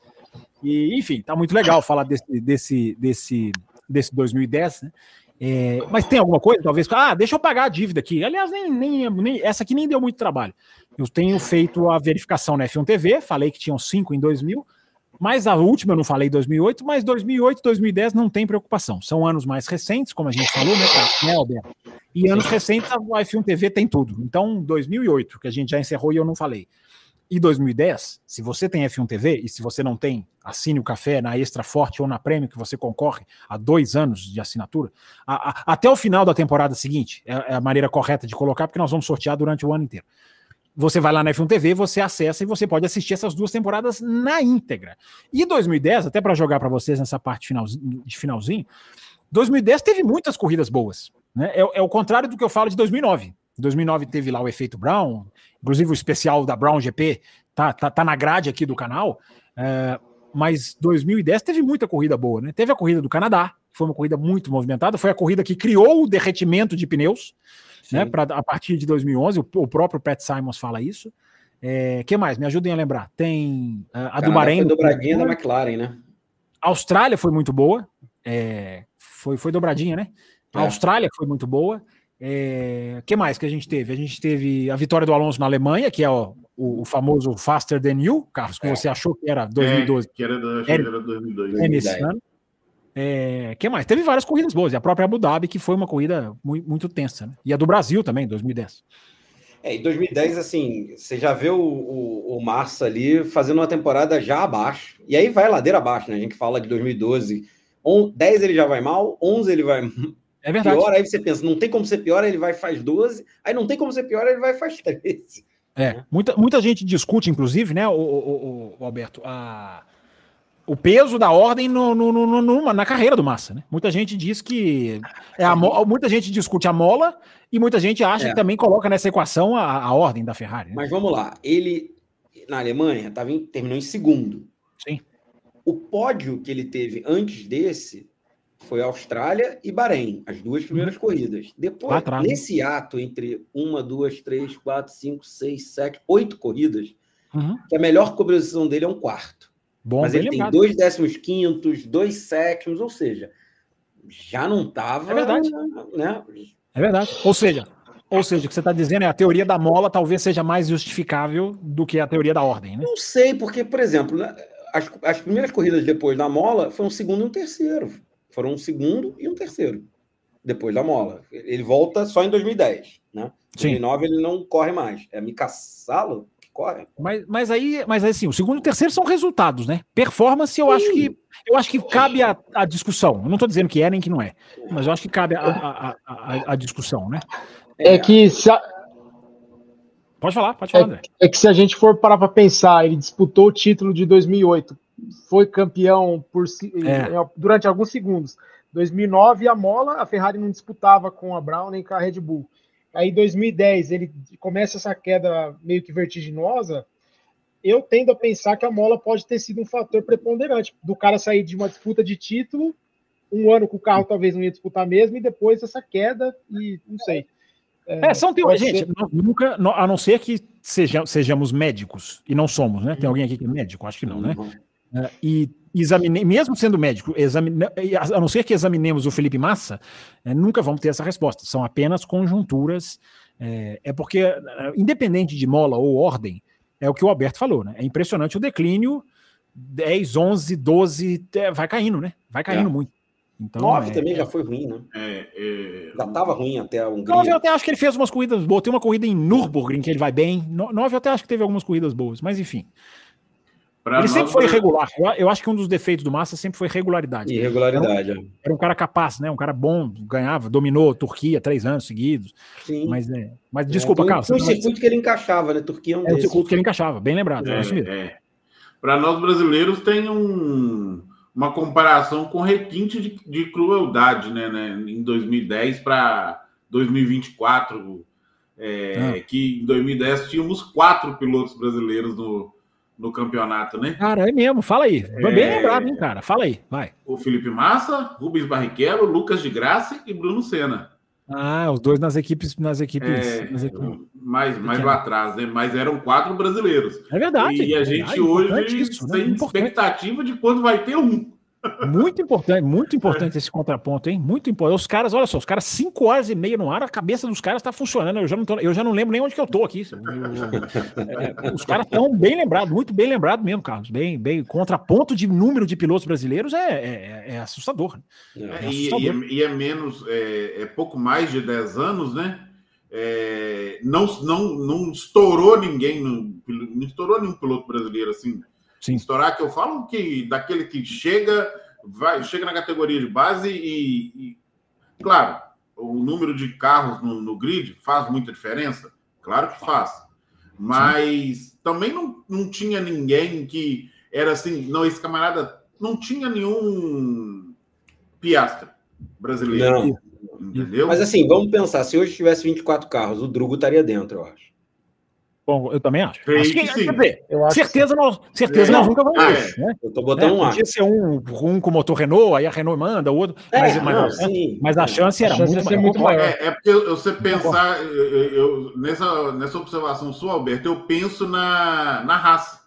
E, enfim, tá muito legal falar desse, desse, desse, desse 2010, né? É, mas tem alguma coisa, talvez, ah, deixa eu pagar a dívida aqui. Aliás, nem, nem, nem, essa aqui nem deu muito trabalho. Eu tenho feito a verificação na F1 TV, falei que tinham cinco em 2000, mas a última eu não falei 2008, mas 2008 2010 não tem preocupação. São anos mais recentes, como a gente falou, né, né Alberto? E anos recentes a F1 TV tem tudo. Então, 2008, que a gente já encerrou e eu não falei. E 2010, se você tem F1 TV e se você não tem, assine o café na Extra Forte ou na Prêmio, que você concorre a dois anos de assinatura, a, a, até o final da temporada seguinte, é, é a maneira correta de colocar, porque nós vamos sortear durante o ano inteiro você vai lá na F1 TV, você acessa e você pode assistir essas duas temporadas na íntegra. E 2010, até para jogar para vocês nessa parte finalzinho, de finalzinho, 2010 teve muitas corridas boas. Né? É, é, o contrário do que eu falo de 2009. 2009 teve lá o efeito Brown, inclusive o especial da Brown GP tá, tá, tá na grade aqui do canal. É, mas 2010 teve muita corrida boa, né? Teve a corrida do Canadá, que foi uma corrida muito movimentada, foi a corrida que criou o derretimento de pneus né? Pra, a partir de 2011, o, o próprio Pat Simons fala isso. É, que mais? Me ajudem a lembrar. Tem a, a do Bahrein. Foi dobradinha da McLaren, né? A Austrália foi muito boa. É, foi, foi dobradinha, né? A é. Austrália foi muito boa. É, que mais que a gente teve? A gente teve a vitória do Alonso na Alemanha, que é o, o, o famoso Faster Than You, Carlos, que é. você achou que era 2012. É, que era, do, era, era 2012. É nesse ano. É, que mais? Teve várias corridas boas, e a própria Abu Dhabi, que foi uma corrida muito, muito tensa, né? E a do Brasil também, 2010. É, em 2010, assim, você já vê o, o, o Massa ali fazendo uma temporada já abaixo, e aí vai ladeira abaixo, né? A gente fala de 2012, on, 10 ele já vai mal, 11 ele vai é verdade. pior, aí você pensa, não tem como ser pior, ele vai faz 12, aí não tem como ser pior, ele vai faz 13. É, muita, muita gente discute, inclusive, né, o, o, o Alberto, a o peso da ordem no, no, no, na carreira do Massa. Né? Muita gente diz que. É a, muita gente discute a mola e muita gente acha é. que também coloca nessa equação a, a ordem da Ferrari. Né? Mas vamos lá. Ele, na Alemanha, tava em, terminou em segundo. Sim. O pódio que ele teve antes desse foi Austrália e Bahrein, as duas primeiras corridas. Depois, né? nesse ato entre uma, duas, três, quatro, cinco, seis, sete, oito corridas, uhum. a melhor cobertura dele é um quarto. Bom, Mas ele tem dois décimos quintos, dois sétimos, ou seja, já não estava. É verdade. Né? É verdade. Ou seja, ou seja, o que você está dizendo é a teoria da mola talvez seja mais justificável do que a teoria da ordem, né? Não sei, porque, por exemplo, né, as, as primeiras corridas depois da mola foram um segundo e um terceiro. Foram um segundo e um terceiro depois da mola. Ele volta só em 2010, né? Em 2009 ele não corre mais. É Mika Mas, mas aí, mas assim, o segundo e o terceiro são resultados, né? Performance, eu Sim. acho que eu acho que cabe a, a discussão. Eu não estou dizendo que é nem que não é, mas eu acho que cabe a, a, a, a discussão, né? É que se a... Pode falar, pode falar, é, André. É que se a gente for parar para pensar, ele disputou o título de 2008, foi campeão por é. durante alguns segundos. 2009 a mola, a Ferrari não disputava com a Brown nem com a Red Bull. Aí 2010 ele começa essa queda meio que vertiginosa. Eu tendo a pensar que a mola pode ter sido um fator preponderante do cara sair de uma disputa de título, um ano com o carro talvez não ia disputar mesmo, e depois essa queda, e não sei. É, é são teorias. Gente, nunca, a não ser que seja, sejamos médicos, e não somos, né? Tem alguém aqui que é médico? Acho que não, né? Uhum. É, e examine, mesmo sendo médico, examine, a não ser que examinemos o Felipe Massa, é, nunca vamos ter essa resposta. São apenas conjunturas É, é porque, independente de mola ou ordem, é o que o Alberto falou, né? É impressionante o declínio, 10, 11, 12, vai caindo, né? Vai caindo é. muito. Então, 9 é, também já foi ruim, né? É, é... Já estava ruim até a Hungria. 9 eu até acho que ele fez umas corridas boas. Tem uma corrida em Nürburgring que ele vai bem. 9 eu até acho que teve algumas corridas boas, mas enfim. Pra ele sempre foi regular. Eu, eu, acho que um dos defeitos do Massa sempre foi regularidade. Irregularidade. Era um, era um, cara capaz, né? Um cara bom, ganhava, dominou Turquia três anos seguidos. Sim. Mas, é, mas desculpa, é, Carlos. Foi o circuito que ele encaixava, né? Turquia é um É o circuito que ele encaixava, bem lembrado. É, é. Para nós brasileiros tem um, uma comparação com requinte de, de crueldade, né, né? Em 2010 para 2024, é, ah. que em 2010 tínhamos quatro pilotos brasileiros no no campeonato, né? Cara, é mesmo, fala aí. É... Bem lembrado, hein, cara? Fala aí, vai. O Felipe Massa, Rubens Barrichello, Lucas de Graça e Bruno Senna. Ah, os dois nas equipes, nas equipes, é, nas equipes. mais, mais lá atrás, né? Mas eram quatro brasileiros. É verdade. E a gente hoje isso, tem né? expectativa de quando vai ter um. Muito importante, muito importante esse contraponto, hein? Muito importante. Os caras, olha só, os caras 5 horas e meia no ar, a cabeça dos caras está funcionando. Eu já, não tô, eu já não lembro nem onde que eu tô aqui. É, os caras estão bem lembrados, muito bem lembrados mesmo, Carlos. Bem, bem, contraponto de número de pilotos brasileiros é, é, é assustador. Né? É, assustador. E, e, é, e, é, menos, é, é, pouco mais de 10 anos, né? não, não, não estourou ninguém, não, não estourou nenhum piloto brasileiro assim Sim. Estourar que eu falo que daquele que chega, vai, chega na categoria de base e, e claro, o número de carros no, no, grid faz muita diferença? Claro que faz. Mas Sim. também não, não tinha ninguém que era assim, não, esse camarada não tinha nenhum piastre brasileiro. Não. Entendeu? Mas assim, vamos pensar, se hoje tivesse 24 carros, o Drugo estaria dentro, eu acho. Bom, eu também acho. acho que, sim. Dizer, eu acho certeza nós, certeza é. nós nunca vamos ver. É. Né? Eu tô botando é, um Podia ser um, um com motor Renault, aí a Renault manda, o outro. É, mas, mas, não, mas, a chance era a chance muito, muito, maior. É, é porque você pensar, eu, eu, nessa, nessa observação sua, Alberto, eu penso na, na raça.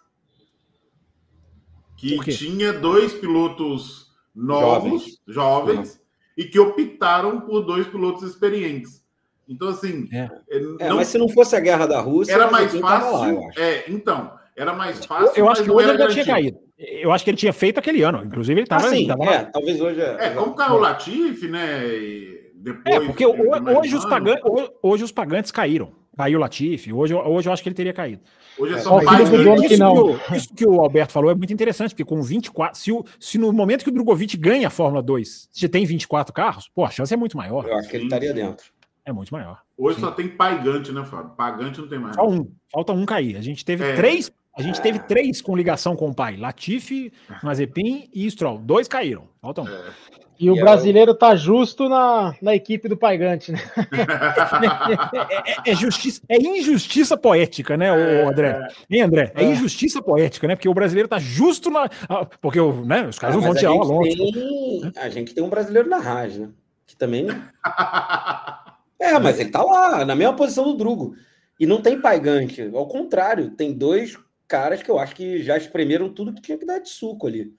Que tinha dois pilotos novos, jovens, jovens uhum. e que optaram por dois pilotos experientes. Então, assim. É. é. é não... mas se não fosse a guerra da Rússia. Era mais fácil. Lá, é, então. Era mais fácil. Eu, eu acho que hoje ele já tinha caído. Eu acho que ele tinha feito aquele ano. Inclusive, ele estava. Ah, sim, tava é, talvez hoje. É, é como o Latifi, né? Depois, é, porque hoje, hoje, os pagantes, hoje, os pagantes caíram. Caiu o Latifi. Hoje, hoje eu acho que ele teria caído. Hoje é só é, mais isso, que não. isso que o Alberto falou é muito interessante, porque com 24, se, o, se no momento que o Drogovic ganha a Fórmula 2, se tem 24 carros, pô, a chance é muito maior. Eu acho que ele estaria dentro. É muito maior. Hoje Sim. só tem Paigante, né, Fábio? Pagante não tem mais. Só um. Falta um cair. A gente teve é. três. A gente teve três com ligação com o pai: Latifi, Mazepin e Stroll. Dois caíram. Falta um. É. E, e o brasileiro tá justo na, na equipe do Paigante, né? é, é, é, justiça, é injustiça poética, né, o André? Hein, André? É, injustiça poética, né? Porque o brasileiro tá justo na. Porque né, os caras não vão tirar uma longe. A gente tem um brasileiro na Raj, né? Que também. É, mas ele tá lá, na mesma posição do Drugo. E não tem paigante. Ao contrário, tem dois caras que eu acho que já espremeram tudo que tinha que dar de suco ali.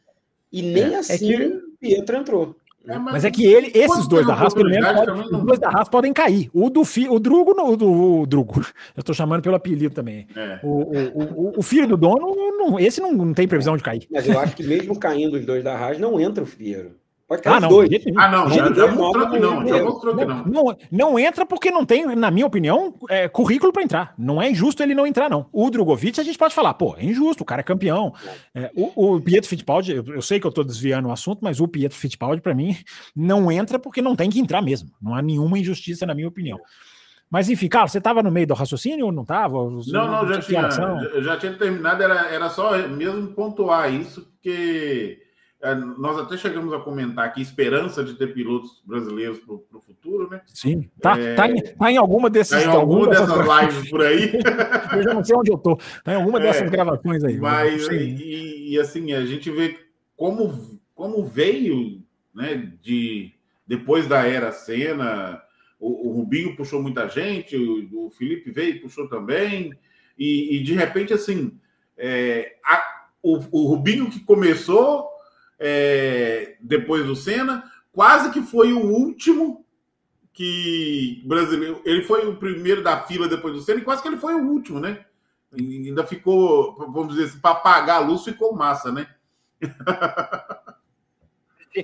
E nem é, assim é que... Pietro entrou. É, mas, mas, é que ele, esses dois da Haas, pelo menos, pode, os dois da Haas podem cair. O do fi, o Drugo, o, do, o Drugo, eu estou chamando pelo apelido também. É. O, o, o, filho do dono, não, esse não, não tem previsão de cair. Mas eu acho que mesmo caindo os dois da Haas, não entra o Fiero. Pode cair ah, não, dois. Ah, não, já, já mostrou que não. Já mostrou que não. não. Não entra porque não tem, na minha opinião, é, currículo para entrar. Não é injusto ele não entrar, não. O Drogovic, a gente pode falar, pô, é injusto, o cara é campeão. É, o, o, Pietro Fittipaldi, eu, eu, sei que eu estou desviando o assunto, mas o Pietro Fittipaldi, para mim, não entra porque não tem que entrar mesmo. Não há nenhuma injustiça, na minha opinião. Mas enfim, Carlos, você estava no meio do raciocínio ou não estava? Não, não, já tinha, já tinha terminado, era, era só mesmo pontuar isso, porque é, nós até chegamos a comentar aqui esperança de ter pilotos brasileiros para o futuro, né? Sim, tá, é... tá, em, tá em alguma desses. Tá em alguma dessas, dessas lives por aí. eu já não sei onde eu tô. Tá em alguma é, dessas gravações aí. Mas, e, e, assim, a gente vê como, como veio, né, de depois da era Senna, o, o Rubinho puxou muita gente, o, o Felipe veio e puxou também, e, e de repente, assim, é, a, o, o Rubinho que começou é, depois do Senna, quase que foi o último que brasileiro. Ele foi o primeiro da fila depois do Senna e quase que ele foi o último, né? E ainda ficou, vamos dizer assim, para apagar a luz ficou massa, né?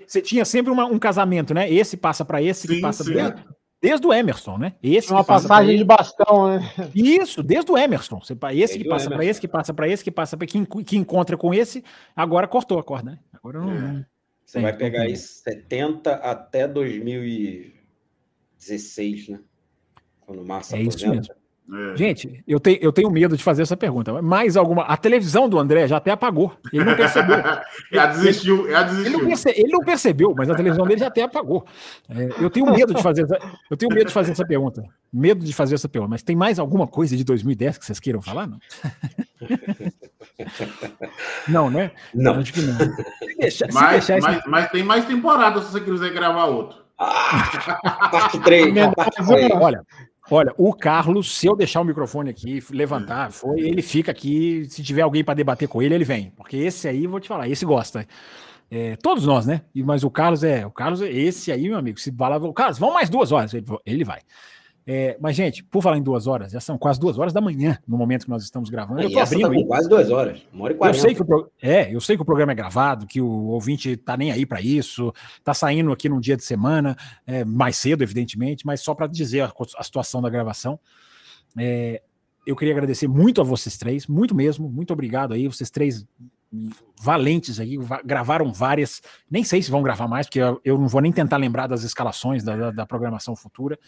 Você tinha sempre uma, um casamento, né? Esse passa para esse, sim, que passa para Desde o Emerson, né? Esse uma passagem de bastão, né? Isso, desde o Emerson. Esse que passa para esse, que passa para esse, que passa para quem que encontra com esse, agora cortou a corda, né? Agora não. É. Você vai pegar aí 70 até 2016, né? Quando o Massa é isso mesmo. É. Gente, eu, te, eu tenho medo de fazer essa pergunta. Mais alguma. A televisão do André já até apagou. Ele não percebeu. já desistiu, já desistiu. Ele não, perce, ele não, percebeu, mas a televisão dele já até apagou. É, eu tenho medo de fazer essa, eu tenho medo de fazer essa pergunta. Medo de fazer essa pergunta. Mas tem mais alguma coisa de 2010 que vocês queiram falar? Não, não né? Não. Acho que não. Deixa, mas, mas, esse... mas, tem mais temporada se você quiser gravar outro. Ah, parte 3. Olha, Olha, o Carlos, se eu deixar o microfone aqui, levantar, foi, ele fica aqui. Se tiver alguém para debater com ele, ele vem. Porque esse aí, vou te falar, esse gosta. É, todos nós, né? Mas o Carlos é. O Carlos, esse aí, meu amigo, se fala, Carlos, vão mais duas horas, ele, ele vai. É, mas, gente, por falar em duas horas, já são quase duas horas da manhã no momento que nós estamos gravando. eu tô abrindo tá quase duas horas, uma hora e quarenta. Eu sei que o, é, eu sei que o programa é gravado, que o ouvinte tá nem aí para isso, tá saindo aqui num dia de semana, é, mais cedo, evidentemente, mas só para dizer a, a, situação da gravação. É, eu queria agradecer muito a vocês três, muito mesmo, muito obrigado aí, vocês três valentes aí, gravaram várias, nem sei se vão gravar mais, porque eu, não vou nem tentar lembrar das escalações da, da, da programação futura.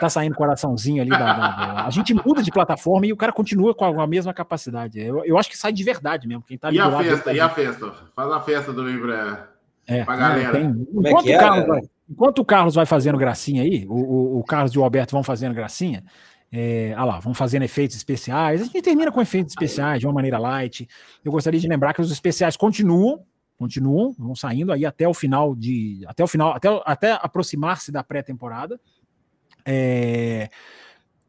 Tá saindo coraçãozinho ali. Da, da, a gente muda de plataforma e o cara continua com a, mesma capacidade. Eu, eu, acho que sai de verdade mesmo. Quem tá e a festa, e a festa? Faz a festa também pra, é, pra galera. Tem, é enquanto, é o Carlos vai, enquanto o Carlos vai fazendo gracinha aí, o, o, o Carlos e o Alberto vão fazendo gracinha, é, ah lá, vão fazendo efeitos especiais. A gente termina com efeitos especiais de uma maneira light. Eu gostaria de lembrar que os especiais continuam, continuam, vão saindo aí até o final de. Até o final, até, até aproximar-se da pré-temporada. É,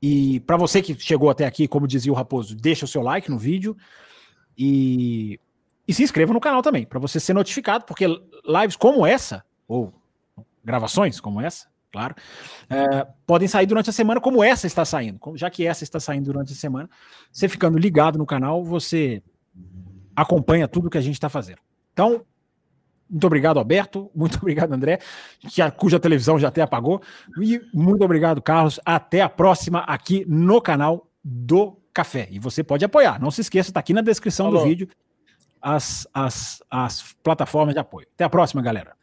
e para você que chegou até aqui, como dizia o Raposo, deixa o seu like no vídeo e, e se inscreva no canal também, para você ser notificado, porque lives como essa, ou gravações como essa, claro, é, podem sair durante a semana, como essa está saindo. Já que essa está saindo durante a semana, você ficando ligado no canal, você acompanha tudo que a gente está fazendo. Então, muito obrigado, Alberto. Muito obrigado, André, que a, cuja televisão já até apagou. E muito obrigado, Carlos. Até a próxima aqui no canal do Café. E você pode apoiar. Não se esqueça, está aqui na descrição Falou. do vídeo as, as, as plataformas de apoio. Até a próxima, galera.